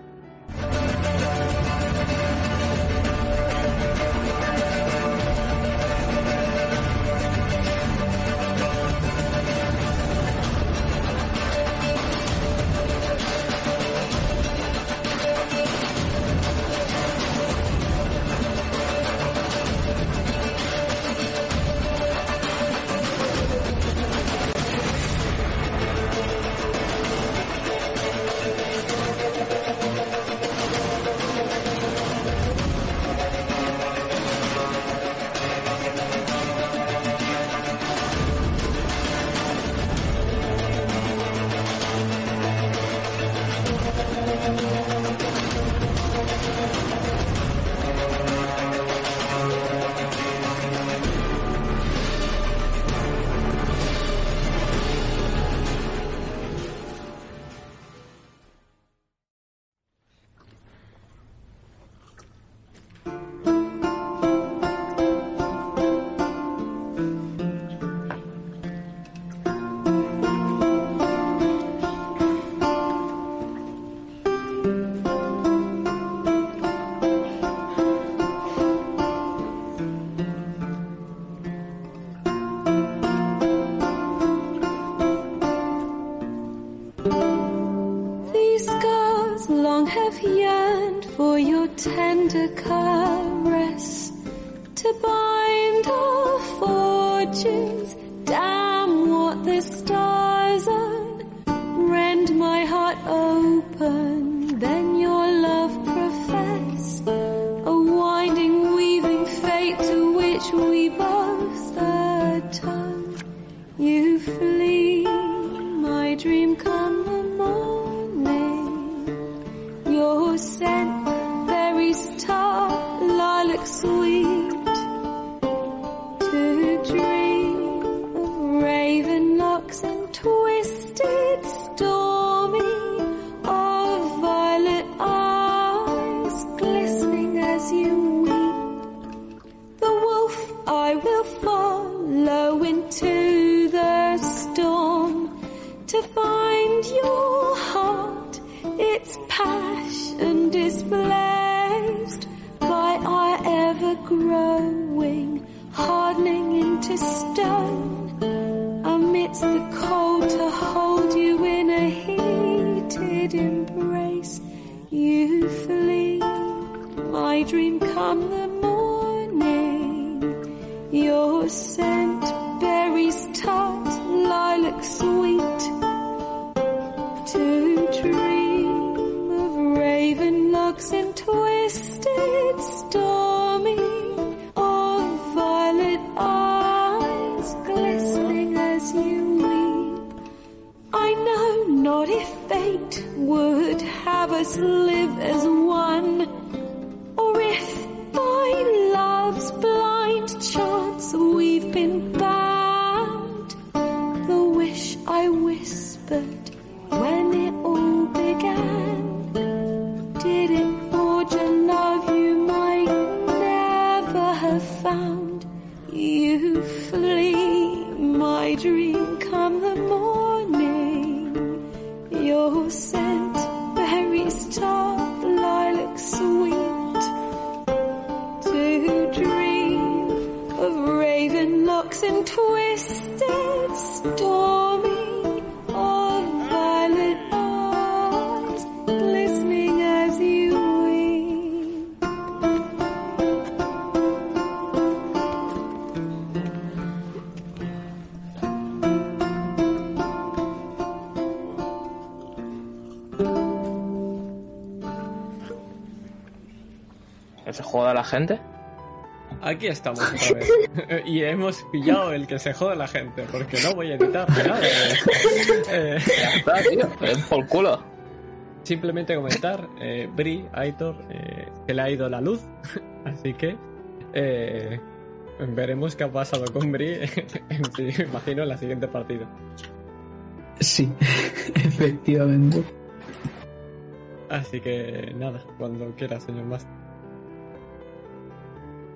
La gente? Aquí estamos otra vez. y hemos pillado el que se jode la gente, porque no voy a editar nada. Eh, Ya está, tío. ven por culo. simplemente comentar, eh, Bri, Aitor, eh, se le ha ido la luz, así que eh, veremos qué ha pasado con Bri, en, sí, imagino, en la siguiente partida. Sí, efectivamente. Así que nada, cuando quiera, señor Master.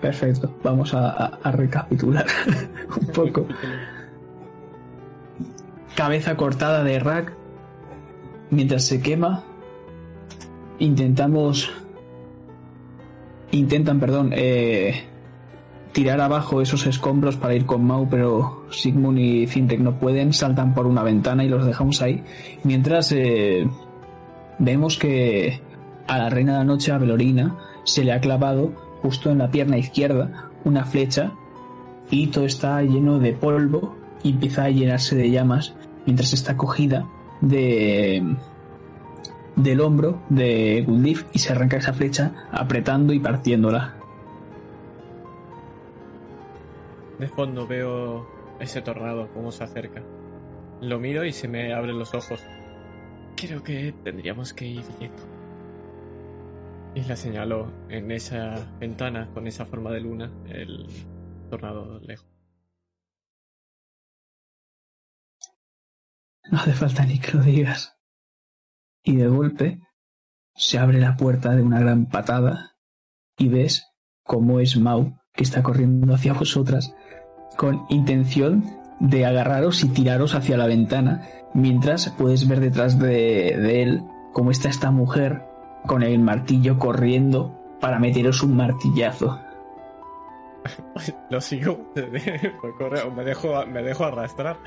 Perfecto. Vamos a, recapitular un poco. Cabeza cortada de Rack. Mientras se quema. Intentamos. Intentan, perdón, eh, tirar abajo esos escombros para ir con Mau, pero Sigmund y Cintek no pueden. Saltan por una ventana y los dejamos ahí. Mientras eh, vemos que a la reina de la noche, a Belorina, se le ha clavado justo en la pierna izquierda una flecha y todo está lleno de polvo y empieza a llenarse de llamas mientras está cogida de del hombro de Gundif y se arranca esa flecha apretando y partiéndola. De fondo veo ese tornado, cómo se acerca. Lo miro y se me abren los ojos. Creo que tendríamos que ir yendo. Y la señalo en esa ventana con esa forma de luna, el tornado lejos. No hace falta ni que lo digas. Y de golpe se abre la puerta de una gran patada y ves cómo es Mau que está corriendo hacia vosotras con intención de agarraros y tiraros hacia la ventana mientras puedes ver detrás de, de él cómo está esta mujer con el martillo corriendo para meteros un martillazo. Lo sigo. Me dejo, me dejo arrastrar.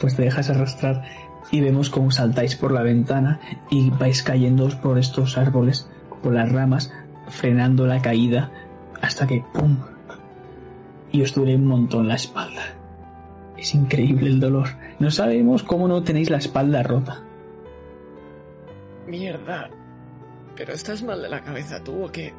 pues te dejas arrastrar y vemos cómo saltáis por la ventana y vais cayendo por estos árboles, por las ramas, frenando la caída hasta que ¡pum! y os duele un montón la espalda. Es increíble el dolor. No sabemos cómo no tenéis la espalda rota. Mierda. ¿Pero estás mal de la cabeza tú o qué?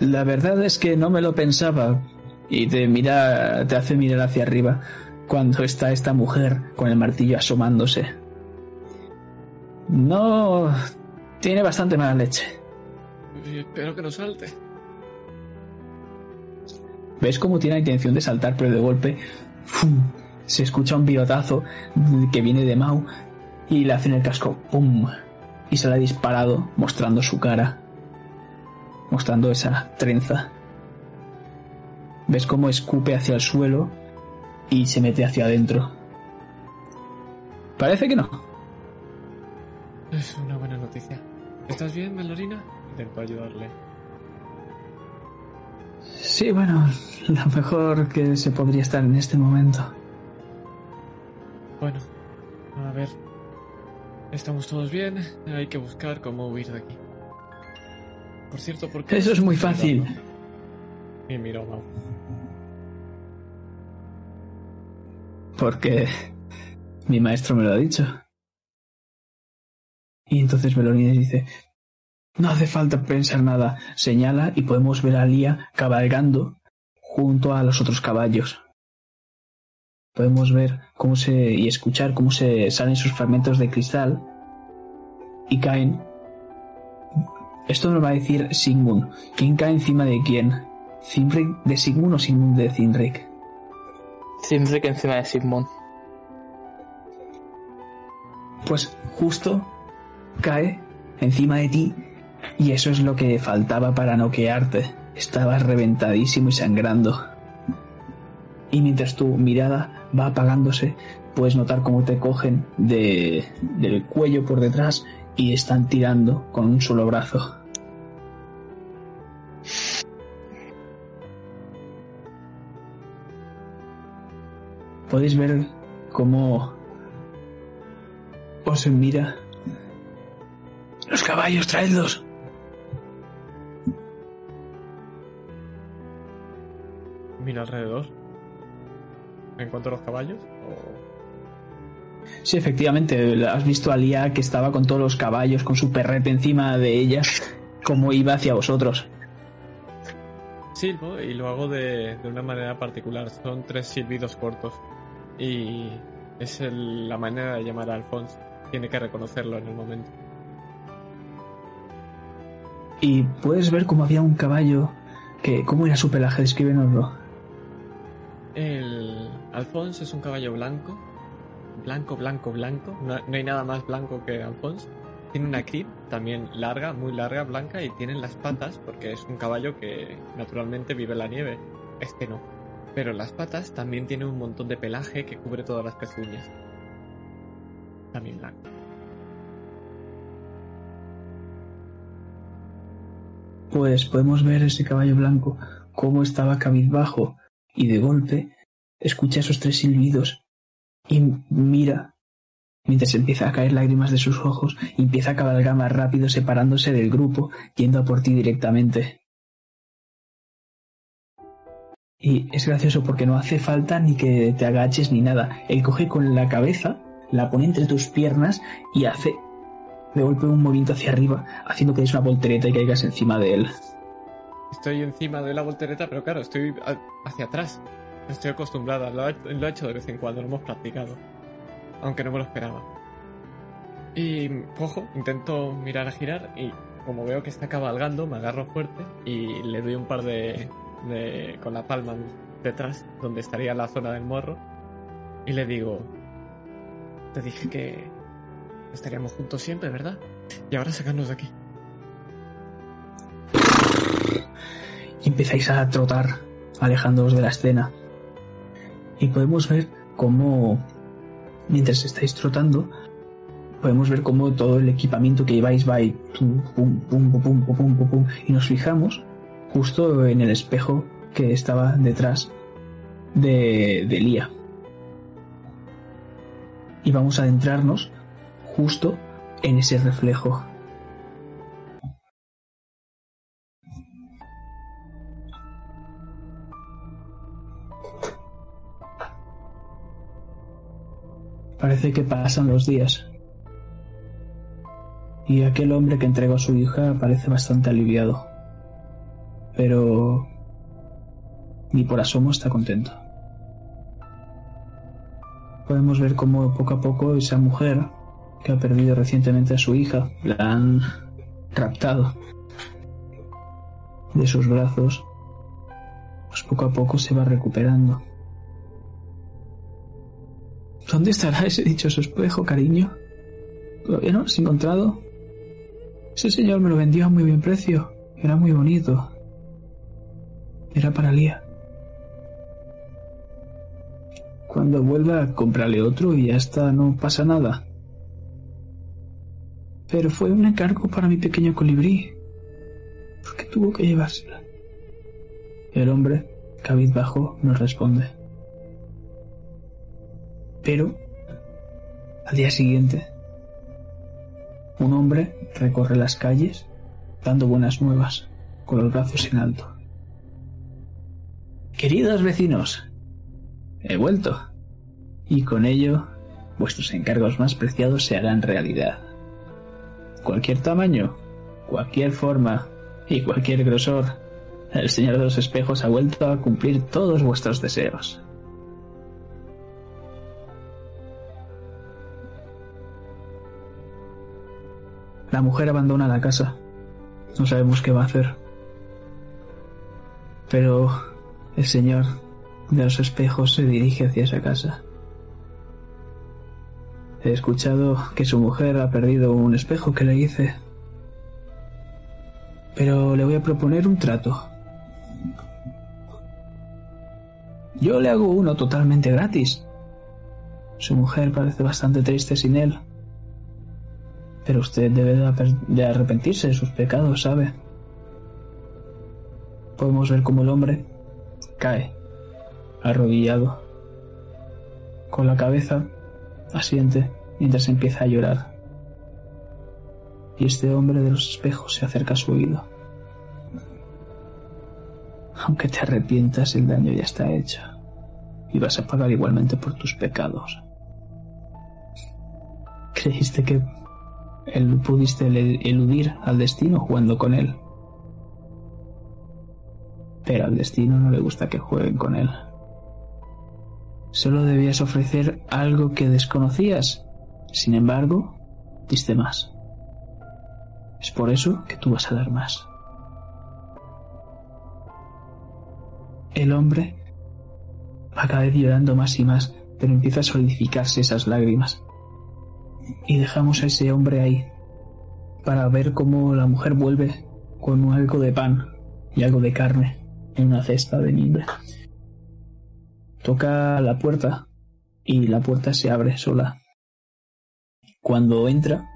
La verdad es que no me lo pensaba y te mira, te hace mirar hacia arriba cuando está esta mujer con el martillo asomándose. No tiene bastante mala leche. Espero que no salte. Ves cómo tiene la intención de saltar, pero de golpe ¡fum! Se escucha un pilotazo que viene de Mau y le hace en el casco ¡pum! y se le ha disparado mostrando su cara. mostrando esa trenza. Ves cómo escupe hacia el suelo y se mete hacia adentro. Parece que no. Es una buena noticia. ¿Estás bien, Melorina? Intento ayudarle. Sí, bueno, lo mejor que se podría estar en este momento. Bueno, a ver. Estamos todos bien. Hay que buscar cómo huir de aquí. Por cierto, ¿por qué? Eso es muy fácil. Y miro a Mau. Porque mi maestro me lo ha dicho. Y entonces Melonines dice, no hace falta pensar nada. Señala y podemos ver a Lía cabalgando junto a los otros caballos. Podemos ver cómo se y escuchar cómo se salen sus fragmentos de cristal y caen. Esto nos va a decir Sigmund. ¿Quién cae encima de quién? ¿Cimric de Sigmund o Sigmund de Cimric? Cimric encima de Sigmund. Pues justo cae encima de ti y eso es lo que faltaba para noquearte. Estabas reventadísimo y sangrando. Y mientras tu mirada va apagándose, puedes notar cómo te cogen de, del cuello por detrás y están tirando con un solo brazo. Podéis ver cómo os mira. Los caballos, traedlos. Mira alrededor. ¿Encuentro los caballos? O... Sí, efectivamente, has visto a Lía que estaba con todos los caballos, con su perrete encima de ella, como iba hacia vosotros. Silbo y lo hago de, de una manera particular. Son tres silbidos cortos. Y es el- la manera de llamar a Alphonse. Tiene que reconocerlo en el momento. Y puedes ver cómo había un caballo que... ¿Cómo era su pelaje? Descríbenoslo. El Alphonse es un caballo blanco. Blanco, blanco, blanco. No, hay nada más blanco que Alphonse. Tiene una crin también larga, muy larga, blanca. Y tiene en las patas, porque es un caballo que naturalmente vive en la nieve. Este no. Pero las patas también tiene un montón de pelaje que cubre todas las pezuñas. También blanco. Pues podemos ver ese caballo blanco cómo estaba cabizbajo y de golpe escucha esos tres silbidos y mira mientras empieza a caer lágrimas de sus ojos y empieza a cabalgar más rápido separándose del grupo yendo a por ti directamente. Y es gracioso porque no hace falta ni que te agaches ni nada. Él coge con la cabeza, la pone entre tus piernas y hace de golpe un movimiento hacia arriba, haciendo que des una voltereta y caigas encima de él. Estoy encima de la voltereta, pero claro, estoy hacia atrás. Estoy acostumbrada, lo, he- hecho de vez en cuando, hemos practicado. Aunque no me lo esperaba. Y cojo, intento mirar a girar y como veo que está cabalgando, me agarro fuerte y le doy un par de, de con la palma detrás, donde estaría la zona del morro. Y le digo, te dije que estaríamos juntos siempre, ¿verdad? Y ahora sacarnos de aquí. Y empezáis a trotar, alejándoos de la escena. Y podemos ver cómo, mientras estáis trotando, podemos ver cómo todo el equipamiento que lleváis va y pum, pum, pum, pum, pum, pum, pum, pum, y nos fijamos justo en el espejo que estaba detrás de, de Lía. Y vamos a adentrarnos justo en ese reflejo. Parece que pasan los días. Y aquel hombre que entregó a su hija parece bastante aliviado. Pero... Ni por asomo está contento. Podemos ver cómo poco a poco esa mujer, que ha perdido recientemente a su hija, la han raptado de sus brazos, pues poco a poco se va recuperando. ¿Dónde estará ese dichoso espejo, cariño? ¿Todavía no lo has encontrado? Ese señor me lo vendió a muy buen precio Era muy bonito. Era para Lía. Cuando vuelva, comprarle otro y ya está, no pasa nada. Pero fue un encargo para mi pequeño colibrí. ¿Por qué tuvo que llevársela? El hombre, cabizbajo, nos responde. Pero, al día siguiente, un hombre recorre las calles dando buenas nuevas, con los brazos en alto. Queridos vecinos, he vuelto, y con ello vuestros encargos más preciados se harán realidad. Cualquier tamaño, cualquier forma y cualquier grosor, el Señor de los Espejos ha vuelto a cumplir todos vuestros deseos. La mujer abandona la casa. No sabemos qué va a hacer. Pero el señor de los espejos se dirige hacia esa casa. He escuchado que su mujer ha perdido un espejo que le hice. Pero le voy a proponer un trato. Yo le hago uno totalmente gratis. Su mujer parece bastante triste sin él. Pero usted debe de arrepentirse de sus pecados, ¿sabe? Podemos ver cómo el hombre cae, arrodillado, con la cabeza asiente mientras empieza a llorar. Y este hombre de los espejos se acerca a su oído. Aunque te arrepientas, el daño ya está hecho. Y vas a pagar igualmente por tus pecados. ¿Creíste que él pudiste el- eludir al destino jugando con él? Pero al destino no le gusta que jueguen con él. Solo debías ofrecer algo que desconocías. Sin embargo, diste más. Es por eso que tú vas a dar más. El hombre va cada vez llorando más y más, pero empieza a solidificarse esas lágrimas. Y dejamos a ese hombre ahí, para ver cómo la mujer vuelve con algo de pan y algo de carne en una cesta de mimbre. Toca la puerta y la puerta se abre sola. Cuando entra,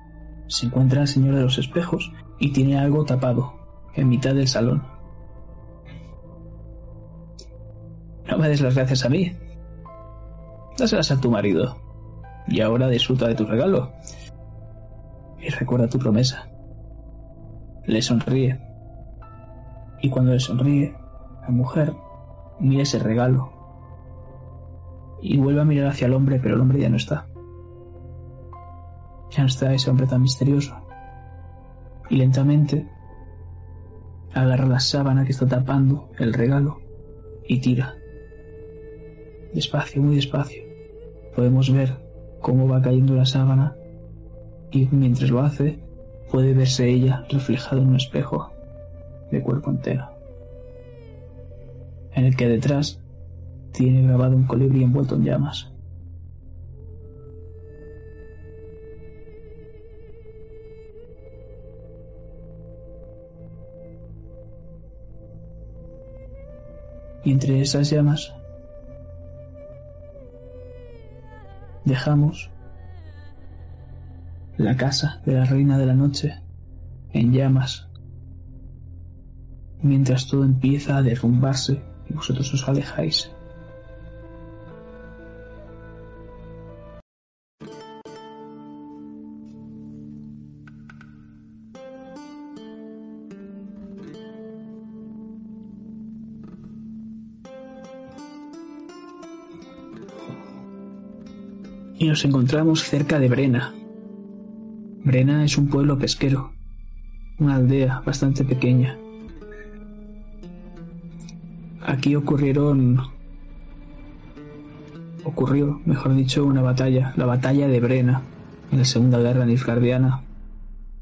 se encuentra el señor de los espejos y tiene algo tapado en mitad del salón. No me des las gracias a mí. Dáselas a tu marido. Y ahora disfruta de tu regalo. Y recuerda tu promesa. Le sonríe. Y cuando le sonríe, la mujer mira ese regalo. Y vuelve a mirar hacia el hombre, pero el hombre ya no está. Ya no está ese hombre tan misterioso. Y lentamente agarra la sábana que está tapando el regalo y tira. Despacio, muy despacio. Podemos ver cómo va cayendo la sábana y mientras lo hace puede verse ella reflejada en un espejo de cuerpo entero, en el que detrás tiene grabado un colibrí envuelto en llamas. Y entre esas llamas dejamos la casa de la reina de la noche en llamas, mientras todo empieza a derrumbarse y vosotros os alejáis. Nos encontramos cerca de Brena, Brena es un pueblo pesquero, una aldea bastante pequeña. Aquí ocurrieron... ocurrió, mejor dicho, una batalla, la batalla de Brena, en la Segunda Guerra Nilfgaardiana,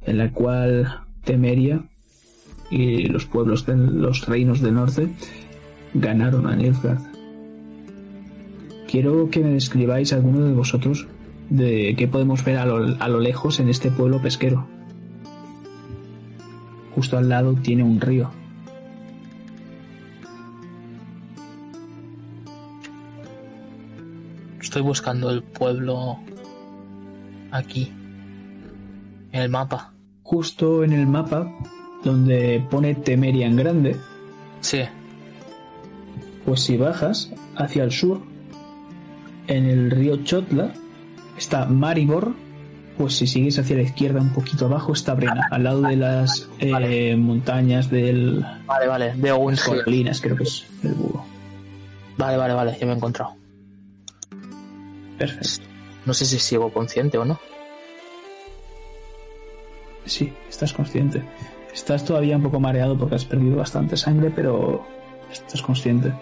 en la cual Temeria y los pueblos de los reinos del norte ganaron a Nilfgaard. Quiero que me describáis alguno de vosotros de qué podemos ver a lo, a lo lejos en este pueblo pesquero. justo al lado tiene un río. Estoy buscando el pueblo aquí, en el mapa. Justo en el mapa, donde pone Temeria en grande, Sí, pues si bajas hacia el sur, en el río Chotla, está Maribor, pues si sigues hacia la izquierda un poquito abajo está Brena, al lado de las eh, montañas del vale, vale. Veo un colinas, creo que es el búho. Vale, vale, vale, ya me he encontrado. Perfecto. No sé si sigo consciente o no. Sí, estás consciente. Estás todavía un poco mareado porque has perdido bastante sangre, pero estás consciente.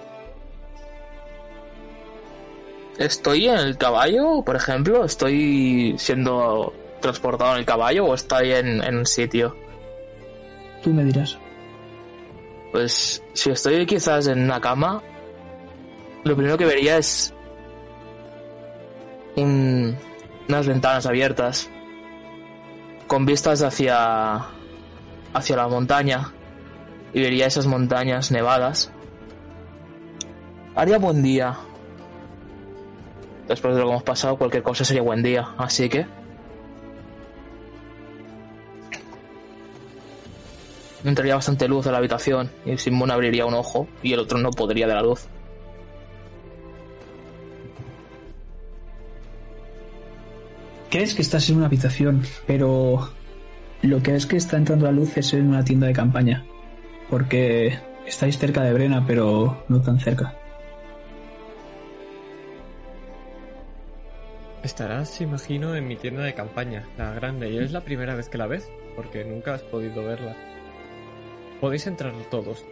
¿Estoy en el caballo, por ejemplo? ¿Estoy siendo transportado en el caballo o estoy en, en un sitio? Tú me dirás. Pues si estoy quizás en una cama, lo primero que vería es un- unas ventanas abiertas con vistas hacia hacia la montaña y vería esas montañas nevadas. Haría buen día. Después de lo que hemos pasado, cualquier cosa sería buen día, así que entraría bastante luz a la habitación y Simón abriría un ojo y el otro no podría de la luz. Crees que estás en una habitación, pero lo que es que está entrando la luz es en una tienda de campaña. Porque estáis cerca de Brena, pero no tan cerca. Estarás, imagino, en mi tienda de campaña, la grande, y es la primera vez que la ves, porque nunca has podido verla. Podéis entrar todos,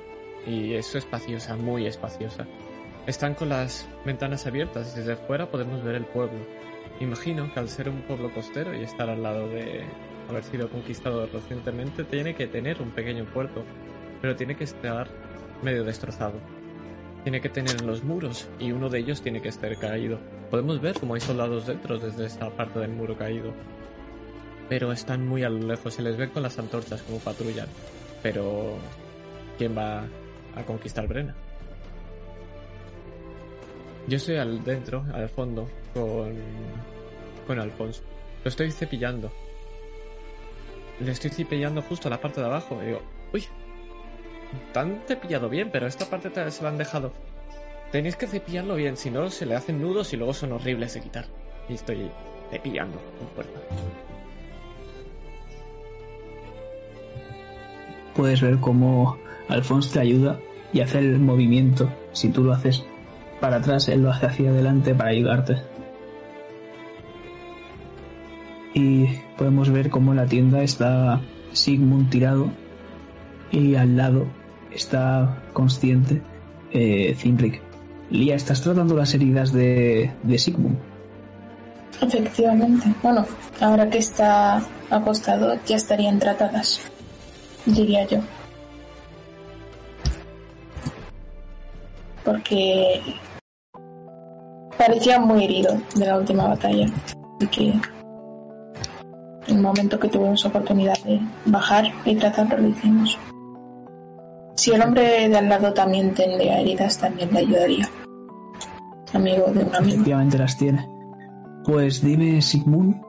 y es espaciosa, muy espaciosa. Están con las ventanas abiertas y desde fuera podemos ver el pueblo. Imagino que al ser un pueblo costero y estar al lado de haber sido conquistado recientemente, tiene que tener un pequeño puerto, pero tiene que estar medio destrozado. Tiene que tener los muros y uno de ellos tiene que estar caído. Podemos ver cómo hay soldados dentro desde esa parte del muro caído. Pero están muy a lo lejos, se les ve con las antorchas como patrullan. Pero... ¿Quién va a conquistar Brena? Yo estoy al dentro, al fondo, con... con Alfonso. Lo estoy cepillando. Le estoy cepillando justo a la parte de abajo. Y digo, uy, tan cepillado bien, pero esta parte te- se la han dejado. Tenéis que cepillarlo bien, si no se le hacen nudos y luego son horribles de quitar. Y estoy cepillando fuerza. Puedes ver cómo Alfonso te ayuda y hace el movimiento. Si tú lo haces para atrás, él lo hace hacia adelante para ayudarte. Y podemos ver cómo en la tienda está Sigmund tirado y al lado está consciente eh. Lía, ¿estás tratando las heridas de, de Sigmund? Efectivamente. Bueno, ahora que está acostado ya estarían tratadas, diría yo. Porque parecía muy herido de la última batalla. Así que el momento que tuvimos oportunidad de bajar y tratarlo, lo hicimos. Si el hombre de al lado también tendría heridas, también le ayudaría. Amigo de un amigo. Efectivamente las tiene. Pues dime, Sigmund,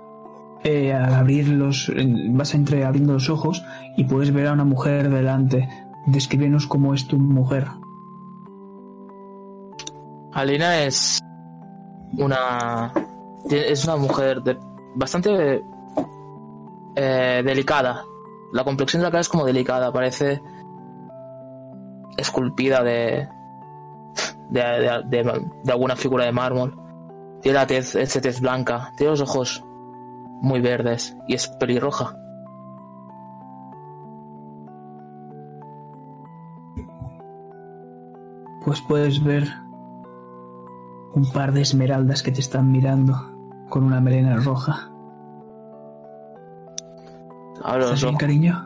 eh, al abrir los, vas a entre abriendo los ojos y puedes ver a una mujer delante. Descríbenos cómo es tu mujer. Alina es una es una mujer de, bastante eh, delicada. La complexión de la cara es como delicada, parece esculpida de de, de- de- de alguna figura de mármol. Tiene la tez, esa tez blanca, tiene los ojos muy verdes y es pelirroja. Pues puedes ver un par de esmeraldas que te están mirando con una melena roja. Los ¿Estás bien, cariño?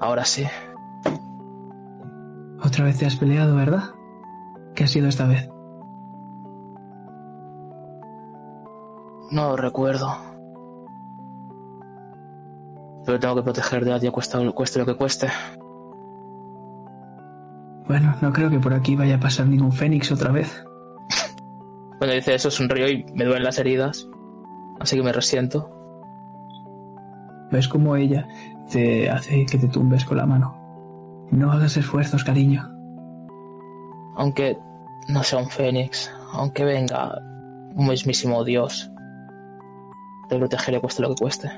Ahora sí. Otra vez te has peleado, ¿verdad? ¿Qué ha sido esta vez? No lo recuerdo. Pero tengo que proteger de Adia cueste lo que cueste. Bueno, no creo que por aquí vaya a pasar ningún fénix otra vez. Cuando dice eso sonrío y me duelen las heridas. Así que me resiento. ¿Ves cómo ella te hace que te tumbes con la mano? No hagas esfuerzos, cariño. Aunque no sea un fénix, aunque venga un mismísimo dios, te protegeré cueste lo que cueste.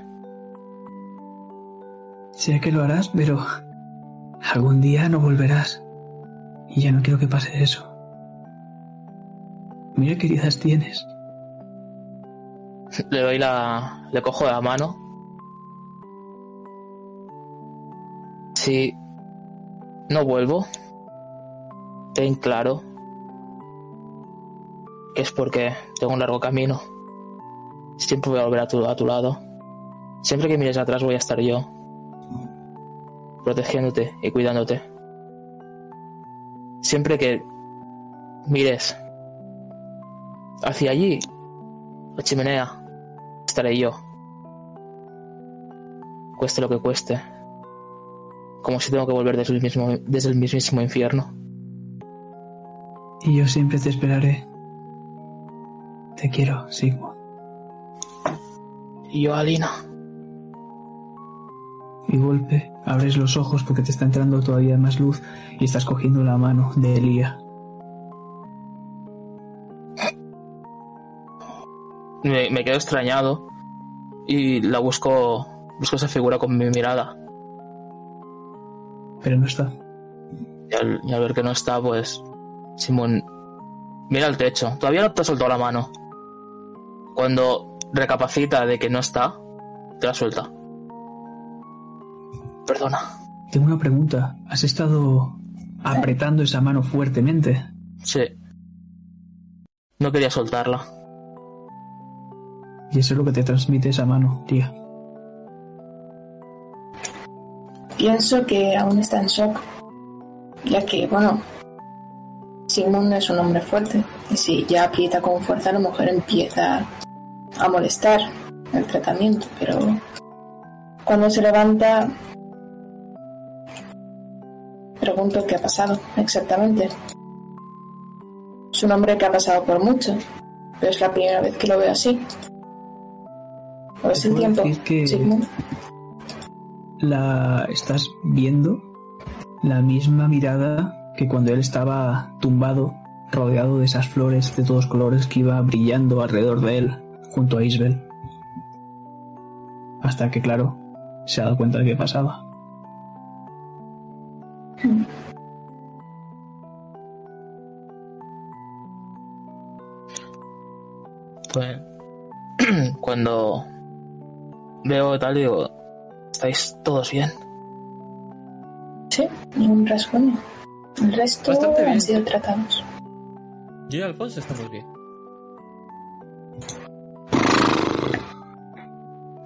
Sé que lo harás, pero algún día no volverás. Y ya no quiero que pase eso. Mira qué heridas tienes. Le doy la. le cojo de la mano. Si no vuelvo, ten claro que es porque tengo un largo camino. Siempre voy a volver a tu, a tu lado. Siempre que mires atrás voy a estar yo, protegiéndote y cuidándote. Siempre que mires hacia allí, la chimenea, estaré yo. Cueste lo que cueste. Como si tengo que volver desde el, mismo, desde el mismísimo infierno. Y yo siempre te esperaré. Te quiero, Sigmund. Y yo, Alina. Y golpe, abres los ojos porque te está entrando todavía más luz y estás cogiendo la mano de Elía. Me, me quedo extrañado y la busco, busco esa figura con mi mirada. Pero no está. Y al, y al ver que no está, pues Simón mira al techo. Todavía no te ha soltado la mano. Cuando recapacita de que no está, te la suelta. Perdona. Tengo una pregunta. ¿Has estado apretando esa mano fuertemente? Sí. No quería soltarla. Y eso es lo que te transmite esa mano, tía. Pienso que aún está en shock, ya que, bueno, Sigmund es un hombre fuerte, y si ya aprieta con fuerza, a lo mejor empieza a molestar el tratamiento, pero cuando se levanta, pregunto qué ha pasado exactamente. Es un hombre que ha pasado por mucho, pero es la primera vez que lo veo así. Pues el puedo tiempo, que- Sigmund. La estás viendo la misma mirada que cuando él estaba tumbado, rodeado de esas flores de todos colores que iba brillando alrededor de él, junto a Isbel. Hasta que, claro, se ha dado cuenta de qué pasaba. Pues cuando veo tal digo, ¿estáis todos bien? Sí, ni un rasguño. El resto Bastante bien. han sido tratados. Yo y Alfonso estamos bien.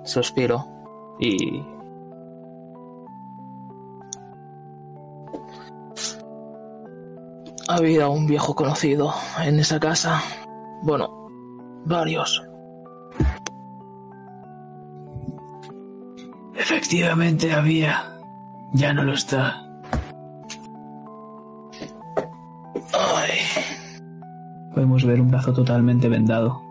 Suspiro y... Había un viejo conocido en esa casa. Bueno, varios. Efectivamente había. Ya no lo está. Ay, Podemos ver un brazo totalmente vendado.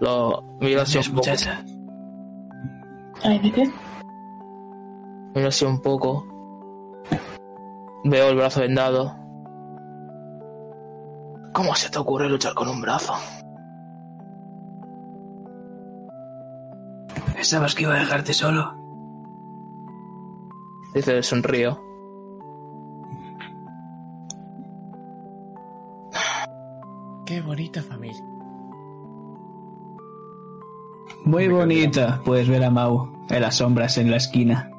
lo miro así Gracias, un poco. muchacha. ¿Ay, de qué? Miro así un poco. Veo el brazo vendado. ¿Cómo se te ocurre luchar con un brazo? ¿Pensabas que iba a dejarte solo? Dice, sonrío. Qué bonita familia. Muy bonita. Puedes ver a Mau en las sombras en la esquina.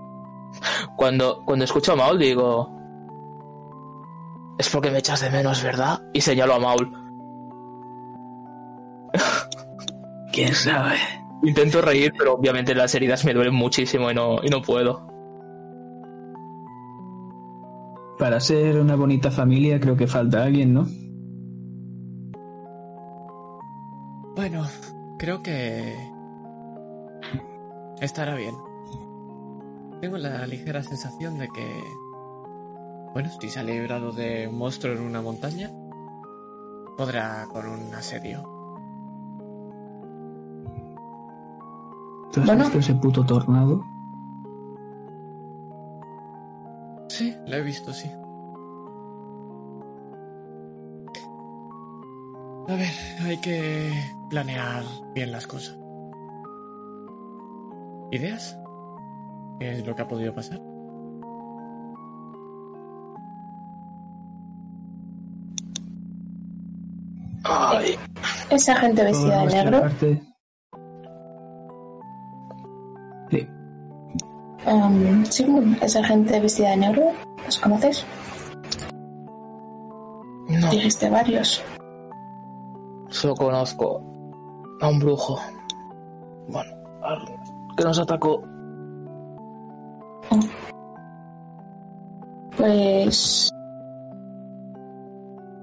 Cuando, cuando escucho a Maul digo... Es porque me echas de menos, ¿verdad? Y señalo a Maul. ¿Quién sabe? Intento reír, pero obviamente las heridas me duelen muchísimo y no, y no puedo. Para ser una bonita familia creo que falta alguien, ¿no? Bueno, creo que... Estará bien. Tengo la ligera sensación de que... Bueno, si se ha librado de un monstruo en una montaña, podrá con un asedio. ¿Tú has Bueno. visto ese puto tornado? Sí, lo he visto, sí. A ver, hay que planear bien las cosas. ¿Ideas? ¿Qué es lo que ha podido pasar? Ay, Esa gente vestida de negro, parte- em, Sigmund, esa gente vestida de negro, ¿los conoces? no, Dijiste varios. solo conozco a un brujo. Bueno, al- que nos atacó. Pues.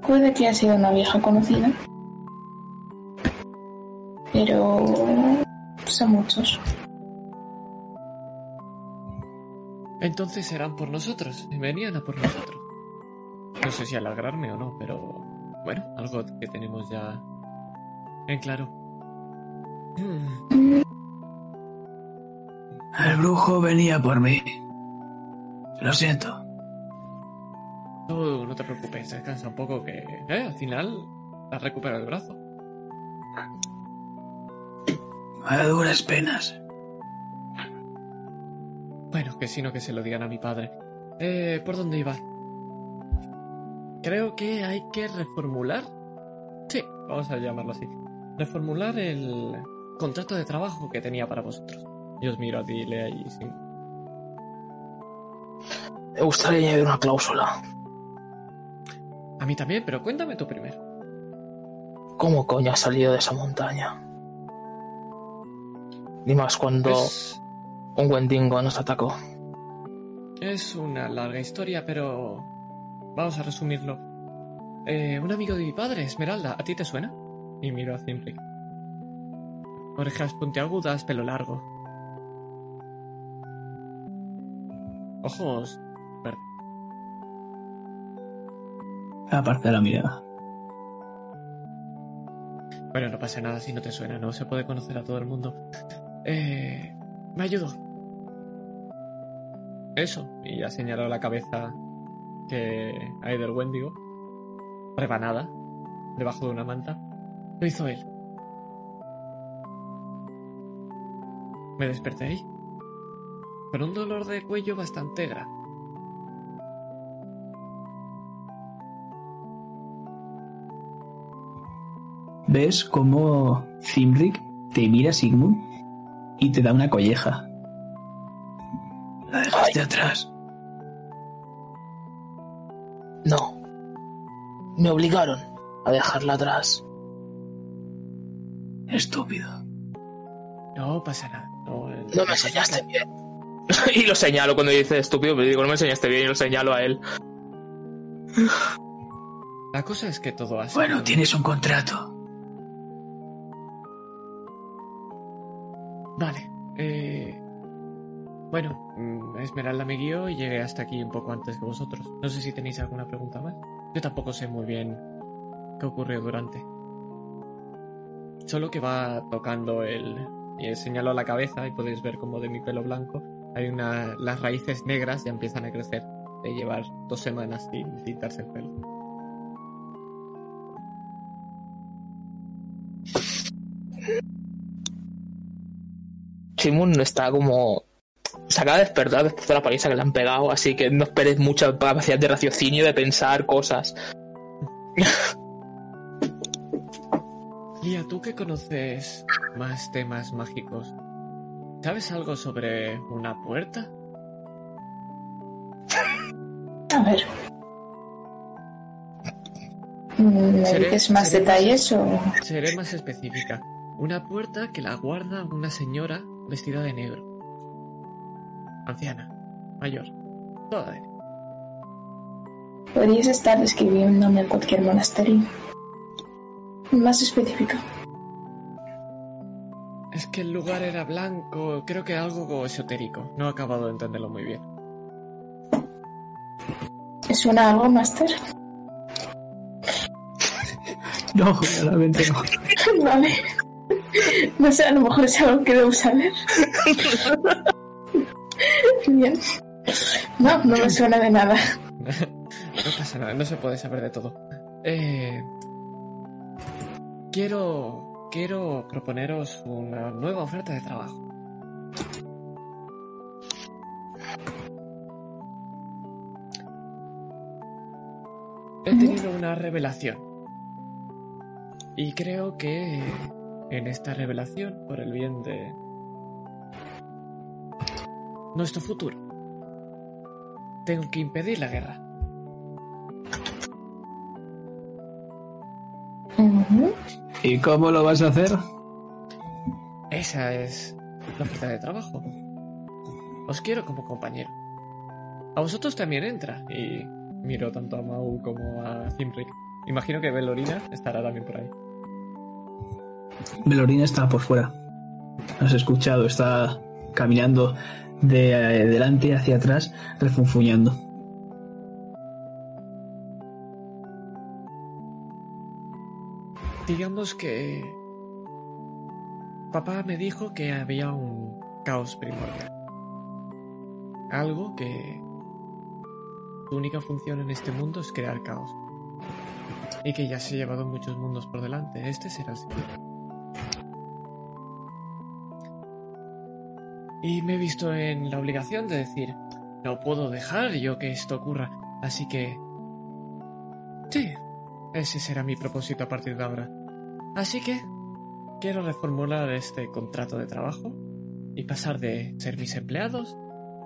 Puede que haya sido una vieja conocida. Pero. Son muchos. Entonces serán por nosotros. Venían a por nosotros. No sé si alegrarme o no, pero bueno, algo que tenemos ya en claro. Hmm, el brujo venía por mí. Lo siento. Tú no te preocupes, descansa un poco que eh, al final has recuperado el brazo. A duras penas. Bueno, que si no que se lo digan a mi padre. Eh, ¿por dónde iba? Creo que hay que reformular. Sí, vamos a llamarlo así. Reformular el contrato de trabajo que tenía para vosotros. Y os miro a ti, Lea y sí. Me gustaría añadir una cláusula. A mí también, pero cuéntame tú primero. ¿Cómo coño has salido de esa montaña? Ni más cuando Es, un Wendigo nos atacó. es una larga historia, pero vamos a resumirlo. Eh, un amigo de mi padre, Esmeralda, ¿a ti te suena? Y miro a Simple. Orejas puntiagudas, pelo largo. Ojos verdes. Aparte de la mirada. Bueno, no pasa nada si no te suena, no se puede conocer a todo el mundo. Eh, me ayudó. Eso, y ha señalado la cabeza que hay del Wendigo, rebanada, debajo de una manta. Lo hizo él. Me desperté ahí, con un dolor de cuello bastante grande. ¿Ves cómo Zimric te mira Sigmund y te da una colleja? La dejaste atrás. No. Me obligaron a dejarla atrás. Estúpido. No pasa nada. No, eh, No me enseñaste bien. y lo señalo cuando dice estúpido, pero digo, no me enseñaste bien y lo señalo a él. La cosa es que todo ha sido... Bueno, tienes un contrato. Vale. Eh... Bueno, mm, Esmeralda me guió y llegué hasta aquí un poco antes que vosotros. No sé si tenéis alguna pregunta más. Yo tampoco sé muy bien qué ocurrió durante. Solo que va tocando el... Y señalo la cabeza y podéis ver como de mi pelo blanco hay una... Las raíces negras ya empiezan a crecer. De llevar dos semanas sin pintarse el pelo. Simon está como. Se acaba de despertar después de la paliza que le han pegado, así que no esperes mucha capacidad de raciocinio de pensar cosas. Lía, tú que conoces más temas mágicos, ¿sabes algo sobre una puerta? A ver. ¿Me Seré- dices más seré detalles o.? Seré más específica. Una puerta que la guarda una señora vestida de negro. Anciana, mayor, toda. Podrías estar describiéndome cualquier monasterio. Más específica. Es que el lugar era blanco, creo que algo esotérico. No he acabado de entenderlo muy bien. ¿Te suena algo, Master? No, claramente no. vale. No sé, a lo mejor es algo que debo saber. Bien. No, no me suena de nada. No pasa nada, no se puede saber de todo. Eh, quiero, quiero proponeros una nueva oferta de trabajo. He tenido una revelación. Y creo que en esta revelación, por el bien de nuestro futuro, tengo que impedir la guerra. ¿Y cómo lo vas a hacer? Esa es la oferta de trabajo. Os quiero como compañero. A vosotros también entra. Y miro tanto a Mau como a Zimric. Imagino que Belorina estará también por ahí. Melorina está por fuera. Has escuchado, está caminando de eh, delante hacia atrás, refunfuñando. Digamos que... Papá me dijo que había un caos primordial. Algo que... Su única función en este mundo es crear caos. Y que ya se ha llevado muchos mundos por delante. Este será el siguiente. Y me he visto en la obligación de decir, no puedo dejar yo que esto ocurra. Así que... Sí, ese será mi propósito a partir de ahora. Así que quiero reformular este contrato de trabajo y pasar de ser mis empleados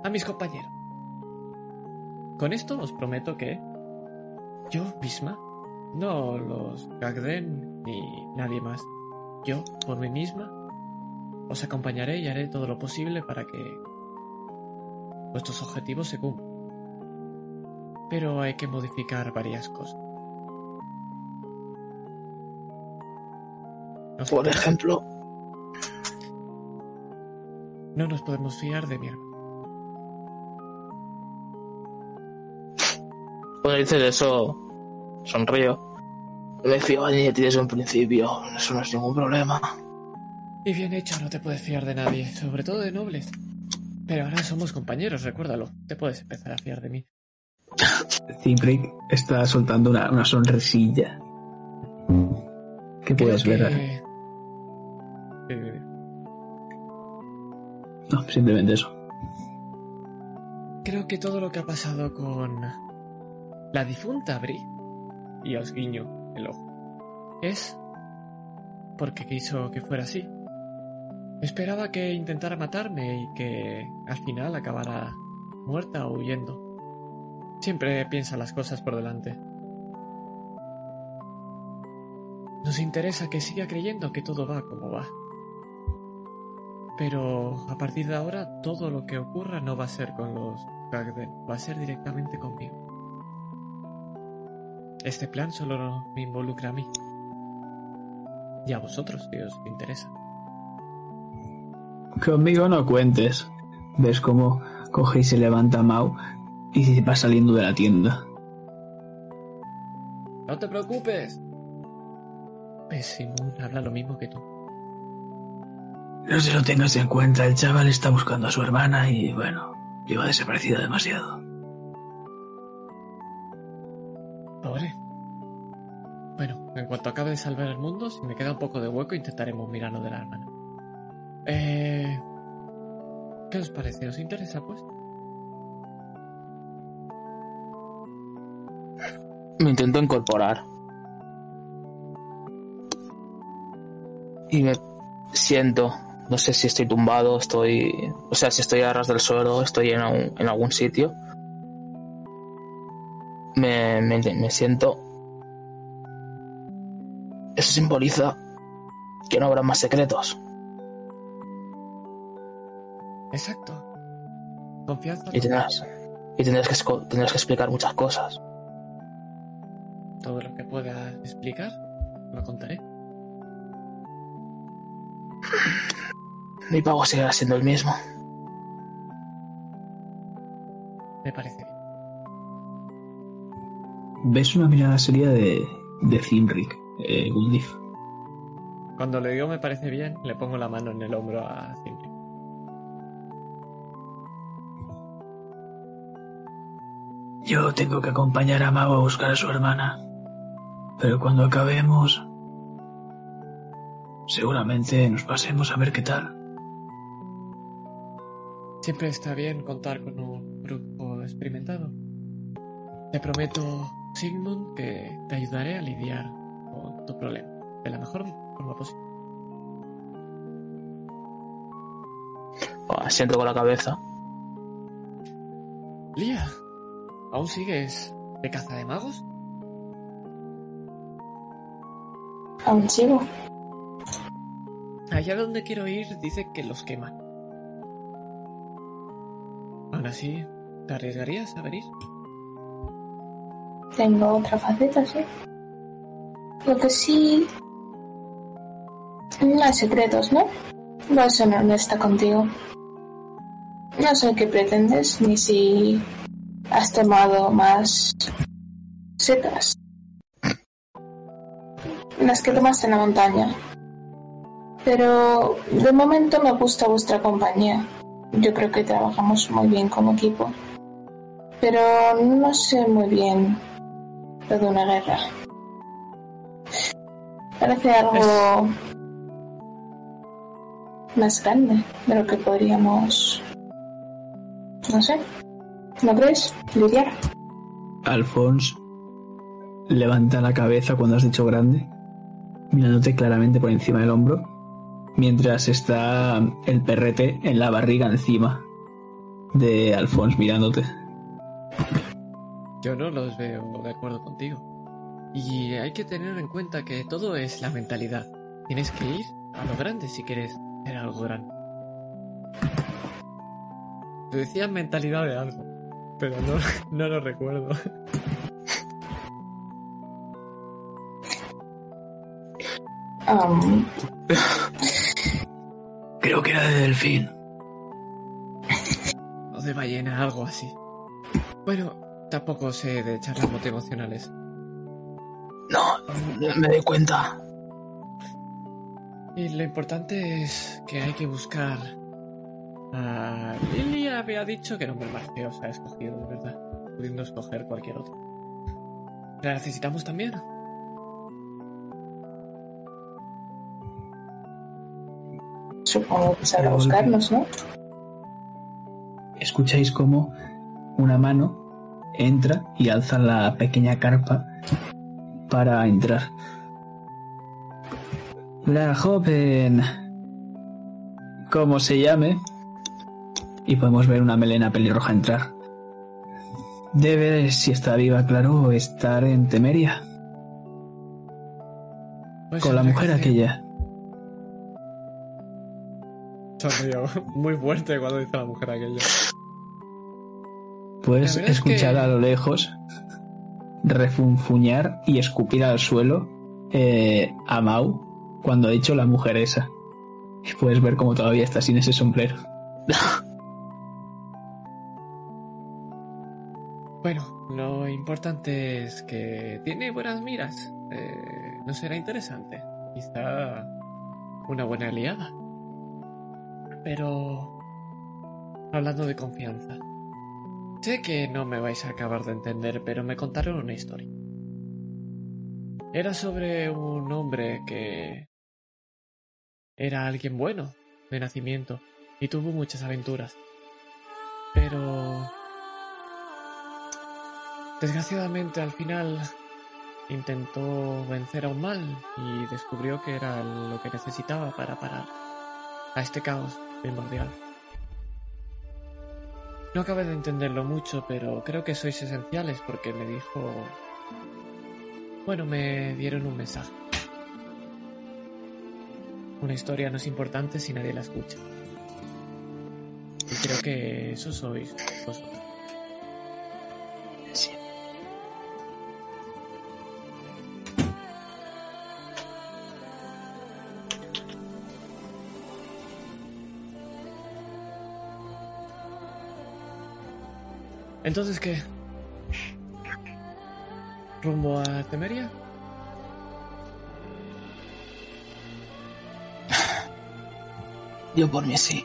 a mis compañeros. Con esto os prometo que yo misma, no los Gagden ni nadie más, yo por mí misma os acompañaré y haré todo lo posible para que vuestros objetivos se cumplan. Pero hay que modificar varias cosas. Nos Por ejemplo, No nos podemos fiar de mi hermano. cuando dices eso, sonrío. No me fío de ti desde un principio. Eso no es ningún problema. Y bien hecho, no te puedes fiar de nadie, sobre todo de nobles. Pero ahora somos compañeros, recuérdalo. Te puedes empezar a fiar de mí. Zimbrick está soltando una, una sonrisilla. Que puedes Creo ver. que- Eh, No, simplemente eso. Creo que todo lo que ha pasado con la difunta Bri, y os guiño el ojo, es porque quiso que fuera así. Esperaba que intentara matarme y que al final acabara muerta o huyendo. Siempre piensa las cosas por delante. Nos interesa que siga creyendo que todo va como va. Pero a partir de ahora todo lo que ocurra no va a ser con los Gagden, va a ser directamente conmigo. Este plan solo me involucra a mí. Y a vosotros, si os interesa. Conmigo no cuentes. Ves cómo coge y se levanta Mau y va saliendo de la tienda. No te preocupes. Simón habla lo mismo que tú. No se lo tengas en cuenta, el chaval está buscando a su hermana y bueno, lleva desaparecida demasiado. Pobre. Bueno, en cuanto acabe de salvar el mundo, si me queda un poco de hueco, intentaremos mirarnos de la hermana. Eh... ¿Qué os parece? ¿Os interesa, pues? Me intento incorporar. Y me siento. No sé si estoy tumbado, estoy. O sea, si estoy a ras del suelo, estoy en, algún- en algún sitio. Me, me, me siento. Eso simboliza que no habrá más secretos. Exacto. Confianza. Y tendrás, y tendrás, que, tendrás que explicar muchas cosas. Todo lo que pueda explicar, lo contaré. mi pago seguirá siendo el mismo. Me parece bien. Ves una mirada seria de, de Zimric, eh, Gundif. Cuando le digo me parece bien, le pongo la mano en el hombro a Cindy. Yo tengo que acompañar a Mau a buscar a su hermana. Pero cuando acabemos... Seguramente nos pasemos a ver qué tal. Siempre está bien contar con un grupo experimentado. Te prometo, Sigmund, que te ayudaré a lidiar con tu problema de la mejor forma posible. Asiento con la cabeza. Lía, ¿aún sigues de caza de magos? Aún sigo. Allá donde quiero ir dice que los queman. Aún así, ¿te arriesgarías a venir? Tengo otra faceta, sí. Lo que sí... No hay secretos, ¿no? Voy a ser honesta contigo. No sé qué pretendes, ni si has tomado más setas. Las que tomaste en la montaña. Pero de momento me gusta vuestra compañía. Yo creo que trabajamos muy bien como equipo. Pero no sé muy bien lo de una guerra. Parece algo más grande de lo que podríamos... No sé. ¿No crees, Lidiar? Alphonse levanta la cabeza cuando has dicho grande, mirándote claramente por encima del hombro, mientras está el perrete en la barriga encima de Alphonse mirándote. Yo no los veo de acuerdo contigo. Y hay que tener en cuenta que todo es la mentalidad. Tienes que ir a lo grande si quieres ser algo grande. Te decía mentalidad de algo, pero no, no lo recuerdo. Am, Creo que era de delfín. O de ballena, algo así. Bueno, tampoco sé de charlas motivacionales. No, me doy cuenta. Y lo importante es que hay que buscar. A Lily había dicho que nombre más feo se ha escogido, de verdad. Pudiendo escoger cualquier otro. ¿La necesitamos también? supongo que sabrá Pero golpe. buscarnos, ¿no? Escucháis como una mano entra y alza la pequeña carpa para entrar. La joven, como se llame, y podemos ver una melena pelirroja entrar. Debe, si está viva, claro, estar en Temeria, Pues con la mujer aquella. Sonrió muy fuerte cuando dice la mujer aquello. Puedes es escuchar que- a lo lejos refunfuñar y escupir al suelo eh, a Mau cuando ha dicho la mujer esa. Y puedes ver cómo todavía está sin ese sombrero. Bueno, lo importante es que tiene buenas miras. Eh, no será interesante. Quizá una buena aliada. Pero... Hablando de confianza. Sé que no me vais a acabar de entender, pero me contaron una historia. Era sobre un hombre que... Era alguien bueno, de nacimiento, y tuvo muchas aventuras. Pero... Desgraciadamente al final intentó vencer a un mal y descubrió que era lo que necesitaba para parar a este caos primordial. No acabé de entenderlo mucho, pero creo que sois esenciales porque me dijo... Bueno, me dieron un mensaje. Una historia no es importante si nadie la escucha. Y creo que eso sois vosotros. Entonces, ¿qué? ¿Rumbo a Temeria? Yo por mí sí.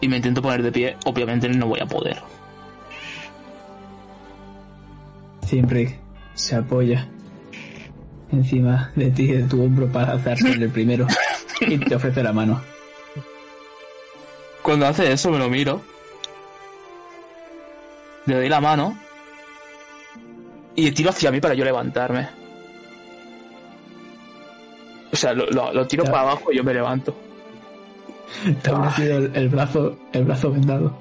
Y me intento poner de pie, obviamente no voy a poder. Siempre se apoya encima de ti, de tu hombro, para alzarse el primero y te ofrece la mano. Cuando hace eso me lo miro. Le doy la mano. Y tiro hacia mí para yo levantarme. O sea, lo, lo- lo tiro Ya. para abajo y yo me levanto. Te ha ofrecido el, el brazo, el brazo vendado.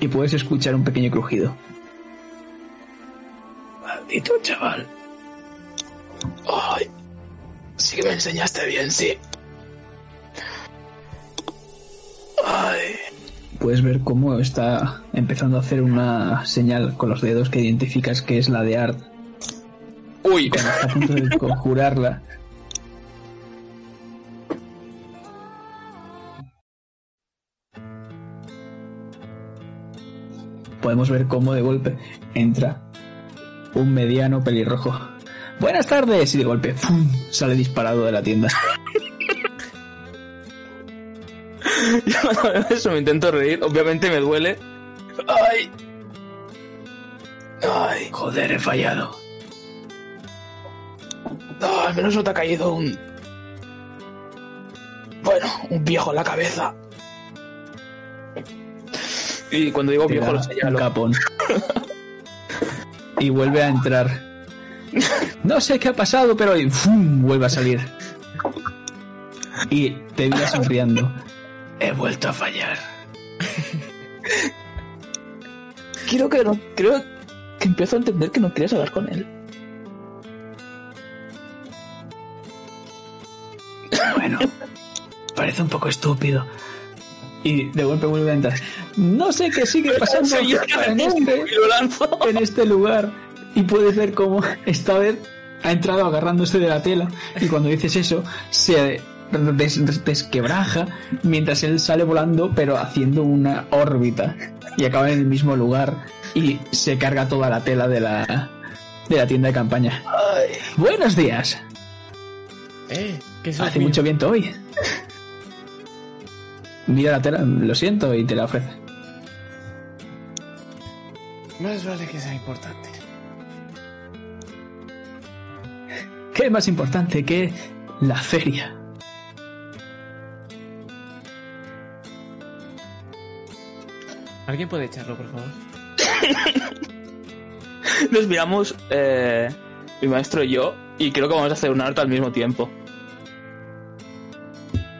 Y puedes escuchar un pequeño crujido. Maldito chaval. Ay, sí que me enseñaste bien, sí. Puedes ver cómo está empezando a hacer una señal con los dedos que identificas que es la de Art. Uy, Cuando está a punto de conjurarla. Podemos ver cómo de golpe entra un mediano pelirrojo. Buenas tardes y de golpe ¡fum! sale disparado de la tienda. Cuando veo eso me intento reír. Obviamente me duele. Ay. Ay. Joder, he fallado. No, al menos no te ha caído un. Bueno, un viejo en la cabeza. Y cuando digo viejo lo un señalo. capón. y vuelve a entrar. No sé qué ha pasado, pero y ¡fum! vuelve a salir. Y te mira sonriendo. He vuelto a fallar. Creo que no. Creo que empiezo a entender que no quieres hablar con él. Bueno, parece un poco estúpido. Y de golpe vuelve a entrar. No sé qué sigue pasando Soy yo en este, en este lugar. Y puedes ver cómo esta vez ha entrado agarrándose de la tela. Y cuando dices eso, se des- desquebraja mientras él sale volando, pero haciendo una órbita. Y acaba en el mismo lugar. Y se carga toda la tela de la, de la tienda de campaña. Ay. Buenos días. Eh, Hace mucho viento hoy. Mira la tela, lo siento, y te la ofrece. Más vale que sea importante. ¿Qué es más importante que la feria? ¿Alguien puede echarlo, por favor? Nos miramos, eh, mi maestro y yo, y creo que vamos a hacer un arte al mismo tiempo.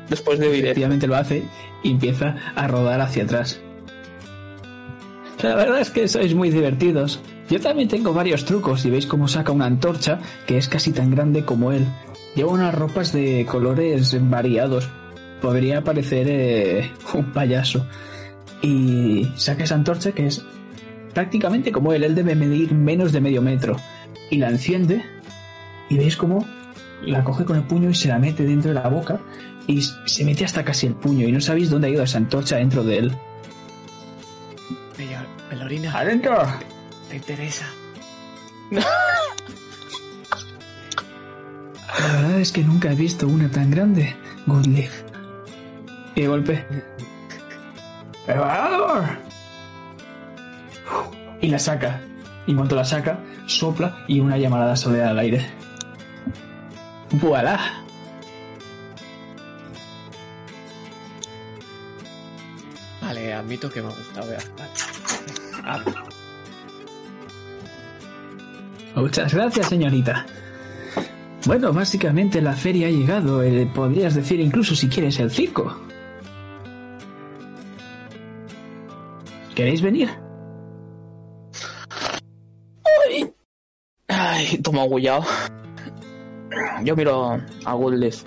Después de oír. Efectivamente lo hace y empieza a rodar hacia atrás. La verdad es que sois muy divertidos. Yo también tengo varios trucos y veis cómo saca una antorcha que es casi tan grande como él. Lleva unas ropas de colores variados. Podría parecer eh, un payaso. Y saca esa antorcha que es prácticamente como él. Él debe medir menos de medio metro. Y la enciende y veis cómo la coge con el puño y se la mete dentro de la boca y se mete hasta casi el puño y no sabéis dónde ha ido esa antorcha dentro de él. Pelorina, ¡Adentro! te interesa. La verdad es que nunca he visto una tan grande, Goodleaf. Y de golpe... ¡Preparador! Y la saca. Y en cuanto la saca, sopla y una llamarada sale al aire. ¡Voilà! Vale, admito que me ha gustado. vea. Ah, Muchas gracias, señorita. Bueno, básicamente la feria ha llegado. eh, podrías decir incluso si quieres el circo. ¿Queréis venir? Ay, toma gullao. Yo miro a Goodleaf.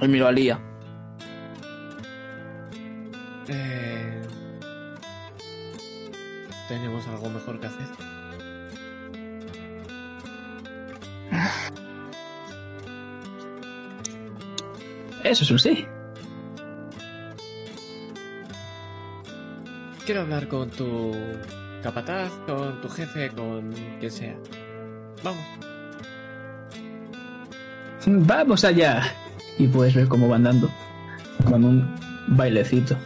Y miro a Lía. eh, Tenemos algo mejor que hacer. Eso es un sí. Quiero hablar con tu capataz, con tu jefe, con quien sea. Vamos. ¡Vamos allá! Y puedes ver cómo van dando con un bailecito.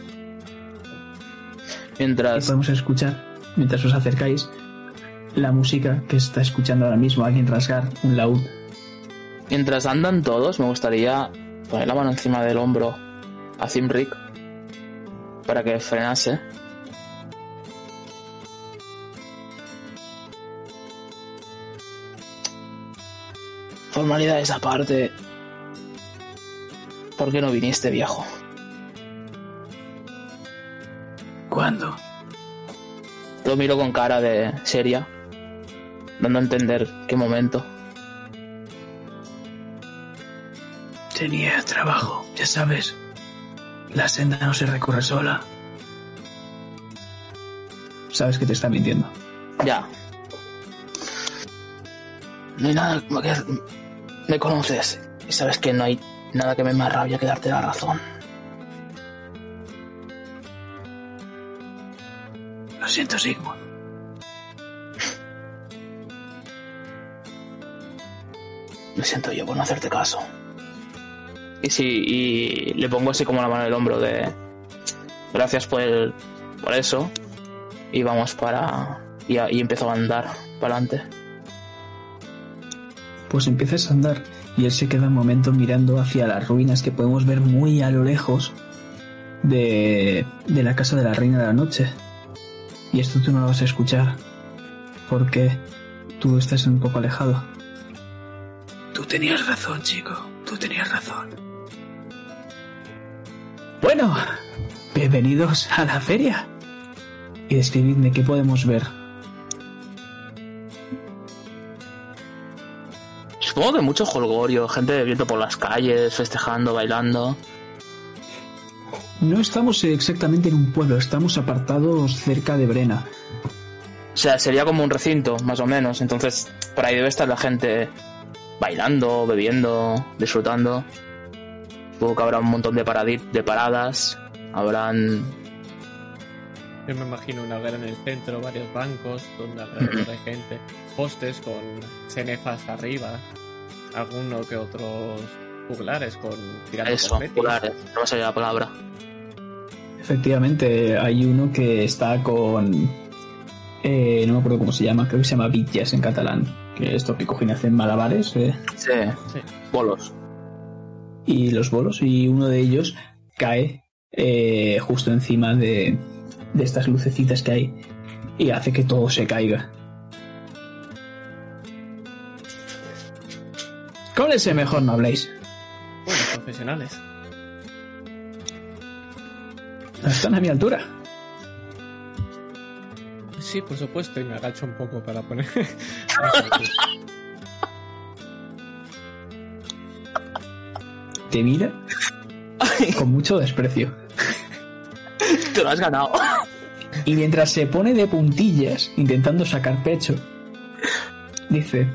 Y Mientras, podemos escuchar, mientras os acercáis, la música que está escuchando ahora mismo alguien rasgar un laúd. mientras andan todos, me gustaría poner la mano encima del hombro a Zimrick para que frenase. Formalidades aparte. ¿Por qué no viniste, viejo? ¿Cuándo? Lo miro con cara de seria, dando a entender qué momento. Tenía trabajo, ya sabes. La senda no se recorre sola. Sabes que te está mintiendo. Ya. No hay nada que... Me conoces y sabes que no hay nada que me más rabia que darte la razón. Lo siento, Sigmund. Me siento yo por no hacerte caso. Y sí, y le pongo así como la mano en el hombro de... Gracias por, el, por eso. Y vamos para... Y, a- y empiezo a andar para adelante. Pues empiezas a andar y él se queda un momento mirando hacia las ruinas que podemos ver muy a lo lejos de, de la casa de la reina de la noche. Y esto tú no lo vas a escuchar porque tú estás un poco alejado. Tú tenías razón, chico. Tú tenías razón. Bueno, bienvenidos a la feria. Y describidme qué podemos ver. Supongo que mucho jolgorio, gente bebiendo por las calles, festejando, bailando. No estamos exactamente en un pueblo, estamos apartados cerca de Brena. O sea, sería como un recinto, más o menos. Entonces, por ahí debe estar la gente bailando, bebiendo, disfrutando. Supongo que habrá un montón de, de paradas. Habrán... Yo me imagino una hoguera en el centro, varios bancos donde alrededor hay gente, postes con cenefas arriba, alguno que otros juglares con tirando Eso, populares. No me sale la palabra. Efectivamente, hay uno que está con... eh, no me acuerdo cómo se llama, creo que se llama Villas en catalán. Que esto que cogen y hacen malabares. eh, Sí, Sí. bolos. y los bolos, y uno de ellos cae eh, justo encima de, de estas lucecitas que hay y hace que todo se caiga. Con ese mejor no habléis. Bueno, profesionales. Están a mi altura. Sí, por supuesto, y me agacho un poco para poner. Te mira con mucho desprecio. Te lo has ganado. Y mientras se pone de puntillas, intentando sacar pecho, dice,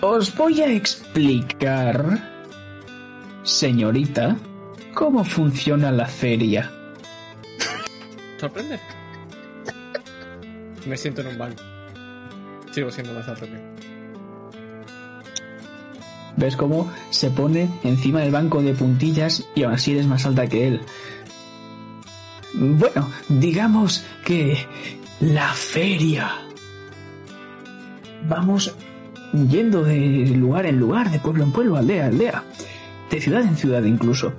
os voy a explicar, señorita, cómo funciona la feria. ¿Sorprende? Me siento en un banco. Sigo siendo más alto que. ¿Ves cómo se pone encima del banco de puntillas y aún así eres más alta que él? Bueno, digamos que la feria. Vamos yendo de lugar en lugar, de pueblo en pueblo, aldea en aldea, de ciudad en ciudad incluso.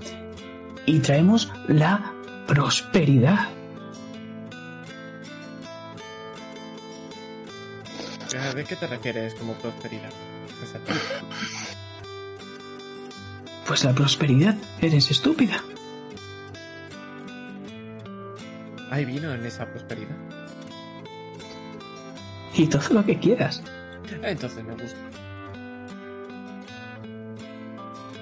Y traemos la prosperidad. Eh, ¿De qué te refieres como prosperidad? Exacto. Pues la prosperidad, eres estúpida. ¿Hay vino en esa prosperidad? Y todo lo que quieras. Entonces me gusta.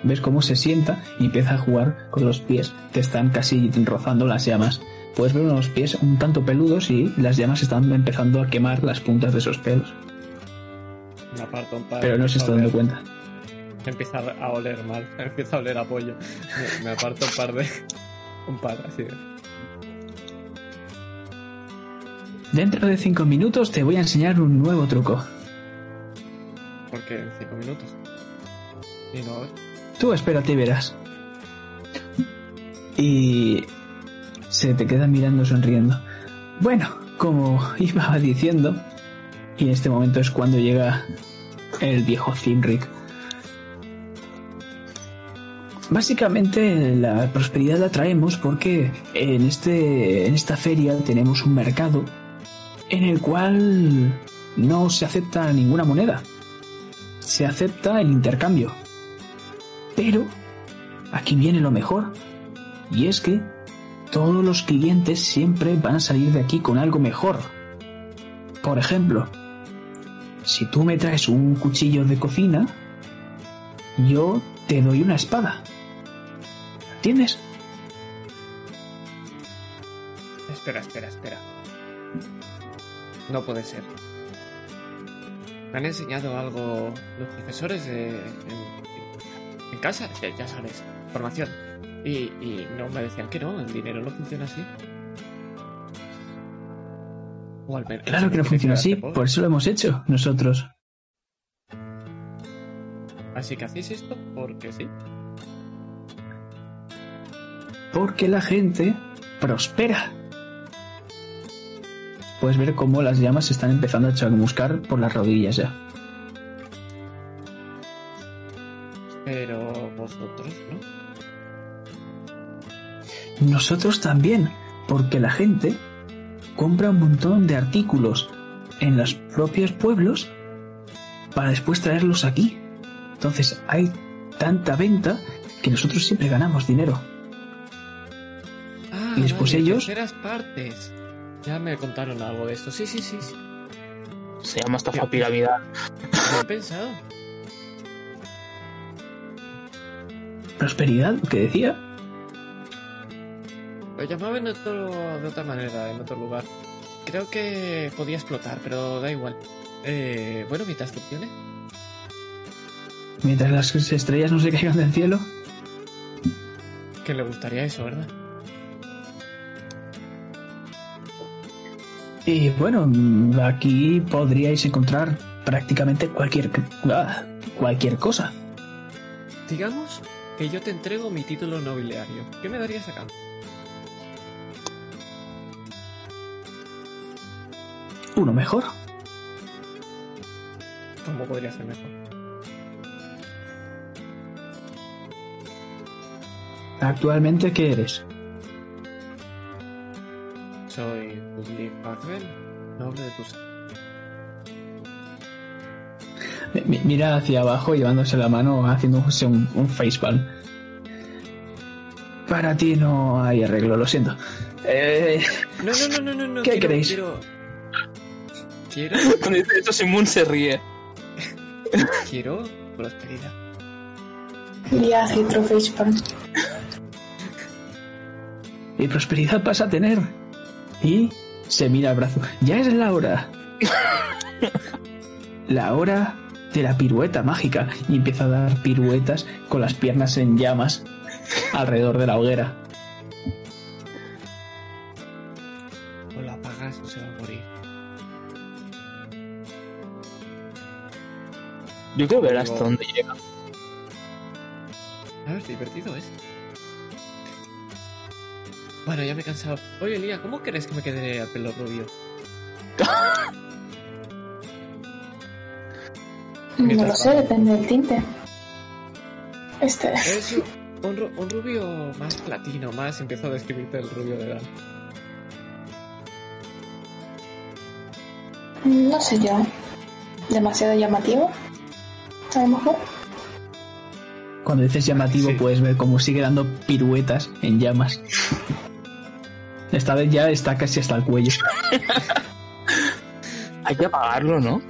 ves cómo se sienta y empieza a jugar con los pies que están casi rozando las llamas. Puedes ver unos pies un tanto peludos y las llamas están empezando a quemar las puntas de esos pelos. Me aparto un par. Pero no se está dando cuenta. Empieza a oler mal. Empieza a oler a pollo. Me, aparto un par de. Un par, así de. Dentro de cinco minutos te voy a enseñar un nuevo truco. Porque en cinco minutos. Y no ahora. Tú espérate y verás. Y se te queda mirando sonriendo. Bueno, como iba diciendo, y en este momento es cuando llega el viejo Finrick. Básicamente la prosperidad la traemos porque en, este, en esta feria tenemos un mercado en el cual no se acepta ninguna moneda. Se acepta el intercambio. Pero aquí viene lo mejor. Y es que todos los clientes siempre van a salir de aquí con algo mejor. Por ejemplo, si tú me traes un cuchillo de cocina, yo te doy una espada. ¿Entiendes? Espera, espera, espera. No puede ser. Me han enseñado algo los profesores de- en, en casa, ya, ya sabes, formación. Y, y no me decían que no, el dinero no funciona así. O al menos- Claro que no funciona así, pobre. por eso lo hemos hecho nosotros. Así que hacéis esto porque sí. Porque la gente prospera. Puedes ver cómo las llamas se están empezando a chamuscar por las rodillas ya. Pero vosotros, ¿no? Nosotros también, porque la gente compra un montón de artículos en los propios pueblos para después traerlos aquí. Entonces hay tanta venta que nosotros siempre ganamos dinero. Ah, Y después vale, ellos- terceras partes. Ya me contaron algo de esto. Sí, sí, sí. sí. Se llama estafa piramidal. Lo he pensado. Prosperidad, lo que decía. Lo llamaba en otro, de otra manera, en otro lugar. Creo que podía explotar, pero da igual. Eh, bueno, mientras funcione. Mientras las estrellas no se caigan del cielo. Que le gustaría eso, ¿verdad? Y bueno, aquí podríais encontrar prácticamente cualquier, ah, cualquier cosa. Digamos que yo te entrego mi título nobiliario. ¿Qué me darías a cambio? Uno mejor. ¿Cómo podría ser mejor? Actualmente, ¿qué eres? Soy Woodley Parkdale, noble de tus... Mi- Mira hacia abajo llevándose la mano haciéndose un, un facepalm. Para ti no hay arreglo, lo siento. Eh, No, no, no, no, no, no. ¿Qué quiero, queréis? Quiero... Quiero... Cuando dice eso, Simón se ríe. Quiero prosperidad. Y hace otro facepalm. y prosperidad vas a tener. Y se mira al brazo. Ya es la hora. La hora de la pirueta mágica. Y empieza a dar piruetas con las piernas en llamas alrededor de la hoguera. O la apagas o se va a morir. Yo quiero ver hasta dónde llega. A ver, divertido es. Bueno, ya me he cansado. Oye, Lía, ¿cómo crees que me quede a pelo rubio? No lo sé, depende del tinte. Este. Es un, ru- un rubio más platino, más empiezo a describirte el rubio de edad. No sé yo. Demasiado llamativo. A lo mejor. Cuando dices llamativo Sí. puedes ver cómo sigue dando piruetas en llamas. Esta vez ya está casi hasta el cuello. Hay que apagarlo, ¿no?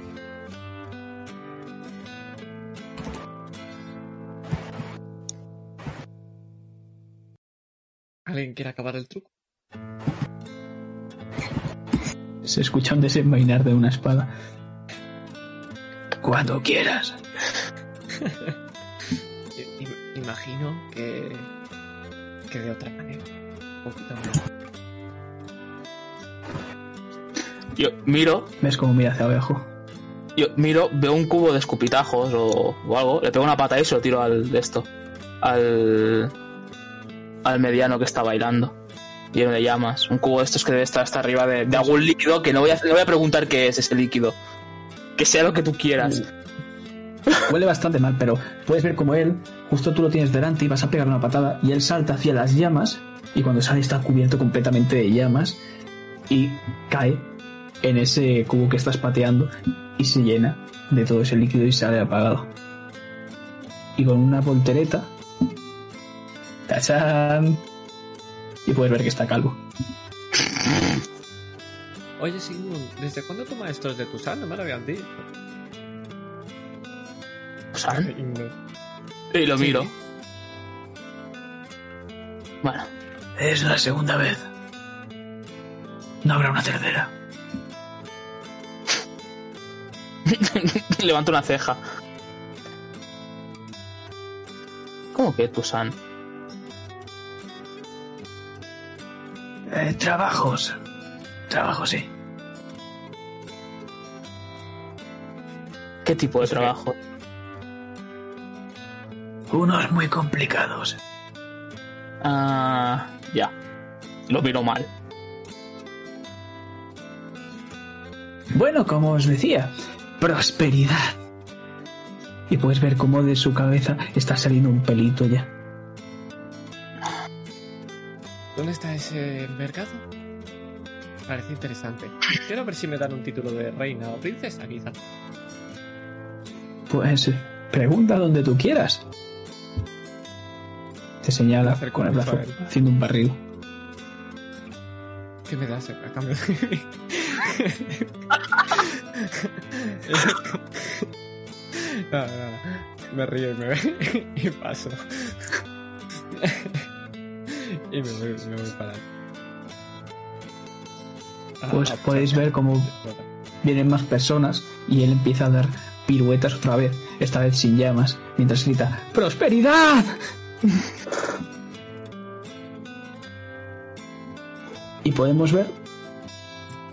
¿Alguien quiere acabar el truco? Se escucha un desenvainar de una espada. Cuando quieras. Imagino que. que de otra manera. Un poquito más. Yo miro, ¿Ves cómo mira hacia abajo? yo miro, veo un cubo de escupitajos o, o algo, le pego una pata y se lo tiro al de esto. Al. al mediano que está bailando. Lleno de llamas. Un cubo de estos que debe estar hasta arriba de, de algún líquido que no voy, a, no voy a preguntar qué es ese líquido. Que sea lo que tú quieras. Huele bastante mal, pero puedes ver como él, justo tú lo tienes delante y vas a pegar una patada y él salta hacia las llamas y cuando sale está cubierto completamente de llamas y cae en ese cubo que estás pateando y se llena de todo ese líquido y sale apagado. Y con una voltereta, ¡tachán! Y puedes ver que está calvo. Oye, Sigmund, ¿desde cuándo tu maestro es de Tucson? No me lo habían dicho. No. Y lo Sí. miro. Bueno, Es la segunda vez. No habrá una tercera. levanto una ceja. ¿Cómo que Tusan? Eh, trabajos. Trabajos, sí. ¿Qué tipo de trabajo? Unos muy complicados. Ah, ya. Lo miro mal. Bueno, como os decía, prosperidad. Y puedes ver cómo de su cabeza está saliendo un pelito ya. ¿Dónde está ese mercado? Parece interesante. Quiero ver si me dan un título de reina o princesa, quizá. Pues eh, pregunta donde tú quieras. Te señala con el brazo, haciendo un barril. ¿Qué me das a cambio de no, no, no. Me río y me y paso. y me voy, me voy para. Ah, Pues ah, podéis ver cómo vienen más personas y él empieza a dar piruetas otra vez, esta vez sin llamas, mientras grita ¡Prosperidad! y podemos ver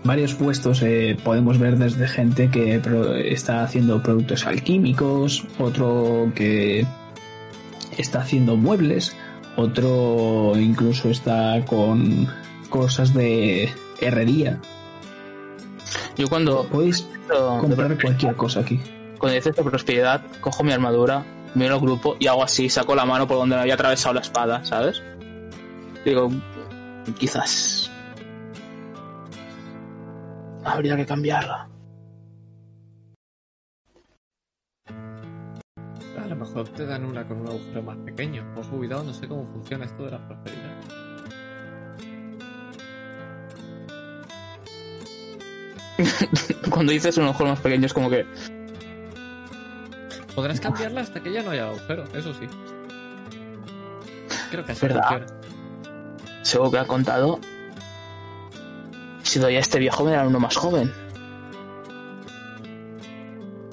varios puestos, eh, podemos ver desde gente que pro- está haciendo productos alquímicos, otro que está haciendo muebles, otro incluso está con cosas de herrería. Yo cuando, Podéis comprar cualquier cosa aquí. cuando dices de prosperidad, cojo mi armadura, miro el grupo y hago así, saco la mano por donde me había atravesado la espada, ¿sabes? Digo, quizás habría que cambiarla. A lo mejor te dan una con un agujero más pequeño. Pues cuidado, no sé cómo funciona esto de la prosperidad. Cuando dices un ojo más pequeño es como que Podrás cambiarla hasta que ya no haya agujero, eso sí. Creo que así ¿Verdad? funciona. seguro que ha contado. Si doy a este viejo me darán uno más joven.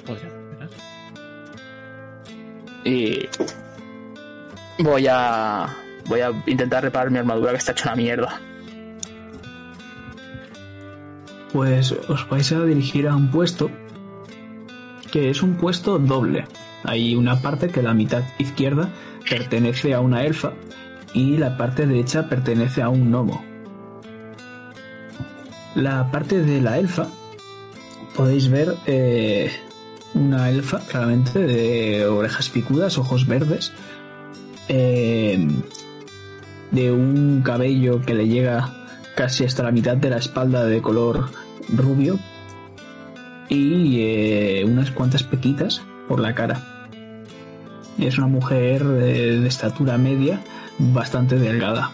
Podría funcionar. Y voy a voy a intentar reparar mi armadura que está hecha una mierda. Pues os vais a dirigir a un puesto que es un puesto doble. Hay una parte que la mitad izquierda pertenece a una elfa y la parte derecha pertenece a un gnomo. La parte de la elfa podéis ver eh, una elfa claramente de orejas picudas, ojos verdes, eh, de un cabello que le llega casi hasta la mitad de la espalda de color rubio y eh, unas cuantas pequitas por la cara. Es una mujer de, de estatura media, bastante delgada.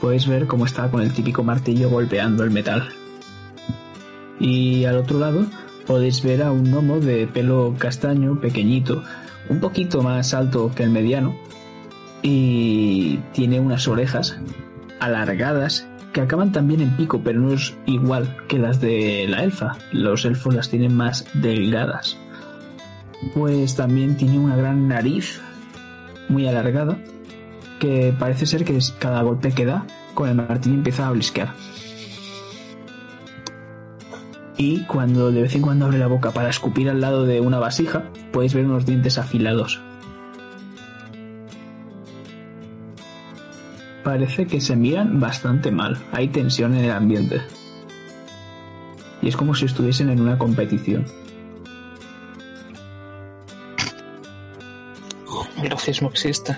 Podéis ver cómo está con el típico martillo golpeando el metal. Y al otro lado podéis ver a un gnomo de pelo castaño, pequeñito, un poquito más alto que el mediano, y tiene unas orejas alargadas que acaban también en pico, pero no es igual que las de la elfa. Los elfos las tienen más delgadas. Pues también tiene una gran nariz muy alargada que parece ser que cada golpe que da con el martillo empieza a blisquear. Y cuando de vez en cuando abre la boca para escupir al lado de una vasija, puedes ver unos dientes afilados. Parece que se miran bastante mal. Hay tensión en el ambiente. Y es como si estuviesen en una competición. El racismo existe.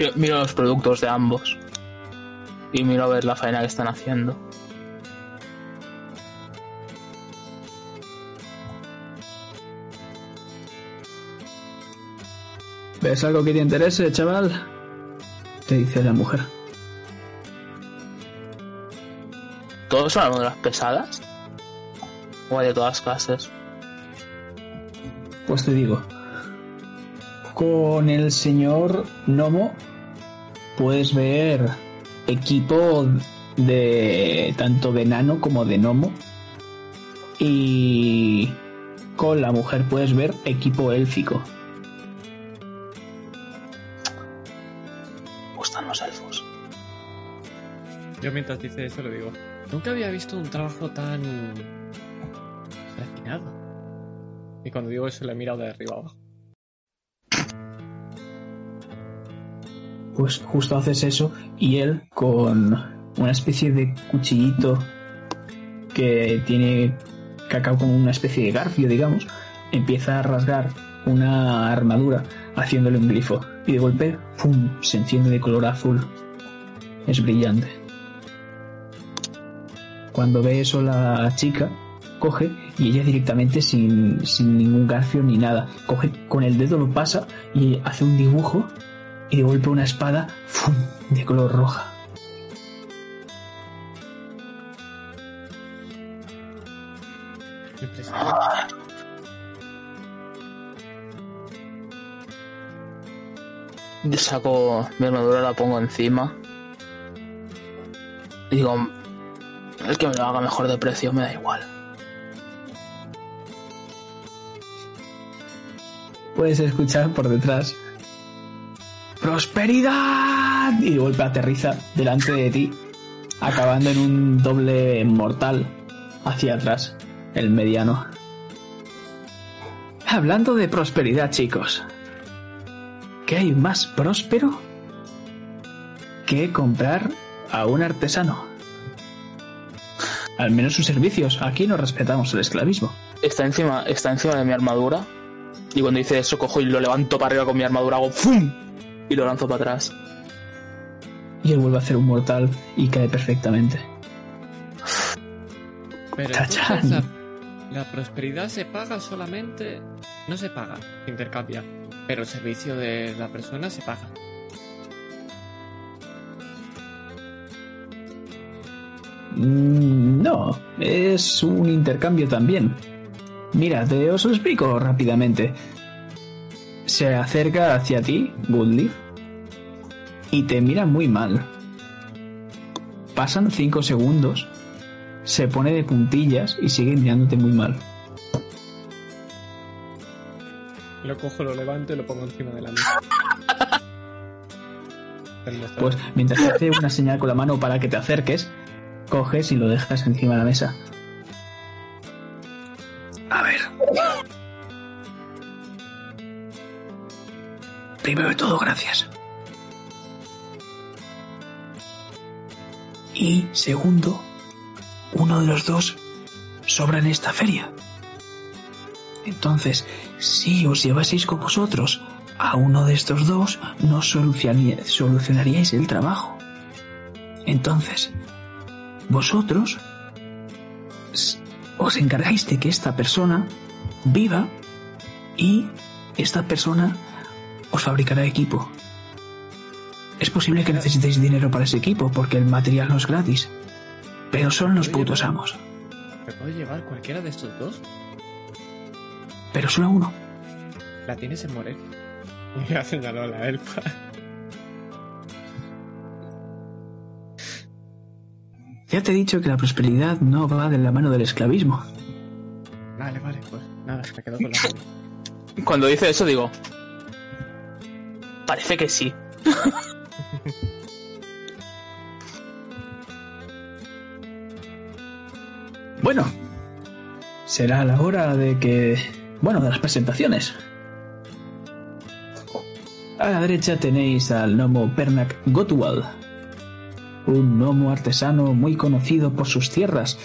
Yo miro los productos de ambos. Y miro a ver la faena que están haciendo. ¿Ves algo que te interese, chaval? Te dice la mujer. ¿Todos son armaduras pesadas? ¿O hay de todas clases? Pues te digo, con el señor Nomo puedes ver equipo de tanto de nano como de Nomo y con la mujer puedes ver equipo élfico. Me gustan los elfos. Yo mientras dice eso le digo, nunca había visto un trabajo tan refinado. Y cuando digo eso le he mirado de arriba abajo. Pues justo haces eso y él con una especie de cuchillito que tiene cacao como una especie de garfio, digamos, empieza a rasgar una armadura haciéndole un glifo y de golpe ¡pum! se enciende de color azul. Es brillante. Cuando ve eso la chica, coge y ella directamente sin, sin ningún garfio ni nada, coge con el dedo lo pasa y hace un dibujo y de golpe una espada ¡fum! de color roja. Yo saco mi armadura, la pongo encima. Y digo, el que me lo haga mejor de precio me da igual. Puedes escuchar por detrás ¡Prosperidad! Y de golpe aterriza delante de ti, acabando en un doble mortal hacia atrás, el mediano. Hablando de prosperidad, chicos, ¿qué hay más próspero que comprar a un artesano? Al menos sus servicios. Aquí no respetamos el esclavismo. Está encima, está encima de mi armadura. Y cuando dice eso, cojo y lo levanto para arriba con mi armadura, hago ¡fum! Y lo lanzo para atrás. Y él vuelve a hacer un mortal y cae perfectamente. Pero Tachán. entonces la, la prosperidad se paga solamente... No se paga, se intercambia. Pero el servicio de la persona se paga. Mm, No, es un intercambio también. Mira, te os lo explico rápidamente. Se acerca hacia ti, Goodleaf, y te mira muy mal. Pasan cinco segundos, se pone de puntillas y sigue mirándote muy mal. Lo cojo, lo levanto y lo pongo encima de la mesa. Pues mientras te hace una señal con la mano para que te acerques, coges y lo dejas encima de la mesa. Primero de todo, gracias. Y segundo, uno de los dos sobra en esta feria. Entonces, si os llevaseis con vosotros a uno de estos dos, no solucionaría- solucionaríais el trabajo. Entonces, vosotros os encargáis de que esta persona viva y esta persona os fabricará equipo. Es posible que necesitéis dinero para ese equipo porque el material no es gratis, pero son los putos amos. ¿Me puedo llevar cualquiera de estos dos? Pero solo uno. La tienes en Morel. Y ha señalado a la elfa. Ya te he dicho que la prosperidad no va de la mano del esclavismo. Vale, vale, pues nada, me quedo con la mano. Cuando dice eso, digo, Parece que sí. bueno, será la hora de que... Bueno, de las presentaciones. A la derecha tenéis al gnomo Bernac Gotwald, un gnomo artesano muy conocido por sus tierras.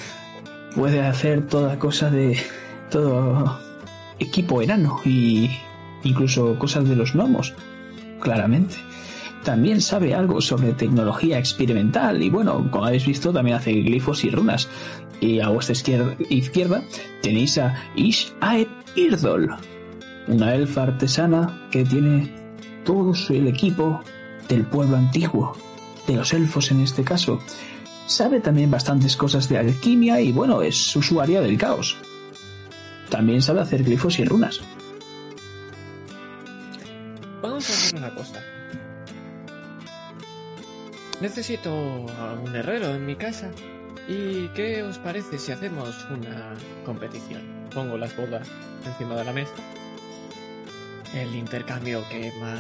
Puede hacer toda cosa de todo equipo enano y incluso cosas de los gnomos claramente. También sabe algo sobre tecnología experimental y bueno, como habéis visto, también hace glifos y runas. Y a vuestra izquierda, tenéis a Ish Aeb Irdol, una elfa artesana que tiene todo el equipo del pueblo antiguo, de los elfos en este caso. Sabe también bastantes cosas de alquimia y bueno, es usuaria del caos. También sabe hacer glifos y runas. Vamos a hacer una cosa. Necesito a un herrero en mi casa. ¿Y qué os parece si hacemos una competición? Pongo las bodas encima de la mesa. El intercambio que más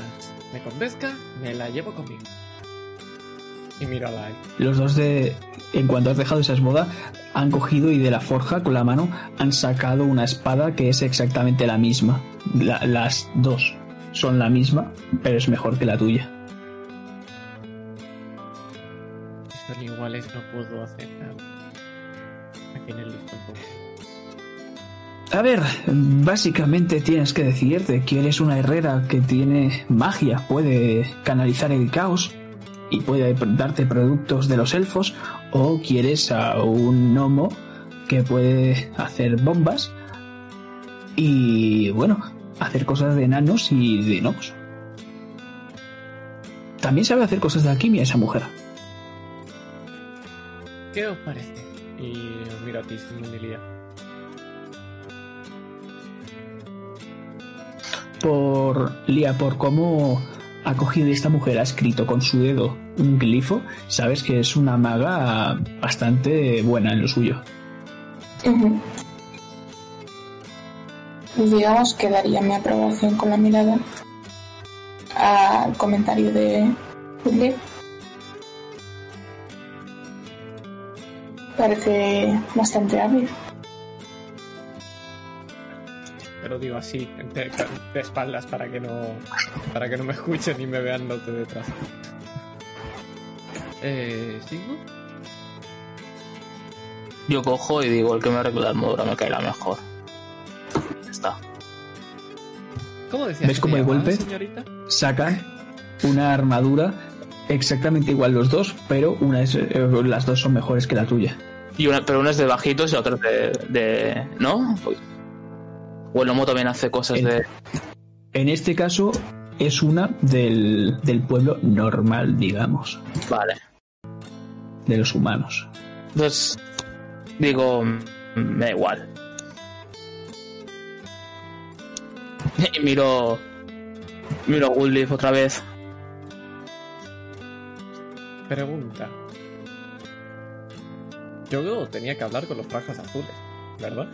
me convenzca, me la llevo conmigo. Y miro a la. Los dos de, en cuanto has dejado esa esboda, han cogido y de la forja con la mano han sacado una espada que es exactamente la misma. La- las dos son la misma, pero es mejor que la tuya. Son iguales no puedo hacer nada. Aquí en el. A ver, básicamente tienes que decidirte. ¿Quieres una herrera que tiene magia, puede canalizar el caos y puede darte productos de los elfos? ¿O quieres a un gnomo que puede hacer bombas y, bueno, hacer cosas de enanos y de gnomos? También sabe hacer cosas de alquimia esa mujer. ¿Qué os parece? Y os miro a ti, por Lía, por cómo ha cogido esta mujer, ha escrito con su dedo un glifo, sabes que es una maga bastante buena en lo suyo. Digamos que daría mi aprobación con la mirada al comentario de Woodley. Parece bastante hábil. Te lo digo así, de, de espaldas para que no para que no me escuchen y me vean los de detrás. Eh, ¿Sigo? Yo cojo y digo, el que me arregle la armadura me caerá mejor. Está. ¿Cómo decías? ¿Ves cómo de llamabas, golpe? señorita? Sacan una armadura exactamente igual los dos, pero una es, eh, las dos son mejores que la tuya. Y una, pero una es de bajitos y otra es de, de- ¿No? O el lomo también hace cosas El- de... En este caso es una del, del pueblo normal, digamos, Vale. de los humanos. Entonces, digo, mm, me da igual. Y miro... Miro a Woodleaf otra vez. Pregunta. Yo tenía que hablar con los franjas azules, ¿verdad?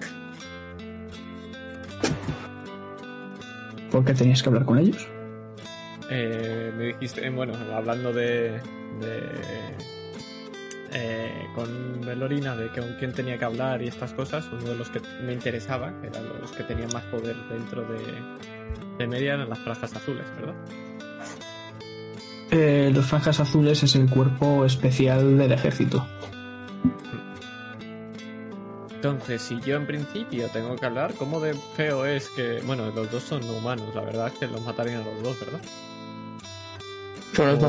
¿Por qué tenías que hablar con ellos? Eh, me dijiste, eh, bueno, hablando de. de eh, con Belorina, de con quién tenía que hablar y estas cosas, uno de los que me interesaba, que eran los que tenían más poder dentro de, de Media, eran las franjas azules, ¿verdad? Eh, los franjas azules es el cuerpo especial del ejército. Entonces, si yo en principio tengo que hablar, ¿cómo de feo es que. Bueno, los dos son humanos, la verdad es que los matarían a los dos, ¿verdad?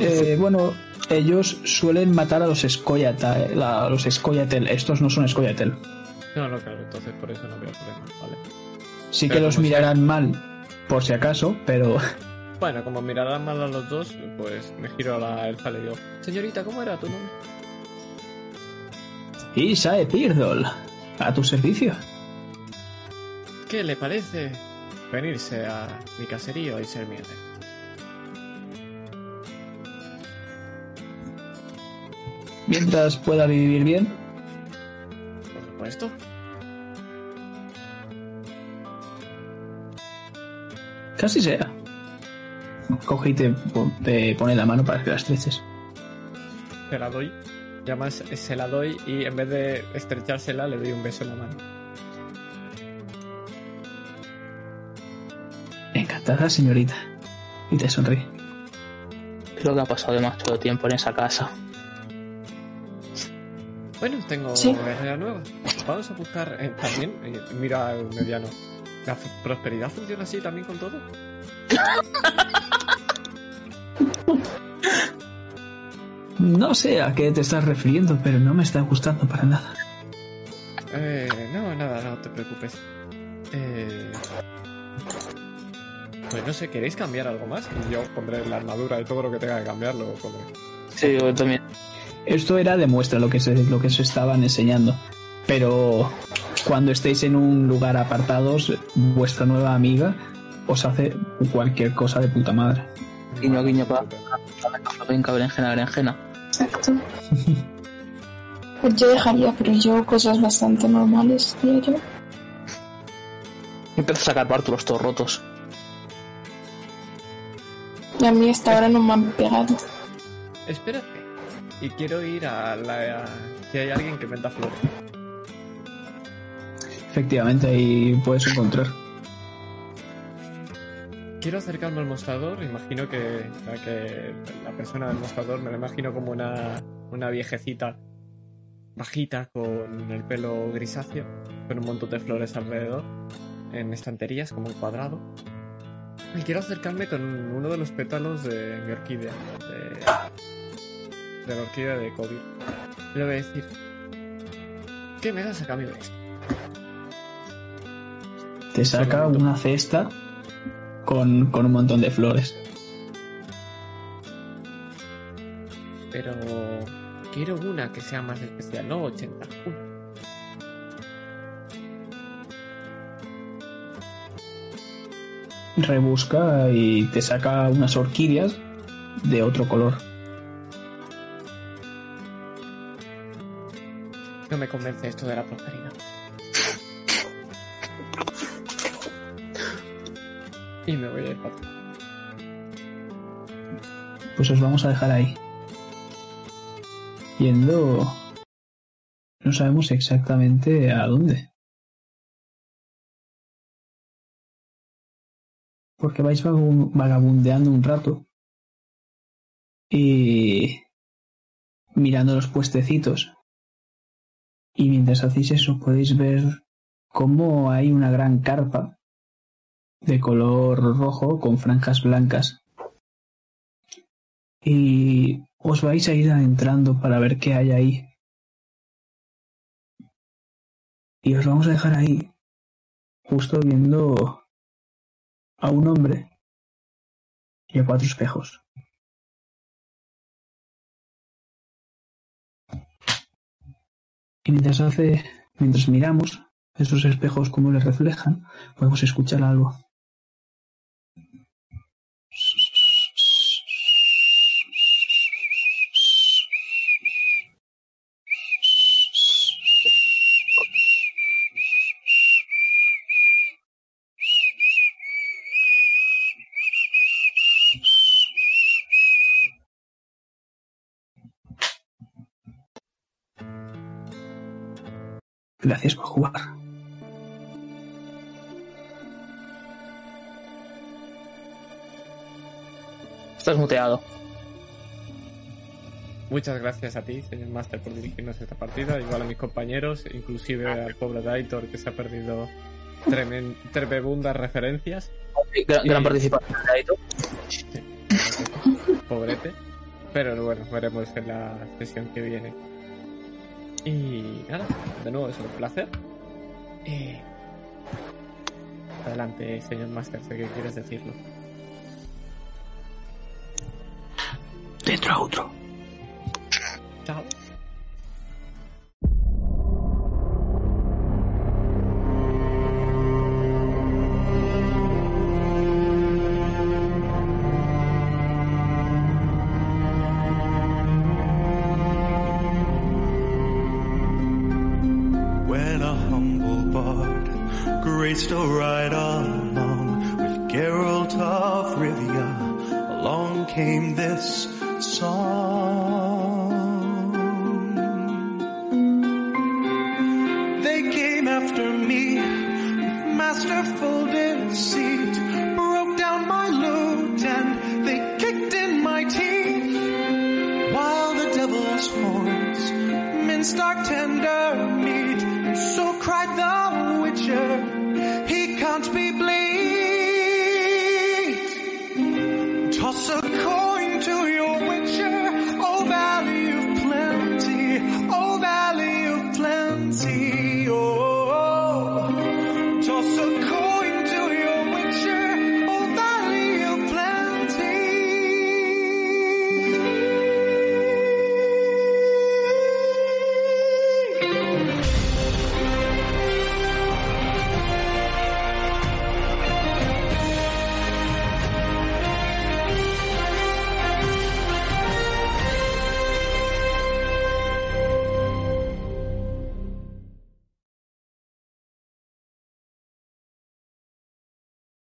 Eh, bueno, ellos suelen matar a los Scoia'tael, la- los. Estos no son Scoia'tael. No, no, claro, entonces por eso no veo problema, ¿vale? Sí que los sea. mirarán mal, por si acaso, pero Bueno, como mirarán mal a los dos, pues me giro a la elfa y le digo, señorita, ¿cómo era tu nombre? Isae Pirdol, a tu servicio. ¿Qué le parece venirse a mi caserío y ser mi Mientras pueda vivir bien, Por supuesto. casi sea. Coge y te, po- te pone la mano para que la estreches. Te la doy. Y además se la doy y en vez de estrechársela le doy un beso en la mano. Encantada, señorita. Y te sonríe. Creo que ha pasado demasiado tiempo en esa casa. Bueno, tengo Sí. guerrera nueva. Vamos a buscar eh, también. eh, mira al mediano. ¿La prosperidad funciona así también con todo? No sé a qué te estás refiriendo, pero no me está gustando para nada. Eh, no, nada, no te preocupes. Eh, pues no sé, ¿queréis cambiar algo más? Y yo pondré la armadura y todo lo que tenga que cambiar, lo pondré. Sí, yo también. Esto era de muestra lo que se, lo que se estaban enseñando. Pero cuando estéis en un lugar apartados, vuestra nueva amiga os hace cualquier cosa de puta madre. Guiño, guiño, pa. Venga, berenjena, berenjena. Exacto. Pues yo dejaría, pero yo cosas bastante normales, diría yo. Empieza a sacar bártulos todos rotos. Y a mí hasta ahora no me han pegado. Espérate. Y quiero ir a la. si hay alguien que venda flores. Efectivamente, ahí puedes encontrar. Quiero acercarme al mostrador. Imagino que, que la persona del mostrador me lo imagino como una, una viejecita bajita con el pelo grisáceo, con un montón de flores alrededor, en estanterías como un cuadrado. Y quiero acercarme con uno de los pétalos de mi orquídea, de, de la orquídea de Kobe. Y le voy a decir, ¿qué me das a cambio de esto? Te saca una cesta con, con un montón de flores. Pero quiero una que sea más especial, no 80. Una. Rebusca y te saca unas orquídeas de otro color. No me convence esto de la prosperidad. Y me voy a ir. Pues os vamos a dejar ahí. Yendo... No sabemos exactamente a dónde. Porque vais vagabundeando un rato y mirando los puestecitos. Y mientras hacéis eso podéis ver cómo hay una gran carpa de color rojo con franjas blancas y os vais a ir adentrando para ver qué hay ahí. Y os vamos a dejar ahí, justo viendo a un hombre y a cuatro espejos. Y mientras hace, mientras miramos esos espejos como les reflejan, podemos escuchar algo. Muchas gracias a ti, señor Master, por dirigirnos esta partida, igual a mis compañeros, inclusive al pobre Daitor que se ha perdido tremen- tremebundas referencias. Gran, gran Sí. participación. Aito. Pobrete. Pero bueno, veremos en la sesión que viene. Y nada, de nuevo es un placer. Eh, Adelante, señor Master, sé que quieres decirlo. Dentro a otro. Chao.